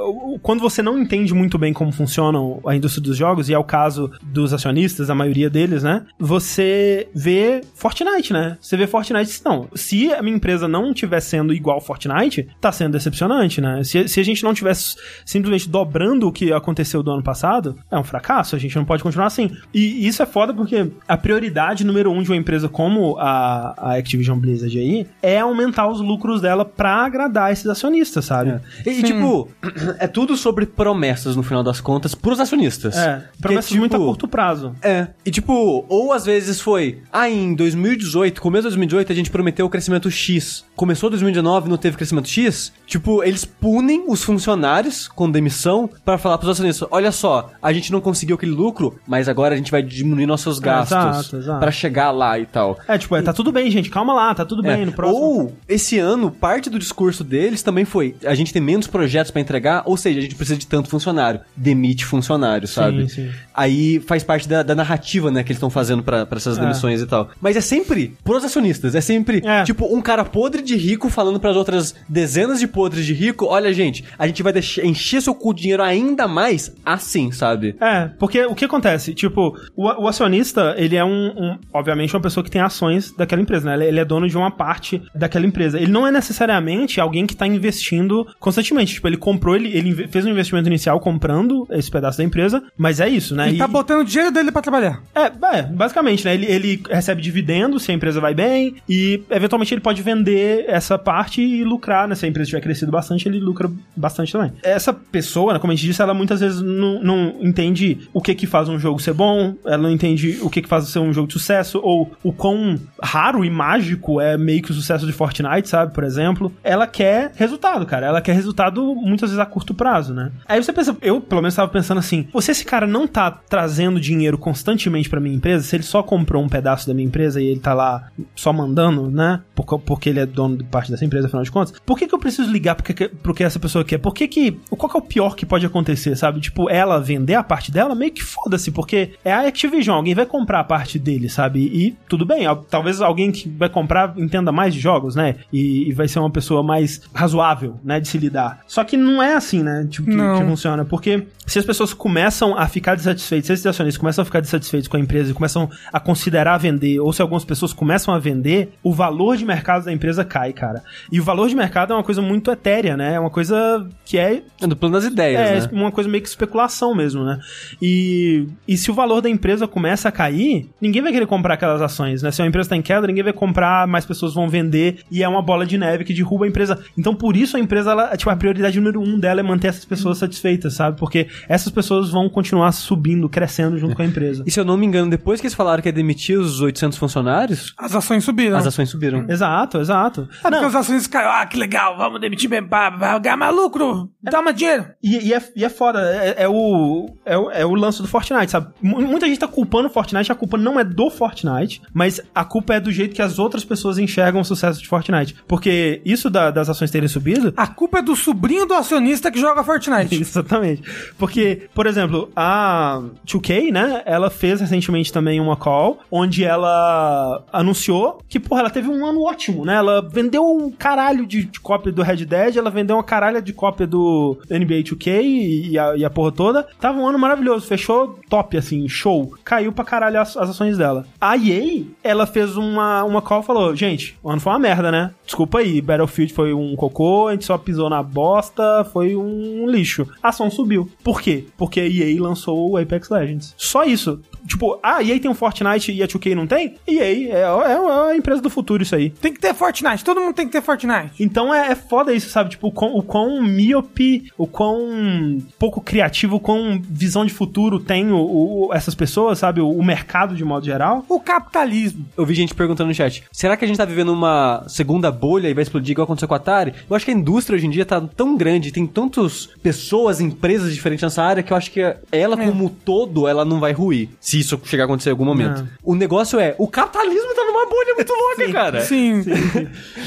[SPEAKER 1] quando você não entende muito bem como funciona a indústria dos jogos, e é o caso dos acionistas, a maioria deles, né? Você vê Fortnite, né? Você vê Fortnite, não. Se a minha empresa não estiver sendo igual Fortnite, tá sendo decepcionante, né? Se, se a gente não tivesse simplesmente dobrando o que aconteceu do ano passado, é um fracasso, a gente não pode continuar assim. E isso é foda porque a prioridade número um de uma empresa como a, a Activision Blizzard aí é aumentar os lucros dela pra agradar esses acionistas, sabe?
[SPEAKER 2] E, e, tipo, é tudo sobre promessas no final das contas pros acionistas.
[SPEAKER 1] É,
[SPEAKER 2] Que,
[SPEAKER 1] promessas
[SPEAKER 2] tipo,
[SPEAKER 1] muito a curto prazo.
[SPEAKER 2] É. E tipo, ou às vezes foi, ah, em 2018, começo de 2018, a gente prometeu o crescimento X. Começou 2019 e não teve crescimento X. Tipo, eles punem os funcionários com demissão pra falar pros acionistas, olha só, a gente não conseguiu aquele lucro, mas agora a gente vai diminuir nossos gastos
[SPEAKER 1] exato, exato.
[SPEAKER 2] pra chegar lá e tal.
[SPEAKER 1] É, tipo, é, tá tudo bem, gente, calma lá, tá tudo bem,
[SPEAKER 2] É,
[SPEAKER 1] no próximo...
[SPEAKER 2] Ou, esse ano, parte do discurso deles também foi: a gente tem menos projetos pra entregar, ou seja, a gente precisa de tanto funcionário. Demite funcionário, sabe?
[SPEAKER 1] sim.
[SPEAKER 2] Aí faz parte da, da narrativa, né, que eles estão fazendo pra, pra essas
[SPEAKER 1] É.
[SPEAKER 2] demissões e tal. Mas é sempre pros acionistas, é sempre,
[SPEAKER 1] É.
[SPEAKER 2] tipo, um cara podre de rico falando pras outras dezenas de podres de rico: olha, gente, a gente vai deixar, encher seu cu de dinheiro ainda mais assim, sabe?
[SPEAKER 1] É, porque o que acontece? Tipo, o, o acionista, ele é um, um- Obviamente, uma pessoa que tem ações daquela empresa, né? Ele, ele é dono de uma parte daquela empresa. Ele não é necessariamente alguém que tá investindo constantemente. Tipo, ele comprou, ele, ele fez um investimento inicial comprando esse pedaço da empresa, mas é isso, né?
[SPEAKER 3] Ele
[SPEAKER 1] E-
[SPEAKER 3] tá botando o dinheiro dele pra trabalhar.
[SPEAKER 1] É, é, basicamente, né? Ele, ele recebe dividendo se a empresa vai bem e, eventualmente, ele pode vender essa parte e lucrar, né? Se a empresa tiver crescido bastante, ele lucra bastante também. Essa pessoa, né, como a gente disse, ela muitas vezes não, não entende o que que faz um jogo ser bom, ela não entende o que que faz ser um jogo de sucesso, ou o quão raro e mágico é meio que o sucesso de Fortnite, sabe? Por exemplo. Ela quer resultado, cara. Ela quer resultado muitas vezes a curto prazo, né? Aí você pensa, eu pelo menos tava pensando assim, se esse cara não tá trazendo dinheiro constantemente pra minha empresa, se ele só comprou um pedaço da minha empresa e ele tá lá só mandando, né? Porque, porque ele é dono de parte dessa empresa, afinal de contas, por que que eu preciso ligar pro que, pro que essa pessoa quer? Por que que, qual que é o pior que pode acontecer, sabe? Tipo, ela vender a parte dela, meio que foda-se, porque é a Activision, alguém vai comprar a parte dele, sabe? E tudo bem, al- talvez alguém que vai comprar entenda mais de jogos, né? E, e vai ser uma pessoa mais razoável, né, de se lidar. Só que não é assim, né? Tipo, que,
[SPEAKER 3] Não.
[SPEAKER 1] que funciona, porque se as pessoas começam a ficar desatisfeitas, se esses acionistas começam a ficar desatisfeitos com a empresa e começam a considerar vender, ou se algumas pessoas começam a vender, o valor de mercado da empresa cai, cara. E o valor de mercado é uma coisa muito etérea, né? É uma coisa que é
[SPEAKER 2] É do plano das ideias,
[SPEAKER 1] é,
[SPEAKER 2] né?
[SPEAKER 1] uma coisa meio que especulação mesmo, né? E, e se o valor da empresa começa a cair, ninguém vai querer comprar aquelas ações, né? Se a empresa tá em queda, ninguém vai comprar, mais pessoas vão vender e é uma bola de neve que derruba a empresa. Então, por isso a empresa, ela, tipo, a prioridade número um dela é manter essas pessoas satisfeitas, sabe? Porque essas pessoas vão continuar subindo, crescendo junto com a empresa.
[SPEAKER 2] E se eu não me engano, depois que eles falaram que ia demitir os 800 funcionários,
[SPEAKER 3] As ações subiram.
[SPEAKER 2] as ações subiram.
[SPEAKER 1] Exato, exato.
[SPEAKER 3] É porque os ações caíram. Ah, que legal, vamos demitir mesmo, pá, vai ganhar mais lucro, dá mais dinheiro.
[SPEAKER 1] E, e é, e é foda, é, é o, é, o, é o lance do Fortnite, sabe? Mu- Muita gente tá culpando o Fortnite, a culpa não é do Fortnite, mas a culpa é do jeito que as outras pessoas enxergam o sucesso de Fortnite. Porque isso da- das ações terem subido.
[SPEAKER 3] A culpa é do sobrinho do acionista que joga Fortnite.
[SPEAKER 1] Exatamente. Porque, por exemplo, a 2K, né? Ela fez recentemente também uma call onde ela anunciou que, porra, ela teve um ano ótimo, né? Ela vendeu um caralho de, de cópia do Red Dead, ela vendeu uma caralha de cópia do NBA 2K e, e a, e a porra toda. Tava um ano maravilhoso, fechou top, assim, show. Caiu pra caralho as, as ações dela. A EA, ela fez uma, uma call e falou: gente, o ano foi uma merda, né? Desculpa aí, Battlefield foi um cocô, a gente só pisou na bosta, foi um lixo. A ação subiu. Por quê? Porque a EA lançou o Apex Legends. Só isso isso tipo, ah, EA tem um Fortnite e a 2K não tem? EA é, é, é a empresa do futuro isso aí.
[SPEAKER 3] Tem que ter Fortnite, todo mundo tem que ter Fortnite.
[SPEAKER 1] Então é, é foda isso, sabe? Tipo, o quão, o quão míope, o quão pouco criativo, o quão visão de futuro tem o, o- essas pessoas, sabe? O, o mercado de modo geral.
[SPEAKER 3] O capitalismo.
[SPEAKER 2] Eu vi gente perguntando no chat: será que a gente tá vivendo uma segunda bolha e vai explodir igual aconteceu com a Atari? Eu acho que a indústria hoje em dia tá tão grande, tem tantas pessoas, empresas diferentes nessa área que eu acho que ela, como todo, ela não vai ruir. Se isso chegar a acontecer em algum momento.
[SPEAKER 1] Não.
[SPEAKER 2] O negócio é: o capitalismo tá numa bolha muito louca, cara.
[SPEAKER 3] Sim.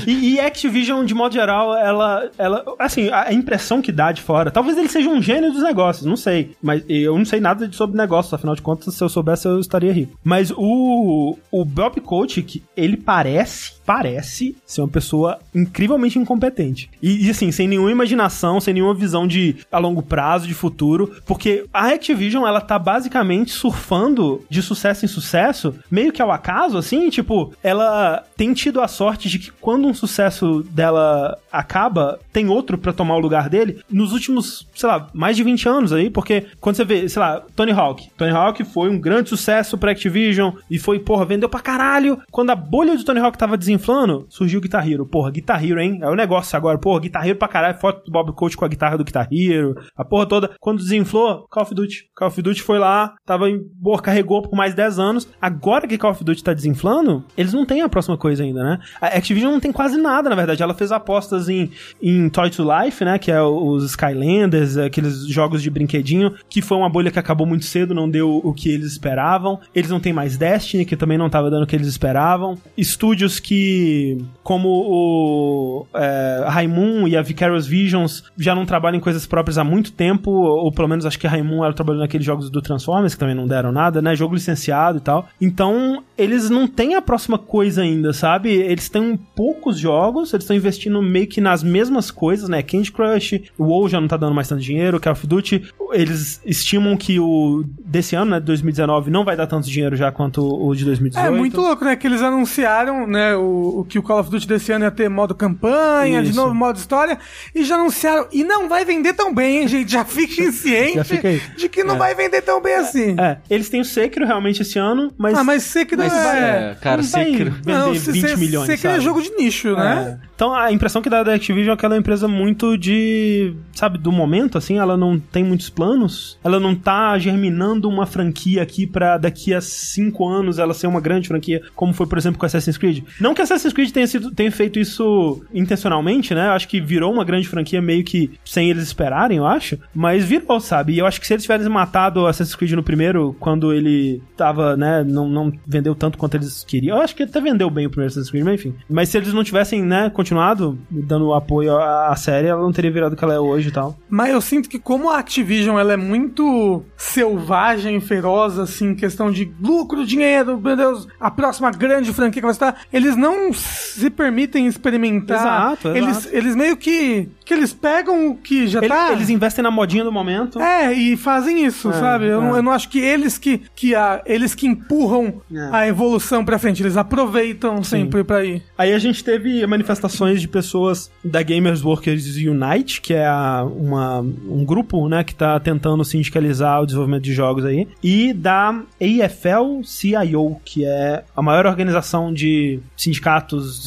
[SPEAKER 1] E, e Activision, de modo geral, ela, ela. Assim, a impressão que dá de fora. Talvez ele seja um gênio dos negócios, não sei. Mas eu não sei nada sobre negócios, afinal de contas, se eu soubesse, eu estaria rico. Mas o, o Bob Kotick, ele parece, parece ser uma pessoa incrivelmente incompetente. E, e, assim, sem nenhuma imaginação, sem nenhuma visão de a longo prazo, de futuro. Porque a Activision, ela tá basicamente surfando de sucesso em sucesso, meio que ao acaso, assim, tipo, ela tem tido a sorte de que quando um sucesso dela acaba, tem outro pra tomar o lugar dele nos últimos, sei lá, mais de 20 anos aí, porque quando você vê, sei lá, Tony Hawk. Tony Hawk foi um grande sucesso pra Activision e foi, porra, vendeu pra caralho. Quando a bolha do Tony Hawk tava desinflando, surgiu o Guitar Hero. Porra, Guitar Hero, hein? É o negócio agora. Porra, Guitar Hero pra caralho, foto do Bob Coach com a guitarra do Guitar Hero, a porra toda. Quando desinflou, Call of Duty. Call of Duty foi lá, tava em, porra, carregou por mais 10 anos. Agora que Call of Duty tá desinflando, eles não têm a próxima coisa ainda, né? A Activision não tem quase nada, na verdade. Ela fez apostas em, em Toy to Life, né? Que é os Skylanders, aqueles jogos de brinquedinho, que foi uma bolha que acabou muito cedo, não deu o que eles esperavam. Eles não têm mais Destiny, que também não tava dando o que eles esperavam. Estúdios que, como o é, Raimun e a Vicarious Visions, já não trabalham em coisas próprias há muito tempo, ou pelo menos acho que Raimun ela trabalhou naqueles jogos do Transformers, que também não deram nada, né? Jogo licenciado e tal. Então, eles não têm a próxima coisa ainda, sabe? Eles têm poucos jogos, eles estão investindo meio que nas mesmas coisas, né? Candy Crush, o WoW já não tá dando mais tanto dinheiro, Call of Duty, eles estimam que o desse ano, né, 2019, não vai dar tanto dinheiro já quanto o de 2018.
[SPEAKER 3] É muito louco, né? Que eles anunciaram, né, o, o que o Call of Duty desse ano ia ter modo campanha, de
[SPEAKER 1] Isso.
[SPEAKER 3] novo modo história, e já anunciaram. E não vai vender tão bem, hein, gente? Já fiquem cientes de que não vai vender tão bem assim.
[SPEAKER 1] É, eles têm o Sekiro realmente esse ano, mas
[SPEAKER 3] Ah, mas Sekiro
[SPEAKER 2] Mas,
[SPEAKER 3] é...
[SPEAKER 2] é, cara, Sekiro.
[SPEAKER 1] vender
[SPEAKER 3] Não,
[SPEAKER 1] 20
[SPEAKER 3] se-
[SPEAKER 1] milhões,
[SPEAKER 3] Sekiro é
[SPEAKER 1] sabe?
[SPEAKER 3] jogo de nicho, né?
[SPEAKER 1] É. Então a impressão que dá da Activision é que ela é uma empresa muito de, sabe, do momento, assim, ela não tem muitos planos, ela não tá germinando uma franquia aqui pra daqui a cinco anos ela ser uma grande franquia, como foi, por exemplo, com Assassin's Creed. Não que Assassin's Creed tenha, sido, tenha feito isso intencionalmente, né? Eu acho que virou uma grande franquia meio que sem eles esperarem, eu acho, mas virou, sabe? E eu acho que se eles tivessem matado Assassin's Creed no primeiro, quando ele tava, né, não, não vendeu tanto quanto eles queriam, eu acho que até vendeu bem o primeiro Assassin's Creed, mas enfim. Mas se eles não tivessem, né, continuado dando apoio à, série, ela não teria virado o que ela é hoje e tal.
[SPEAKER 3] Mas eu sinto que como a Activision ela é muito selvagem, feroz, assim, questão de lucro, dinheiro, meu Deus, a próxima grande franquia que vai estar, eles não se permitem experimentar.
[SPEAKER 1] Exato,
[SPEAKER 3] eles,
[SPEAKER 1] exato.
[SPEAKER 3] eles meio que que eles pegam o que já
[SPEAKER 1] Ele-
[SPEAKER 3] tá.
[SPEAKER 1] Eles investem na modinha do momento.
[SPEAKER 3] É, e fazem isso,
[SPEAKER 1] É,
[SPEAKER 3] sabe? Eu,
[SPEAKER 1] é.
[SPEAKER 3] não, eu não acho que eles que, que a, eles que empurram
[SPEAKER 1] É.
[SPEAKER 3] a evolução pra frente, eles aproveitam sempre pra ir.
[SPEAKER 1] Aí a gente teve manifestações de pessoas da Gamers Workers Unite, que é a- uma, um grupo, né, que tá tentando sindicalizar o desenvolvimento de jogos aí, e da AFL-CIO, que é a maior organização de sindicatos,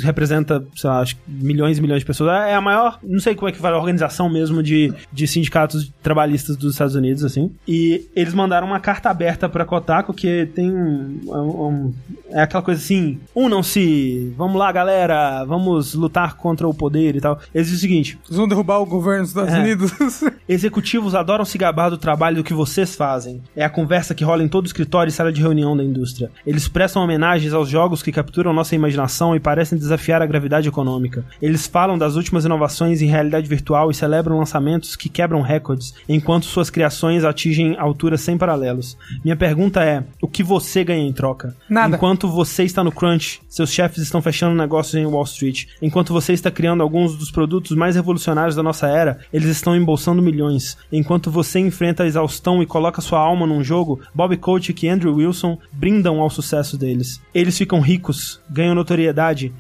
[SPEAKER 1] representa, sei lá, acho milhões e milhões de pessoas. É a maior, não sei como é que vai a organização mesmo de, de sindicatos trabalhistas dos Estados Unidos, assim. E eles mandaram uma carta aberta pra Kotaku, que tem um, um- um- é aquela coisa assim, unam-se, vamos lá galera, vamos lutar contra o poder e tal. Eles dizem o seguinte,
[SPEAKER 3] Eles vão derrubar o governo dos Estados
[SPEAKER 1] É.
[SPEAKER 3] Unidos.
[SPEAKER 1] Executivos adoram se gabar do trabalho do que vocês fazem. É a conversa que rola em todo escritório e sala de reunião da indústria. Eles prestam homenagens aos jogos que capturam nossa imaginação e parecem desafiar a gravidade econômica. Eles falam das últimas inovações em realidade virtual e celebram lançamentos que quebram recordes, enquanto suas criações atingem alturas sem paralelos. Minha pergunta é: o que você ganha em troca?
[SPEAKER 3] Nada.
[SPEAKER 1] Enquanto enquanto você está no crunch, seus chefes estão fechando negócios em Wall Street. Enquanto você está criando alguns dos produtos mais revolucionários da nossa era, eles estão embolsando milhões. Enquanto você enfrenta a exaustão e coloca sua alma num jogo, Bob Kotick e Andrew Wilson brindam ao sucesso deles. Eles ficam ricos, ganham notoriedade,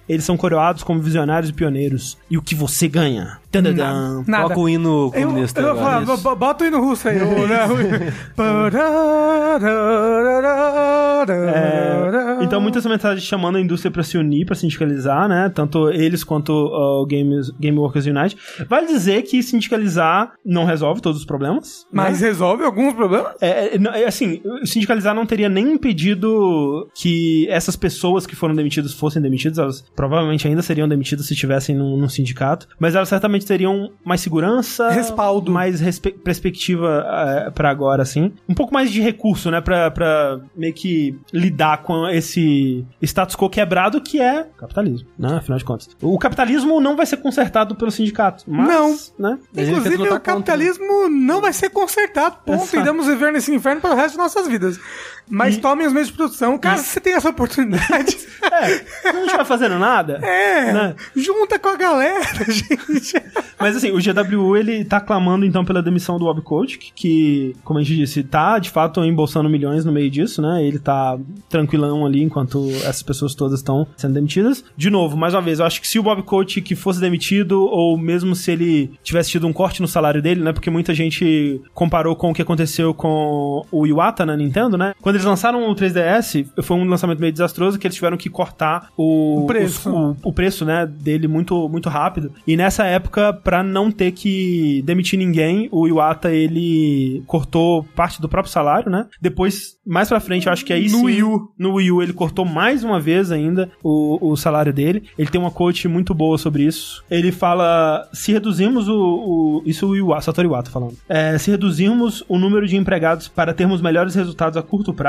[SPEAKER 1] eles são coroados como visionários e pioneiros. E o que você ganha? Tadadã.
[SPEAKER 3] Nada.
[SPEAKER 2] Coloca o hino
[SPEAKER 3] Eu,
[SPEAKER 2] comunista
[SPEAKER 3] eu vou
[SPEAKER 2] agora.
[SPEAKER 3] falar,
[SPEAKER 2] isso.
[SPEAKER 3] bo- bota o hino russo aí. né,
[SPEAKER 1] É, então, muitas mensagens chamando a indústria pra se unir, pra sindicalizar, né? Tanto eles quanto uh, o Games, Game Workers United. Vale dizer que sindicalizar não resolve todos os problemas.
[SPEAKER 3] Mas
[SPEAKER 1] né?
[SPEAKER 3] resolve alguns problemas?
[SPEAKER 1] É, é, é assim, sindicalizar não teria nem impedido que essas pessoas que foram demitidas fossem demitidas, elas provavelmente ainda seriam demitidas se estivessem num, num sindicato, mas elas certamente teriam mais segurança,
[SPEAKER 3] Respaldo.
[SPEAKER 1] mais respe- perspectiva é, pra agora, assim. Um pouco mais de recurso, né, pra, pra meio que lidar com esse status quo quebrado que é capitalismo, né, afinal de contas. O capitalismo não vai ser consertado pelo sindicato, mas,
[SPEAKER 3] Não.
[SPEAKER 1] né?
[SPEAKER 3] Inclusive, o capitalismo não vai ser consertado, ponto.
[SPEAKER 1] Exato.
[SPEAKER 3] E vamos viver nesse inferno para o resto de nossas vidas. Mas
[SPEAKER 1] E-
[SPEAKER 3] tomem os meios de produção. Caso você tenha essa oportunidade,
[SPEAKER 1] É, não estiver fazendo nada,
[SPEAKER 3] é,
[SPEAKER 1] né?
[SPEAKER 3] junta com a galera, gente.
[SPEAKER 1] Mas assim, o GWU ele tá clamando então pela demissão do Bob Kotick, que, como a gente disse, tá de fato embolsando milhões no meio disso, né? Ele tá tranquilão ali enquanto essas pessoas todas estão sendo demitidas. De novo, mais uma vez, eu acho que se o Bob Kotick fosse demitido, ou mesmo se ele tivesse tido um corte no salário dele, né? Porque muita gente comparou com o que aconteceu com o Iwata na Nintendo, né? Quando eles lançaram o 3DS, foi um lançamento meio desastroso que eles tiveram que cortar o,
[SPEAKER 3] O preço.
[SPEAKER 1] o, o preço, né, dele muito, muito rápido. E nessa época, pra não ter que demitir ninguém, o Iwata, ele cortou parte do próprio salário, né? Depois, mais pra frente, eu acho que aí
[SPEAKER 3] No
[SPEAKER 1] sim...
[SPEAKER 3] Wii U.
[SPEAKER 1] No Wii U, ele cortou mais uma vez ainda o, o salário dele. Ele tem uma coach muito boa sobre isso. Ele fala, se reduzimos o... o isso o Iwata, Satoru Iwata falando. É, se reduzirmos o número de empregados para termos melhores resultados a curto prazo,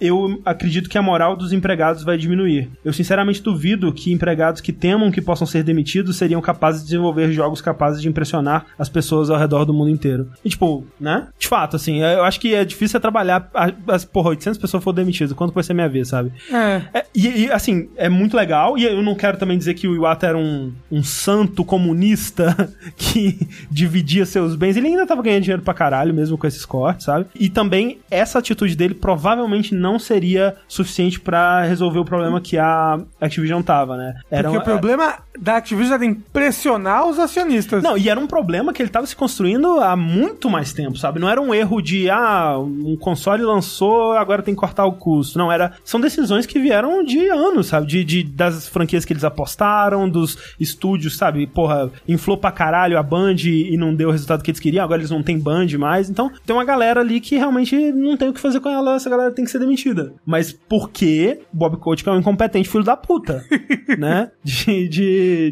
[SPEAKER 1] eu acredito que a moral dos empregados vai diminuir. Eu sinceramente duvido que empregados que temam que possam ser demitidos seriam capazes de desenvolver jogos capazes de impressionar as pessoas ao redor do mundo inteiro. E tipo, né? De fato, assim, eu acho que é difícil você trabalhar. As, porra, 800 pessoas foram demitidas. Quanto vai ser minha vez, sabe?
[SPEAKER 3] É.
[SPEAKER 1] É, e, e, assim, é muito legal, e eu não quero também dizer que o Iwata era um, um santo comunista que dividia seus bens. Ele ainda tava ganhando dinheiro pra caralho, mesmo com esses cortes, sabe? E também, essa atitude dele provavelmente não seria suficiente pra resolver o problema que a Activision tava, né? Era
[SPEAKER 3] Porque
[SPEAKER 1] um-
[SPEAKER 3] o problema da Activision era impressionar os acionistas.
[SPEAKER 1] não, e era um problema que ele tava se construindo há muito mais tempo, sabe? Não era um erro de, ah, um console lançou, agora tem que cortar o custo. Não, era. São decisões que vieram de anos, sabe? De, de- das franquias que eles apostaram, dos estúdios, sabe? Porra, inflou pra caralho a Band e não deu o resultado que eles queriam, agora eles não têm Band mais. Então, tem uma galera ali que realmente não tem o que fazer com ela, essa galera tem que ser demitida. Mas por que Bob Kotick é um incompetente filho da puta? né? De, de,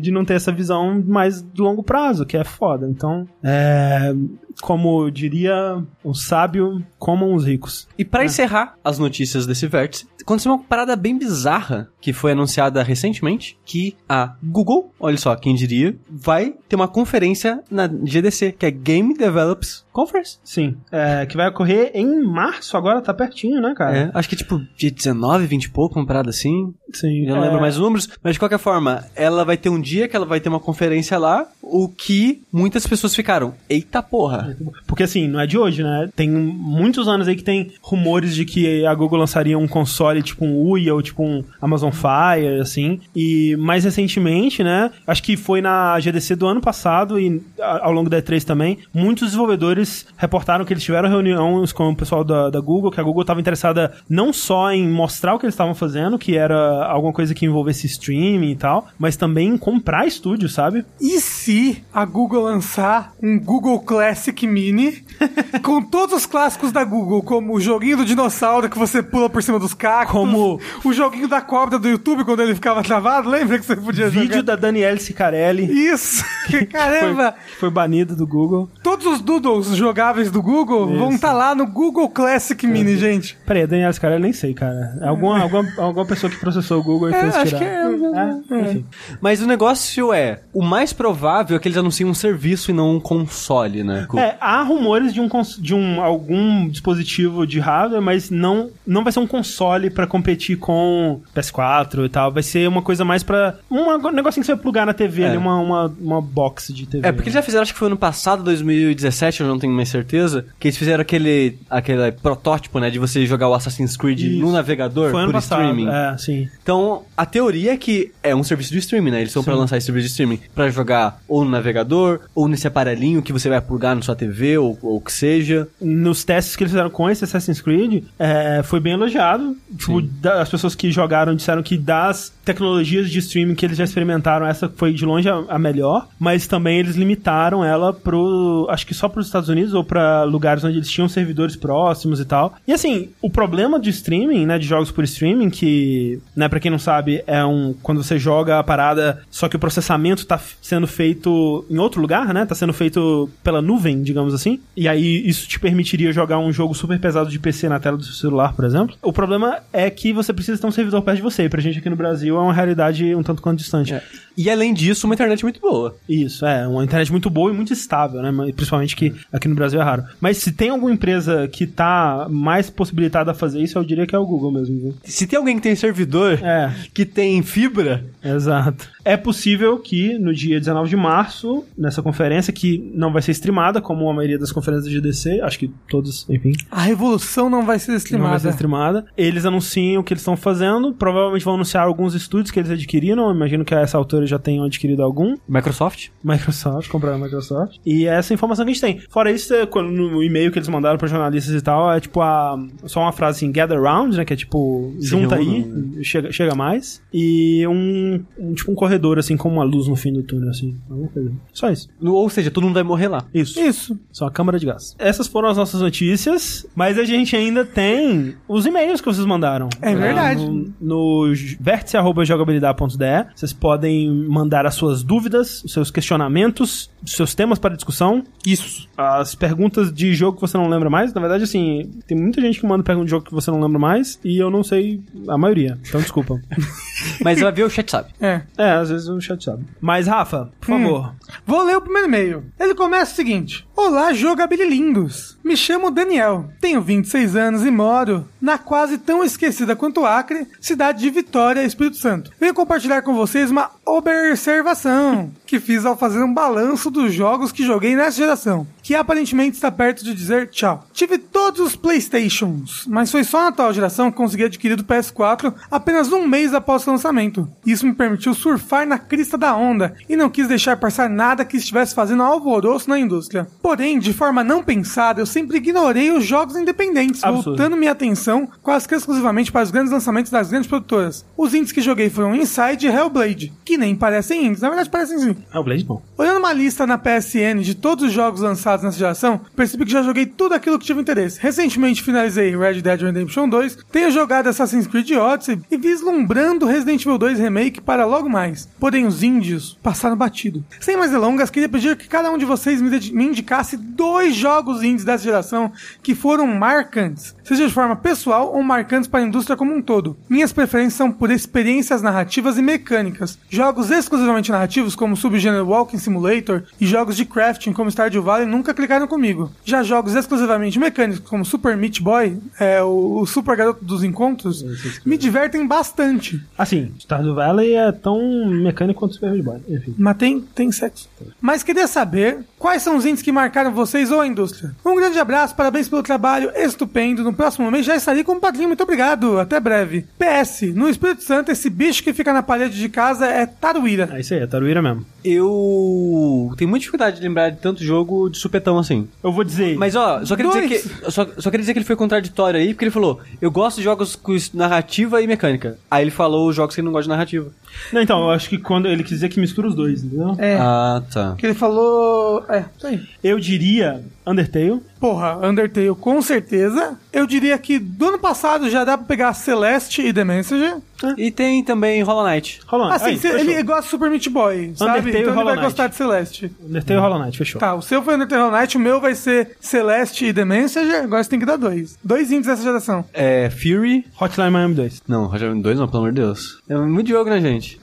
[SPEAKER 1] de não ter essa visão mais de longo prazo, que é foda. Então, é, como diria o sábio, comam os ricos.
[SPEAKER 2] E pra encerrar as notícias desse vértice, aconteceu uma parada bem bizarra que foi anunciada recentemente, que a Google, olha só, quem diria, vai ter uma conferência na GDC, que é Game Developers Conference.
[SPEAKER 1] Sim, é, que vai ocorrer em março, agora tá pertinho, né, cara?
[SPEAKER 2] É, acho que tipo dia 19, 20 e pouco, uma parada assim.
[SPEAKER 1] Sim.
[SPEAKER 2] Eu não
[SPEAKER 1] é,
[SPEAKER 2] lembro mais os números, mas de qualquer forma, ela vai ter um dia que ela vai ter uma conferência lá, o que muitas pessoas ficaram, eita porra.
[SPEAKER 1] Porque assim, não é de hoje, né? Tem muitos anos aí que tem rumores de que a Google lançaria um console tipo um Uia ou tipo um Amazon Fire, assim. E mais recentemente, né? Acho que foi na GDC do ano passado e ao longo da E3 também, muitos desenvolvedores reportaram que eles tiveram reuniões com o pessoal da, da Google, que a Google estava interessada não só em mostrar o que eles estavam fazendo, que era alguma coisa que envolvesse streaming e tal, mas também em comprar estúdio, sabe?
[SPEAKER 3] E se a Google lançar um Google Classic Mini com todos os clássicos da Google, como o joguinho do dinossauro que você pula por cima dos cactos,
[SPEAKER 1] Como-
[SPEAKER 3] o joguinho da cobra do YouTube quando ele ficava travado, lembra que você podia
[SPEAKER 1] Vídeo
[SPEAKER 3] jogar?
[SPEAKER 1] da Danielle Sicarelli.
[SPEAKER 3] Isso! Caramba!
[SPEAKER 1] Foi, foi banido do Google.
[SPEAKER 3] Todos os doodles jogáveis do Google vão
[SPEAKER 1] Isso.
[SPEAKER 3] estar lá no Google Classic Mini, gente.
[SPEAKER 1] Peraí, Daniel, esse cara eu nem sei, cara. Alguma, alguma, alguma pessoa que processou o Google e
[SPEAKER 3] É,
[SPEAKER 1] fez
[SPEAKER 3] acho
[SPEAKER 1] tirar.
[SPEAKER 3] que é,
[SPEAKER 1] É, enfim.
[SPEAKER 2] Mas o negócio é, o mais provável é que eles anunciem um serviço e não um console, né? Cu-
[SPEAKER 1] É, há rumores de um, de um algum dispositivo de hardware, mas não, não vai ser um console pra competir com PS4 e tal. Vai ser uma coisa mais pra. Um negocinho que você vai plugar na TV
[SPEAKER 2] É.
[SPEAKER 1] ali, uma, uma, uma box de TV.
[SPEAKER 2] É, porque eles já fizeram, acho que foi ano passado, 2017, eu não tenho mais certeza, que eles fizeram aquele, aquele protótipo, né, de você jogar o Assassin's Creed
[SPEAKER 1] Isso.
[SPEAKER 2] no navegador
[SPEAKER 1] Foi ano
[SPEAKER 2] por
[SPEAKER 1] passado.
[SPEAKER 2] streaming.
[SPEAKER 1] É, sim.
[SPEAKER 2] Então, a teoria é que é um serviço de streaming, né? Eles estão pra lançar esse serviço de streaming pra jogar ou no navegador, ou nesse aparelhinho que você vai plugar na sua TV, ou o que seja.
[SPEAKER 1] nos testes que eles fizeram com esse Assassin's Creed, é, foi bem elogiado. Tipo, da- as pessoas que jogaram disseram que das tecnologias de streaming que eles já experimentaram, essa foi de longe a, a melhor, mas também eles limitaram ela pro, acho que só pros Estados Unidos ou pra lugares onde eles tinham servidores próximos e tal. E assim, o problema de streaming, né, de jogos por streaming, que, né, pra quem não sabe, é um, quando você joga a parada, só que o processamento tá sendo feito em outro lugar, né, tá sendo feito pela nuvem, digamos assim, e aí isso te permitiria jogar um jogo super pesado de PC na tela do seu celular, por exemplo. O problema é que você precisa ter um servidor perto de você, pra gente aqui no Brasil é uma realidade um tanto quanto distante.
[SPEAKER 2] E além disso, uma internet muito boa.
[SPEAKER 1] Isso, é, uma internet muito boa e muito estável, né? Principalmente que aqui no Brasil é raro. Mas se tem alguma empresa que tá mais possibilitada a fazer isso, eu diria que é o Google mesmo, viu?
[SPEAKER 2] Se tem alguém que tem servidor
[SPEAKER 1] É,
[SPEAKER 2] que tem fibra,
[SPEAKER 1] exato. É possível que no dia 19 de março, nessa conferência, que não vai ser streamada, como a maioria das conferências de DC, acho que todos, enfim,
[SPEAKER 3] A revolução não vai ser
[SPEAKER 1] não vai
[SPEAKER 3] streamada.
[SPEAKER 1] ser streamada. Eles anunciam o que eles estão fazendo, provavelmente vão anunciar alguns estúdios que eles adquiriram, imagino que a essa altura já tenham adquirido algum.
[SPEAKER 2] Microsoft,
[SPEAKER 1] Microsoft, compraram a Microsoft. E essa é a informação que a gente tem. Fora isso, é, quando- no e-mail que eles mandaram para jornalistas e tal, é tipo a, só uma frase assim, gather round, né? Que é tipo,
[SPEAKER 2] Se
[SPEAKER 1] junta
[SPEAKER 2] reúnam,
[SPEAKER 1] aí, chega, chega mais. E um, um, tipo um corredor, assim, com uma luz no fim do túnel, assim. Alguma coisa. Só isso.
[SPEAKER 2] Ou seja, todo mundo vai morrer lá.
[SPEAKER 1] Isso.
[SPEAKER 3] Isso.
[SPEAKER 1] Só a câmara de gás. Essas foram as nossas notícias, mas a gente ainda tem os e-mails que vocês mandaram.
[SPEAKER 3] É verdade.
[SPEAKER 1] No, no vértice.jogabilidade.de. Vocês podem mandar as suas dúvidas, os seus questionamentos, os seus temas para discussão. Isso. As perguntas de jogo que você não lembra mais. Na verdade, assim, tem muita gente que manda pergunta de jogo que você não lembra mais e eu não sei a maioria. Então, desculpa.
[SPEAKER 2] Mas vai ver o chat sabe.
[SPEAKER 3] É.
[SPEAKER 1] é, às vezes o chat sabe. Mas, Rafa, por favor.
[SPEAKER 3] Vou ler o primeiro e-mail. Ele começa o seguinte: Olá, jogabililindos. Me chamo Daniel, tenho 26 anos e moro na quase tão esquecida quanto Acre, cidade de Vitória, Espírito Santo. Venho compartilhar com vocês uma observação que fiz ao fazer um balanço dos jogos que joguei nessa geração, que aparentemente está perto de dizer tchau. Tive todos os Playstations, mas foi só na atual geração que consegui adquirir o PS4 apenas um mês após o lançamento. Isso me permitiu surfar na crista da onda e não quis deixar passar nada que estivesse fazendo alvoroço na indústria. Porém, de forma não pensada, eu sempre ignorei os jogos independentes,
[SPEAKER 1] Absurdo.
[SPEAKER 3] voltando minha atenção quase que exclusivamente para os grandes lançamentos das grandes produtoras. Os indies que joguei foram Inside e Hellblade, que nem parecem indies, na verdade parecem sim.
[SPEAKER 1] É o Blade bom.
[SPEAKER 3] Olhando uma lista na PSN de todos os jogos lançados nessa geração, percebi que já joguei tudo aquilo que tive interesse. Recentemente finalizei Red Dead Redemption 2, tenho jogado Assassin's Creed Odyssey e vislumbrando Resident Evil 2 Remake para logo mais. Porém, os índios passaram batido. Sem mais delongas, queria pedir que cada um de vocês me, me indicasse dois jogos indies dessa geração que foram marcantes, seja de forma pessoal ou marcantes para a indústria como um todo. Minhas preferências são por experiências narrativas e mecânicas. Jogos exclusivamente narrativos, como o subgênero Walking Simulator, e jogos de crafting, como Stardew Valley, nunca clicaram comigo. Já jogos exclusivamente mecânicos, como Super Meat Boy, é, o, o Super Garoto dos Encontros, me divertem bastante.
[SPEAKER 1] Assim, Stardew Valley é tão mecânico quanto Super Meat Boy. Enfim.
[SPEAKER 3] Mas tem, tem sexo. Mas queria saber quais são os indies que marcaram vocês ou a indústria. Um grande abraço, parabéns pelo trabalho estupendo. No próximo mês já estarei como padrinho. Muito obrigado. Até breve. PS, no Espírito Santo, esse bicho que fica na parede de casa é Taruíra.
[SPEAKER 1] É isso aí, é Taruíra mesmo.
[SPEAKER 2] Eu tenho muita dificuldade de lembrar de tanto jogo de supetão assim.
[SPEAKER 1] Eu vou dizer.
[SPEAKER 2] Mas ó, só queria dizer que. Só, só queria dizer que ele foi contraditório aí, porque ele falou: Eu gosto de jogos com narrativa e mecânica. Aí ele falou os jogos que ele não gosta de narrativa.
[SPEAKER 1] Não, então, eu acho que quando ele quis dizer que mistura os dois, entendeu?
[SPEAKER 3] É.
[SPEAKER 2] Ah, tá.
[SPEAKER 3] Que ele falou. É, isso aí.
[SPEAKER 1] Eu diria Undertale.
[SPEAKER 3] Porra, Undertale com certeza. Eu diria que do ano passado já dá pra pegar Celeste e The Messenger.
[SPEAKER 2] E tem também Hollow Knight.
[SPEAKER 1] Hollow Knight.
[SPEAKER 3] Assim,
[SPEAKER 1] fechou.
[SPEAKER 3] ele gosta de Super Meat Boy, sabe?
[SPEAKER 1] Undertale e
[SPEAKER 3] então ele
[SPEAKER 1] Hollow
[SPEAKER 3] vai
[SPEAKER 1] Knight.
[SPEAKER 3] gostar de Celeste.
[SPEAKER 1] Undertale e Hollow Knight, fechou.
[SPEAKER 3] Tá, o seu foi Undertale Hollow Knight, o meu vai ser Celeste e The Messenger. Agora você tem que dar dois. Dois indies dessa geração.
[SPEAKER 2] É Fury.
[SPEAKER 1] Hotline Miami 2.
[SPEAKER 2] Não, Roger 2 não, pelo amor de Deus. É muito jogo, né, gente?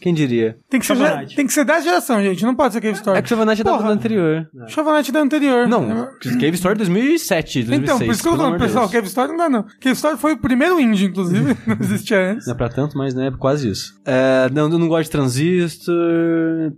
[SPEAKER 2] Quem diria?
[SPEAKER 3] Tem que, ser, tem que ser da geração, gente. Não pode ser Cave Story.
[SPEAKER 2] É que o Shovel Knight é da anterior.
[SPEAKER 3] Shovel Knight é da anterior.
[SPEAKER 2] Não, Cave Story 2007, 2006.
[SPEAKER 3] Então, por isso que eu pessoal. Cave Story não dá, não. Cave Story foi o primeiro indie, inclusive. não existia antes.
[SPEAKER 2] Não é pra tanto, mas né, é quase isso. É, não, eu não gosto de Transistor.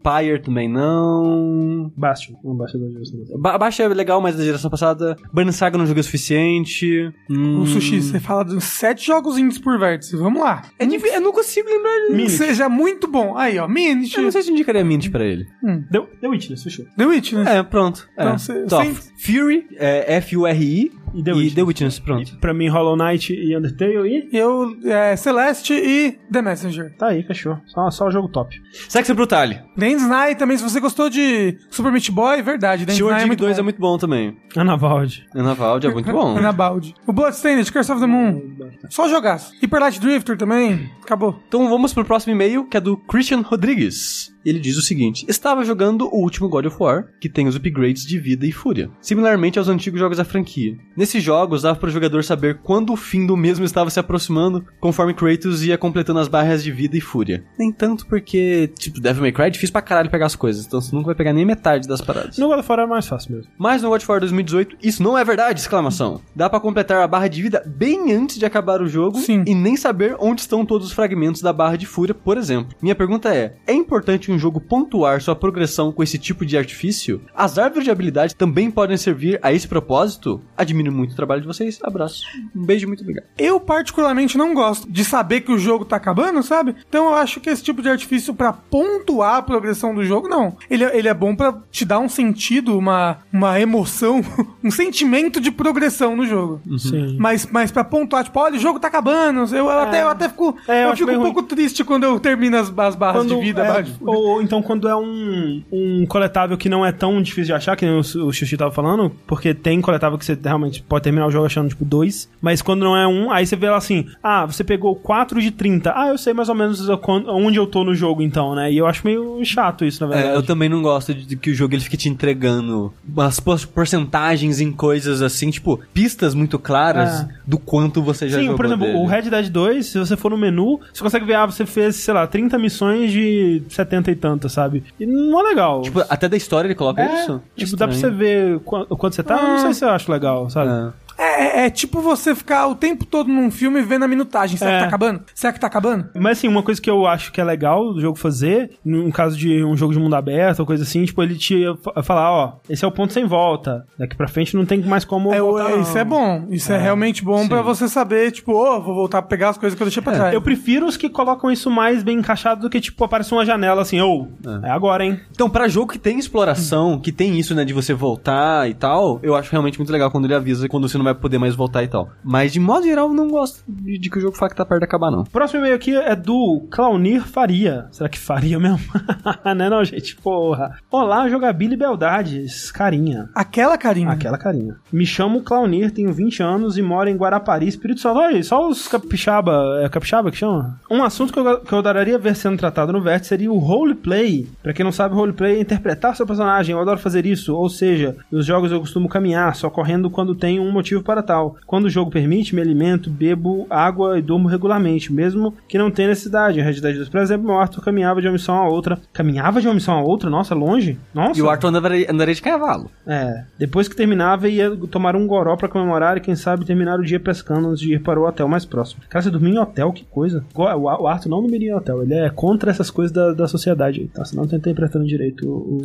[SPEAKER 2] Pyre também não.
[SPEAKER 1] Bastion. Não, Bastion da geração.
[SPEAKER 2] Ba Baixa é legal, mas da geração passada. Burn Saga não joguei o suficiente. Hum,
[SPEAKER 3] O Sushi, você fala de sete jogos indies por vértice. Vamos lá.
[SPEAKER 2] É difícil, eu não consigo lembrar. de-
[SPEAKER 3] Que seja muito bom. Aí, ó, Minit.
[SPEAKER 2] Eu não sei se eu indicaria Mint pra ele.
[SPEAKER 1] The, The Witness, fechou.
[SPEAKER 3] The né?
[SPEAKER 2] É, pronto.
[SPEAKER 3] Então,
[SPEAKER 2] é.
[SPEAKER 3] cê-
[SPEAKER 2] Tó,
[SPEAKER 3] sem-
[SPEAKER 2] Fury, é, F-U-R-I
[SPEAKER 1] E The
[SPEAKER 2] e
[SPEAKER 1] Witness.
[SPEAKER 2] The Witness, pronto.
[SPEAKER 1] Pra mim, Hollow Knight e Undertale e...
[SPEAKER 3] Eu, é, Celeste e The Messenger.
[SPEAKER 1] Tá aí, fechou. Só, só o jogo top.
[SPEAKER 2] Sex Brutale.
[SPEAKER 3] Night também, se você gostou de Super Meat Boy, verdade. Night é
[SPEAKER 2] Dig
[SPEAKER 3] muito
[SPEAKER 2] 2
[SPEAKER 3] bom.
[SPEAKER 2] é muito bom também.
[SPEAKER 1] Anavalde.
[SPEAKER 2] Anavalde é muito bom.
[SPEAKER 3] Na balde. O Bloodstained, Curse of the Moon. Só jogaço. Hyper Light Drifter também. Acabou.
[SPEAKER 2] Então vamos pro próximo e-mail, que é do Christian Rodrigues. Ele diz o seguinte: Estava jogando o último God of War, que tem os upgrades de vida e fúria, similarmente aos antigos jogos da franquia. Nesses jogos, dava para o jogador saber quando o fim do mesmo estava se aproximando, conforme Kratos ia completando as barras de vida e fúria. Nem tanto porque, tipo, Devil May Cry é difícil pra caralho pegar as coisas, então você nunca vai pegar nem metade das paradas.
[SPEAKER 1] No God of War é mais fácil mesmo.
[SPEAKER 2] Mas no God of War 2018, isso não é verdade! Exclamação. Dá pra completar a barra de vida bem antes de acabar o jogo
[SPEAKER 3] Sim.
[SPEAKER 2] e nem saber onde estão todos os fragmentos da barra de fúria, por exemplo. Minha pergunta é: é importante um jogo pontuar sua progressão com esse tipo de artifício? As árvores de habilidade também podem servir a esse propósito? Admiro muito o trabalho de vocês. Abraço. Um beijo e muito obrigado.
[SPEAKER 3] Eu, particularmente, não gosto de saber que o jogo tá acabando, sabe? Então eu acho que esse tipo de artifício pra pontuar a progressão do jogo, não. Ele, é- ele é bom pra te dar um sentido, uma, uma emoção, um sentimento de progressão no jogo.
[SPEAKER 1] Sim.
[SPEAKER 3] Mas, mas pra pontuar, tipo, olha, o jogo tá acabando. Eu, eu até, eu até fico,
[SPEAKER 1] É, eu
[SPEAKER 3] eu fico um
[SPEAKER 1] meio
[SPEAKER 3] pouco triste quando eu termino as, as barras de vida.
[SPEAKER 1] é,
[SPEAKER 3] de
[SPEAKER 1] ou, ou então quando é um, um coletável que não é tão difícil de achar, que nem o, o Xuxi tava falando, porque tem coletável que você realmente pode terminar o jogo achando, tipo, dois, mas quando não é um, aí você vê lá assim, ah, você pegou 4 de 30. Ah, eu sei mais ou menos onde eu tô no jogo, então, né? E eu acho meio chato isso, na verdade.
[SPEAKER 2] É, eu também não gosto de, que o jogo ele fique te entregando umas por- porcentagens em coisas assim, tipo, pistas muito claras
[SPEAKER 1] É.
[SPEAKER 2] do quanto você já
[SPEAKER 1] Sim,
[SPEAKER 2] jogou
[SPEAKER 1] por exemplo,
[SPEAKER 2] dele.
[SPEAKER 1] o Red Dead 2, se você for no menu, você consegue ver, ah, você fez, sei lá, 30 missões de 70 e tantas, sabe? E não é legal.
[SPEAKER 2] Tipo, até da história ele coloca
[SPEAKER 1] é,
[SPEAKER 2] isso?
[SPEAKER 1] tipo, dá pra você
[SPEAKER 2] Estranho.
[SPEAKER 1] ver o quanto você tá, não sei se eu acho legal, sabe?
[SPEAKER 2] É.
[SPEAKER 3] É, é- é tipo você ficar o tempo todo num filme vendo a minutagem. Será
[SPEAKER 1] É.
[SPEAKER 3] que tá acabando? Será que tá acabando?
[SPEAKER 1] Mas assim, uma coisa que eu acho que é legal do jogo fazer, no caso de um jogo de mundo aberto ou coisa assim, tipo, ele te fa- falar, ó, esse é o ponto sem volta. Daqui pra frente não tem mais como
[SPEAKER 3] É,
[SPEAKER 1] voltar, não.
[SPEAKER 3] isso é bom. Isso é, realmente bom pra você saber, tipo, ô, vou voltar a pegar as coisas que eu deixei pra trás.
[SPEAKER 1] Eu prefiro os que colocam isso mais bem encaixado do que, tipo, aparece uma janela assim, ô, é. agora, hein?
[SPEAKER 2] Então, pra jogo que tem exploração, que tem isso, né, de você voltar e tal, eu acho realmente muito legal quando ele avisa quando você não vai poder mais voltar e tal. Mas, de modo geral, eu não gosto de, de que o jogo fala que tá perto de acabar, não.
[SPEAKER 1] Próximo e-mail aqui é do Claunir Faria. Será que Faria mesmo? não é não, gente? Porra. Olá, jogabilidade e beldades. Carinha.
[SPEAKER 3] Aquela carinha.
[SPEAKER 1] Aquela carinha. Me chamo Claunir, tenho 20 anos e moro em Guarapari, Espírito Santo. Olha aí, só os capixaba. É capixaba que chama? Um assunto que eu, que eu adoraria ver sendo tratado no Vértice seria o roleplay. Pra quem não sabe, roleplay é interpretar seu personagem. Eu adoro fazer isso. Ou seja, nos jogos eu costumo caminhar, só correndo quando tenho um motivo para tal. Quando o jogo permite, me alimento, bebo água e durmo regularmente, mesmo que não tenha necessidade. Em Red Dead 2, por exemplo, meu Arthur caminhava de uma missão a outra. Caminhava de uma missão a outra? Nossa, longe? Nossa.
[SPEAKER 2] E o Arthur andaria, andaria de cavalo.
[SPEAKER 1] É, depois que terminava, ia tomar um goró pra comemorar e quem sabe terminar o dia pescando antes de ir para o hotel mais próximo. Cara, você dormia em hotel, que coisa. O Arthur não dormiria em hotel, ele é contra essas coisas da, da sociedade aí, tá? Senão não tá interpretando direito o,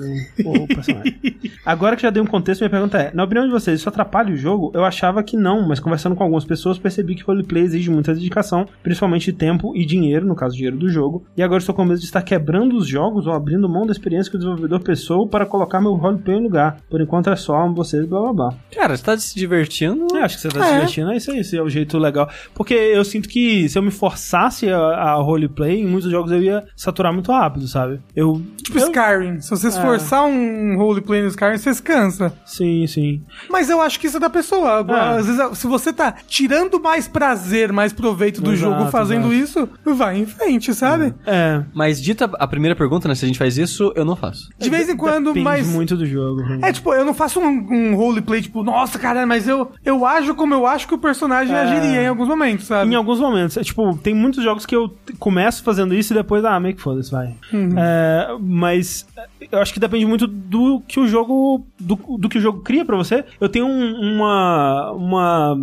[SPEAKER 1] o- o personagem. Agora que já dei um contexto, minha pergunta é: na opinião de vocês, isso atrapalha o jogo? Eu achei achava que não, mas conversando com algumas pessoas percebi que roleplay exige muita dedicação, principalmente tempo e dinheiro, no caso dinheiro do jogo. E agora estou com medo de estar quebrando os jogos ou abrindo mão da experiência que o desenvolvedor pensou para colocar meu roleplay em lugar. Por enquanto é só vocês, blá blá blá.
[SPEAKER 2] Cara, você tá se divertindo?
[SPEAKER 1] É, acho que você tá se
[SPEAKER 3] É.
[SPEAKER 1] divertindo, é isso aí, esse é o jeito legal. Porque eu sinto que se eu me forçasse a, a roleplay, em muitos jogos eu ia saturar muito rápido, sabe? Eu.
[SPEAKER 3] Tipo
[SPEAKER 1] eu-
[SPEAKER 3] Skyrim. Se você
[SPEAKER 1] É.
[SPEAKER 3] esforçar um roleplay no Skyrim, você se cansa.
[SPEAKER 1] Sim, sim.
[SPEAKER 3] Mas eu acho que isso é da pessoa.
[SPEAKER 1] É.
[SPEAKER 3] Às vezes, se você tá tirando mais prazer, mais proveito do
[SPEAKER 1] Exato,
[SPEAKER 3] jogo fazendo isso, vai em frente, sabe?
[SPEAKER 1] É.
[SPEAKER 2] Mas dita a primeira pergunta, né? Se a gente faz isso, eu não faço.
[SPEAKER 3] De vez em quando,
[SPEAKER 1] Depende
[SPEAKER 3] mas.
[SPEAKER 1] muito do jogo.
[SPEAKER 3] É, tipo, eu não faço um, um roleplay, tipo, nossa, cara, mas eu, eu ajo como eu acho que o personagem
[SPEAKER 1] É.
[SPEAKER 3] agiria em alguns momentos, sabe?
[SPEAKER 1] Em alguns momentos. É, tipo, tem muitos jogos que eu começo fazendo isso e depois, ah, meio que foda-se, vai.
[SPEAKER 3] Uhum.
[SPEAKER 1] É, mas é, eu acho que depende muito do que o jogo. do, do que o jogo cria pra você. Eu tenho um- uma. Uma.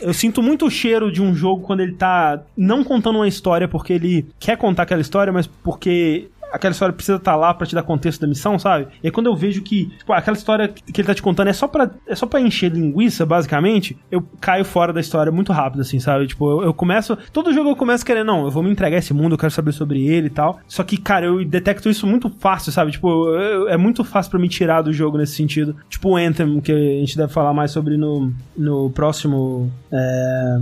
[SPEAKER 1] Eu sinto muito o cheiro de um jogo quando ele tá não contando uma história porque ele quer contar aquela história, mas porque. Aquela história precisa estar lá pra te dar contexto da missão, sabe? E aí quando eu vejo que, tipo, aquela história que ele tá te contando é só pra, é só pra encher linguiça, basicamente, eu caio fora da história muito rápido, assim, sabe? Tipo, eu, eu começo. Todo jogo eu começo querendo, não, eu vou me entregar esse mundo, eu quero saber sobre ele e tal. Só que, cara, eu detecto isso muito fácil, sabe? Tipo, eu- é muito fácil pra me tirar do jogo nesse sentido. Tipo o Anthem, que a gente deve falar mais sobre no, no próximo. É,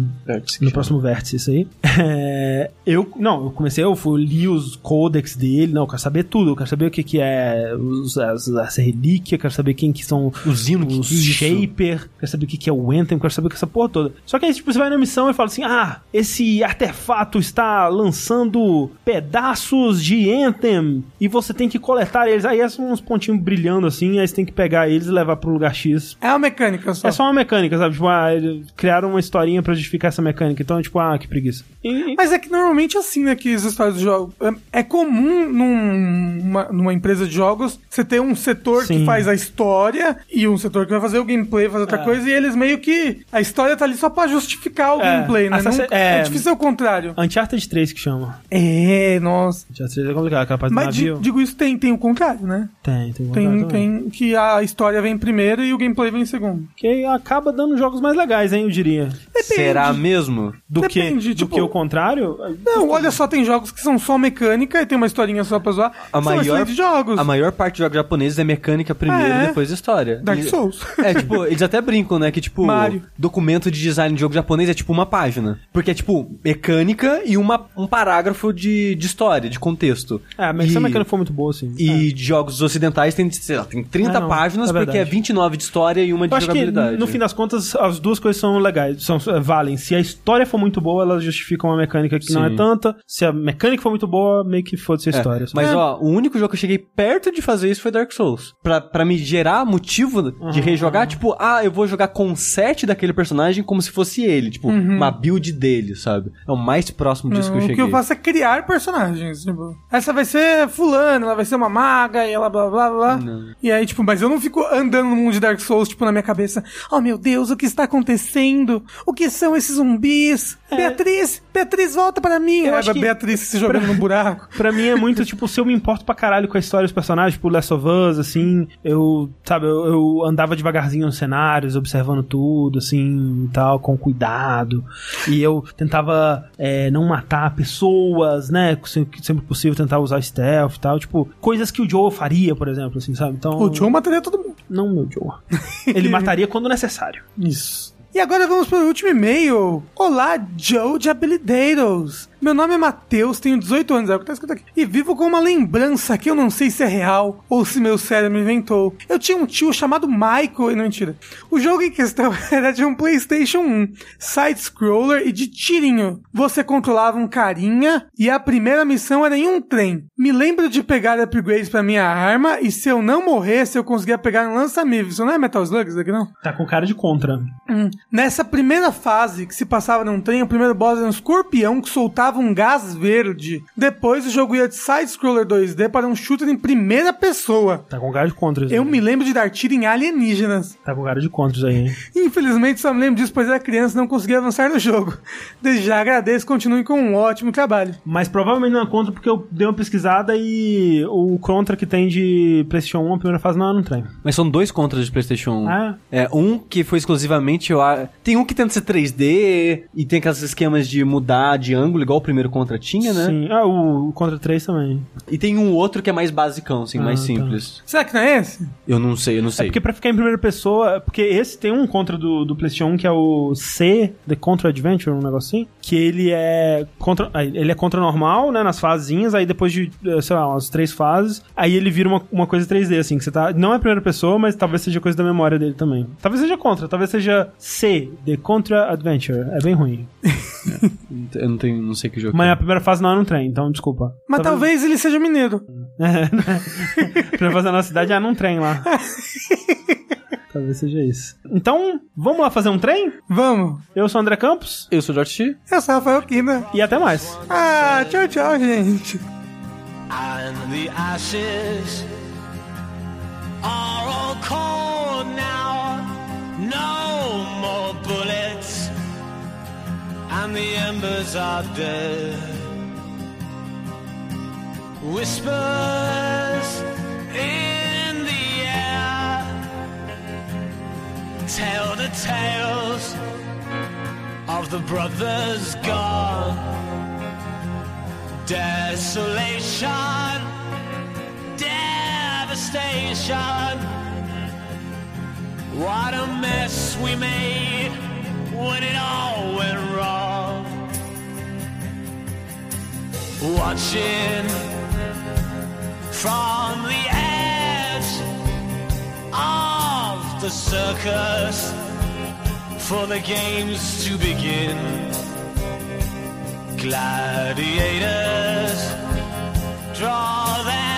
[SPEAKER 1] no próximo vértice, isso aí. É, eu, não, eu comecei, eu fui, li os codex dele, não, eu quero saber tudo, eu quero saber o que que é os, as, as relíquias, quero saber quem que são
[SPEAKER 2] Os hinos,
[SPEAKER 1] os
[SPEAKER 2] que é?
[SPEAKER 1] Shaper, quero saber o que que é o Anthem, quero saber que essa porra toda. Só que aí, tipo, você vai na missão e fala assim, ah, esse artefato está lançando pedaços de Anthem e você tem que coletar eles. Aí são uns pontinhos brilhando assim, aí você tem que pegar eles e levar pro lugar X.
[SPEAKER 3] É uma mecânica só.
[SPEAKER 1] É só uma mecânica, sabe? Tipo, ah, eles criaram uma historinha pra justificar essa mecânica. Então, tipo, ah, que preguiça. E-
[SPEAKER 3] Mas é que normalmente é assim, né, que as histórias de jogos... É é comum num- numa, numa empresa de jogos você ter um setor que
[SPEAKER 1] Sim.
[SPEAKER 3] faz a história e um setor que vai fazer o gameplay, fazer outra
[SPEAKER 1] É.
[SPEAKER 3] coisa, e eles meio que... A história tá ali só pra justificar o
[SPEAKER 1] É.
[SPEAKER 3] gameplay, né?
[SPEAKER 1] Assassin-
[SPEAKER 3] Nunca-
[SPEAKER 1] é.
[SPEAKER 3] é difícil ser o contrário.
[SPEAKER 1] Uncharted 3 que chama.
[SPEAKER 3] É, nossa.
[SPEAKER 1] Uncharted 3 é complicado, aquela parte do
[SPEAKER 3] Mas di- digo isso, tem, tem o contrário, né?
[SPEAKER 1] Tem, tem,
[SPEAKER 3] Tem,
[SPEAKER 1] vontade também.
[SPEAKER 3] tem que a história vem primeiro e o gameplay vem segundo.
[SPEAKER 1] Que acaba dando jogos mais legais, hein, eu diria.
[SPEAKER 2] Será mesmo?
[SPEAKER 1] Do
[SPEAKER 3] Depende,
[SPEAKER 1] que, do
[SPEAKER 3] tipo-
[SPEAKER 1] que o contrário.
[SPEAKER 3] Não, olha só, tem jogos que são só mecânica e tem uma historinha só pra zoar.
[SPEAKER 2] A
[SPEAKER 3] são
[SPEAKER 2] maior,
[SPEAKER 3] excelentes jogos.
[SPEAKER 2] a maior parte dos jogos japoneses é mecânica primeiro
[SPEAKER 3] É.
[SPEAKER 2] e depois história.
[SPEAKER 3] Dark Souls.
[SPEAKER 2] É, tipo, eles até brincam, né? Que, tipo,
[SPEAKER 3] Mario.
[SPEAKER 2] documento de design de jogo japonês é tipo uma página. Porque é, tipo, mecânica e uma, um parágrafo de, de história, de contexto.
[SPEAKER 1] É, mas
[SPEAKER 2] e,
[SPEAKER 1] essa mecânica foi muito boa, assim.
[SPEAKER 2] E de jogos ocidentais tem, sei lá, tem 30
[SPEAKER 1] É, não,
[SPEAKER 2] páginas,
[SPEAKER 1] é
[SPEAKER 2] porque é
[SPEAKER 1] verdade.
[SPEAKER 2] 29 de história e uma de
[SPEAKER 1] Eu acho que,
[SPEAKER 2] jogabilidade.
[SPEAKER 1] no fim das contas, as duas coisas são legais, são, valem. Se a história for muito boa, elas justificam a mecânica que não é
[SPEAKER 2] Sim.
[SPEAKER 1] tanta. Se a mecânica for muito boa, meio que foda-se a
[SPEAKER 2] É, Mas,
[SPEAKER 1] É.
[SPEAKER 2] ó, o único jogo que eu cheguei perto de fazer isso foi Dark Souls. Pra, pra me gerar motivo de rejogar, tipo, ah, eu vou jogar com o set daquele personagem como se fosse ele. Tipo, uma build dele, sabe? É o mais próximo disso
[SPEAKER 3] Não,
[SPEAKER 2] que eu
[SPEAKER 3] o
[SPEAKER 2] cheguei.
[SPEAKER 3] que eu faço é criar personagens. Tipo, essa vai ser fulana, ela vai ser uma maga e ela blá blá blá.
[SPEAKER 2] Não.
[SPEAKER 3] E aí, tipo, mas eu não fico andando no mundo de Dark Souls, tipo, na minha cabeça. Oh meu Deus, o que está acontecendo? O que são esses zumbis? Beatriz, Beatriz, volta para mim.
[SPEAKER 1] É. Eu acho que-
[SPEAKER 3] Beatriz se jogando no buraco.
[SPEAKER 1] Pra mim é muito, tipo, se eu me importo pra caralho com a história dos personagens, tipo Last of Us, assim, eu, sabe, eu, eu andava devagarzinho nos cenários, observando tudo, assim, e tal, com cuidado. E eu tentava é, não matar pessoas, né, sempre, possível, tentar usar stealth e tal, tipo, coisas que o Joe faria, por exemplo, assim, sabe? Então,
[SPEAKER 3] O Joe mataria todo mundo.
[SPEAKER 1] Não o Joe. Ele mataria quando necessário.
[SPEAKER 3] Isso. E agora vamos para o último e-mail. Olá, Joe de Habilideiros. Meu nome é Matheus, tenho 18 anos, é o que tá escrito aqui. E vivo com uma lembrança que eu não sei se é real ou se meu cérebro inventou. Eu tinha um tio chamado Michael, e não mentira. O jogo em questão era de um PlayStation 1, side-scroller e de tirinho. Você controlava um carinha e a primeira missão era em um trem. Me lembro de pegar upgrades pra minha arma e se eu não morresse, eu conseguia pegar um lança-míssil. Isso não é Metal Slug isso aqui não?
[SPEAKER 1] Tá com cara de contra.
[SPEAKER 3] Hum. Nessa primeira fase que se passava num trem, o primeiro boss era um escorpião que soltava soltava um gás verde. Depois o jogo ia de side-scroller 2D para um shooter em primeira pessoa.
[SPEAKER 1] Tá com cara de contras.
[SPEAKER 3] Eu
[SPEAKER 1] aí.
[SPEAKER 3] me lembro de dar tiro em alienígenas.
[SPEAKER 1] Tá com cara de contras aí, hein?
[SPEAKER 3] Infelizmente só me lembro disso, pois era criança e não conseguia avançar no jogo. Desde já agradeço, continue com um ótimo trabalho.
[SPEAKER 1] Mas provavelmente não é contra porque eu dei uma pesquisada e o contra que tem de PlayStation 1, a primeira fase, não é no trem.
[SPEAKER 2] Mas são dois contras de PlayStation 1.
[SPEAKER 1] Ah,
[SPEAKER 2] É, um que foi exclusivamente. eu Tem um que tenta ser 3D e tem aqueles esquemas de mudar de ângulo, igual o primeiro contra tinha, né?
[SPEAKER 1] Sim. Ah, o, o Contra 3 também.
[SPEAKER 2] E tem um outro que é mais basicão, assim,
[SPEAKER 1] Ah,
[SPEAKER 2] mais
[SPEAKER 1] tá.
[SPEAKER 2] simples.
[SPEAKER 3] Será que não é esse?
[SPEAKER 2] Eu não sei, eu não sei.
[SPEAKER 1] É porque pra ficar em primeira pessoa, porque esse tem um contra do, do PlayStation 1 que é o C, The Contra Adventure, um negócio assim, que ele é contra, aí ele é contra normal, né, nas fasezinhas, aí depois de, eh, sei lá, umas três fases, aí ele vira uma, uma coisa 3D, assim, que você tá, não é primeira pessoa, mas talvez seja coisa da memória dele também. Talvez seja contra, talvez seja C, The Contra Adventure, é bem ruim.
[SPEAKER 2] Eu não tenho, não sei que jogo.
[SPEAKER 1] Mas
[SPEAKER 2] é.
[SPEAKER 1] a primeira fase não é no trem, então desculpa.
[SPEAKER 3] Mas talvez ele seja mineiro.
[SPEAKER 1] a primeira fase da nossa cidade é num trem lá. Talvez seja isso. Então, vamos lá fazer um trem?
[SPEAKER 3] Vamos.
[SPEAKER 1] Eu sou o André Campos
[SPEAKER 2] Eu sou o George T.
[SPEAKER 3] Eu sou o Rafael Kina.
[SPEAKER 1] e até mais.
[SPEAKER 3] Ah, tchau, tchau, gente.
[SPEAKER 4] and the ashes are all cold now. No more bullets, and the embers are dead. Whispers in the air tell the tales of the brothers gone desolation, devastation. What a mess we made when it all went wrong. Watching from the edge of the circus for the games to begin. Gladiators draw their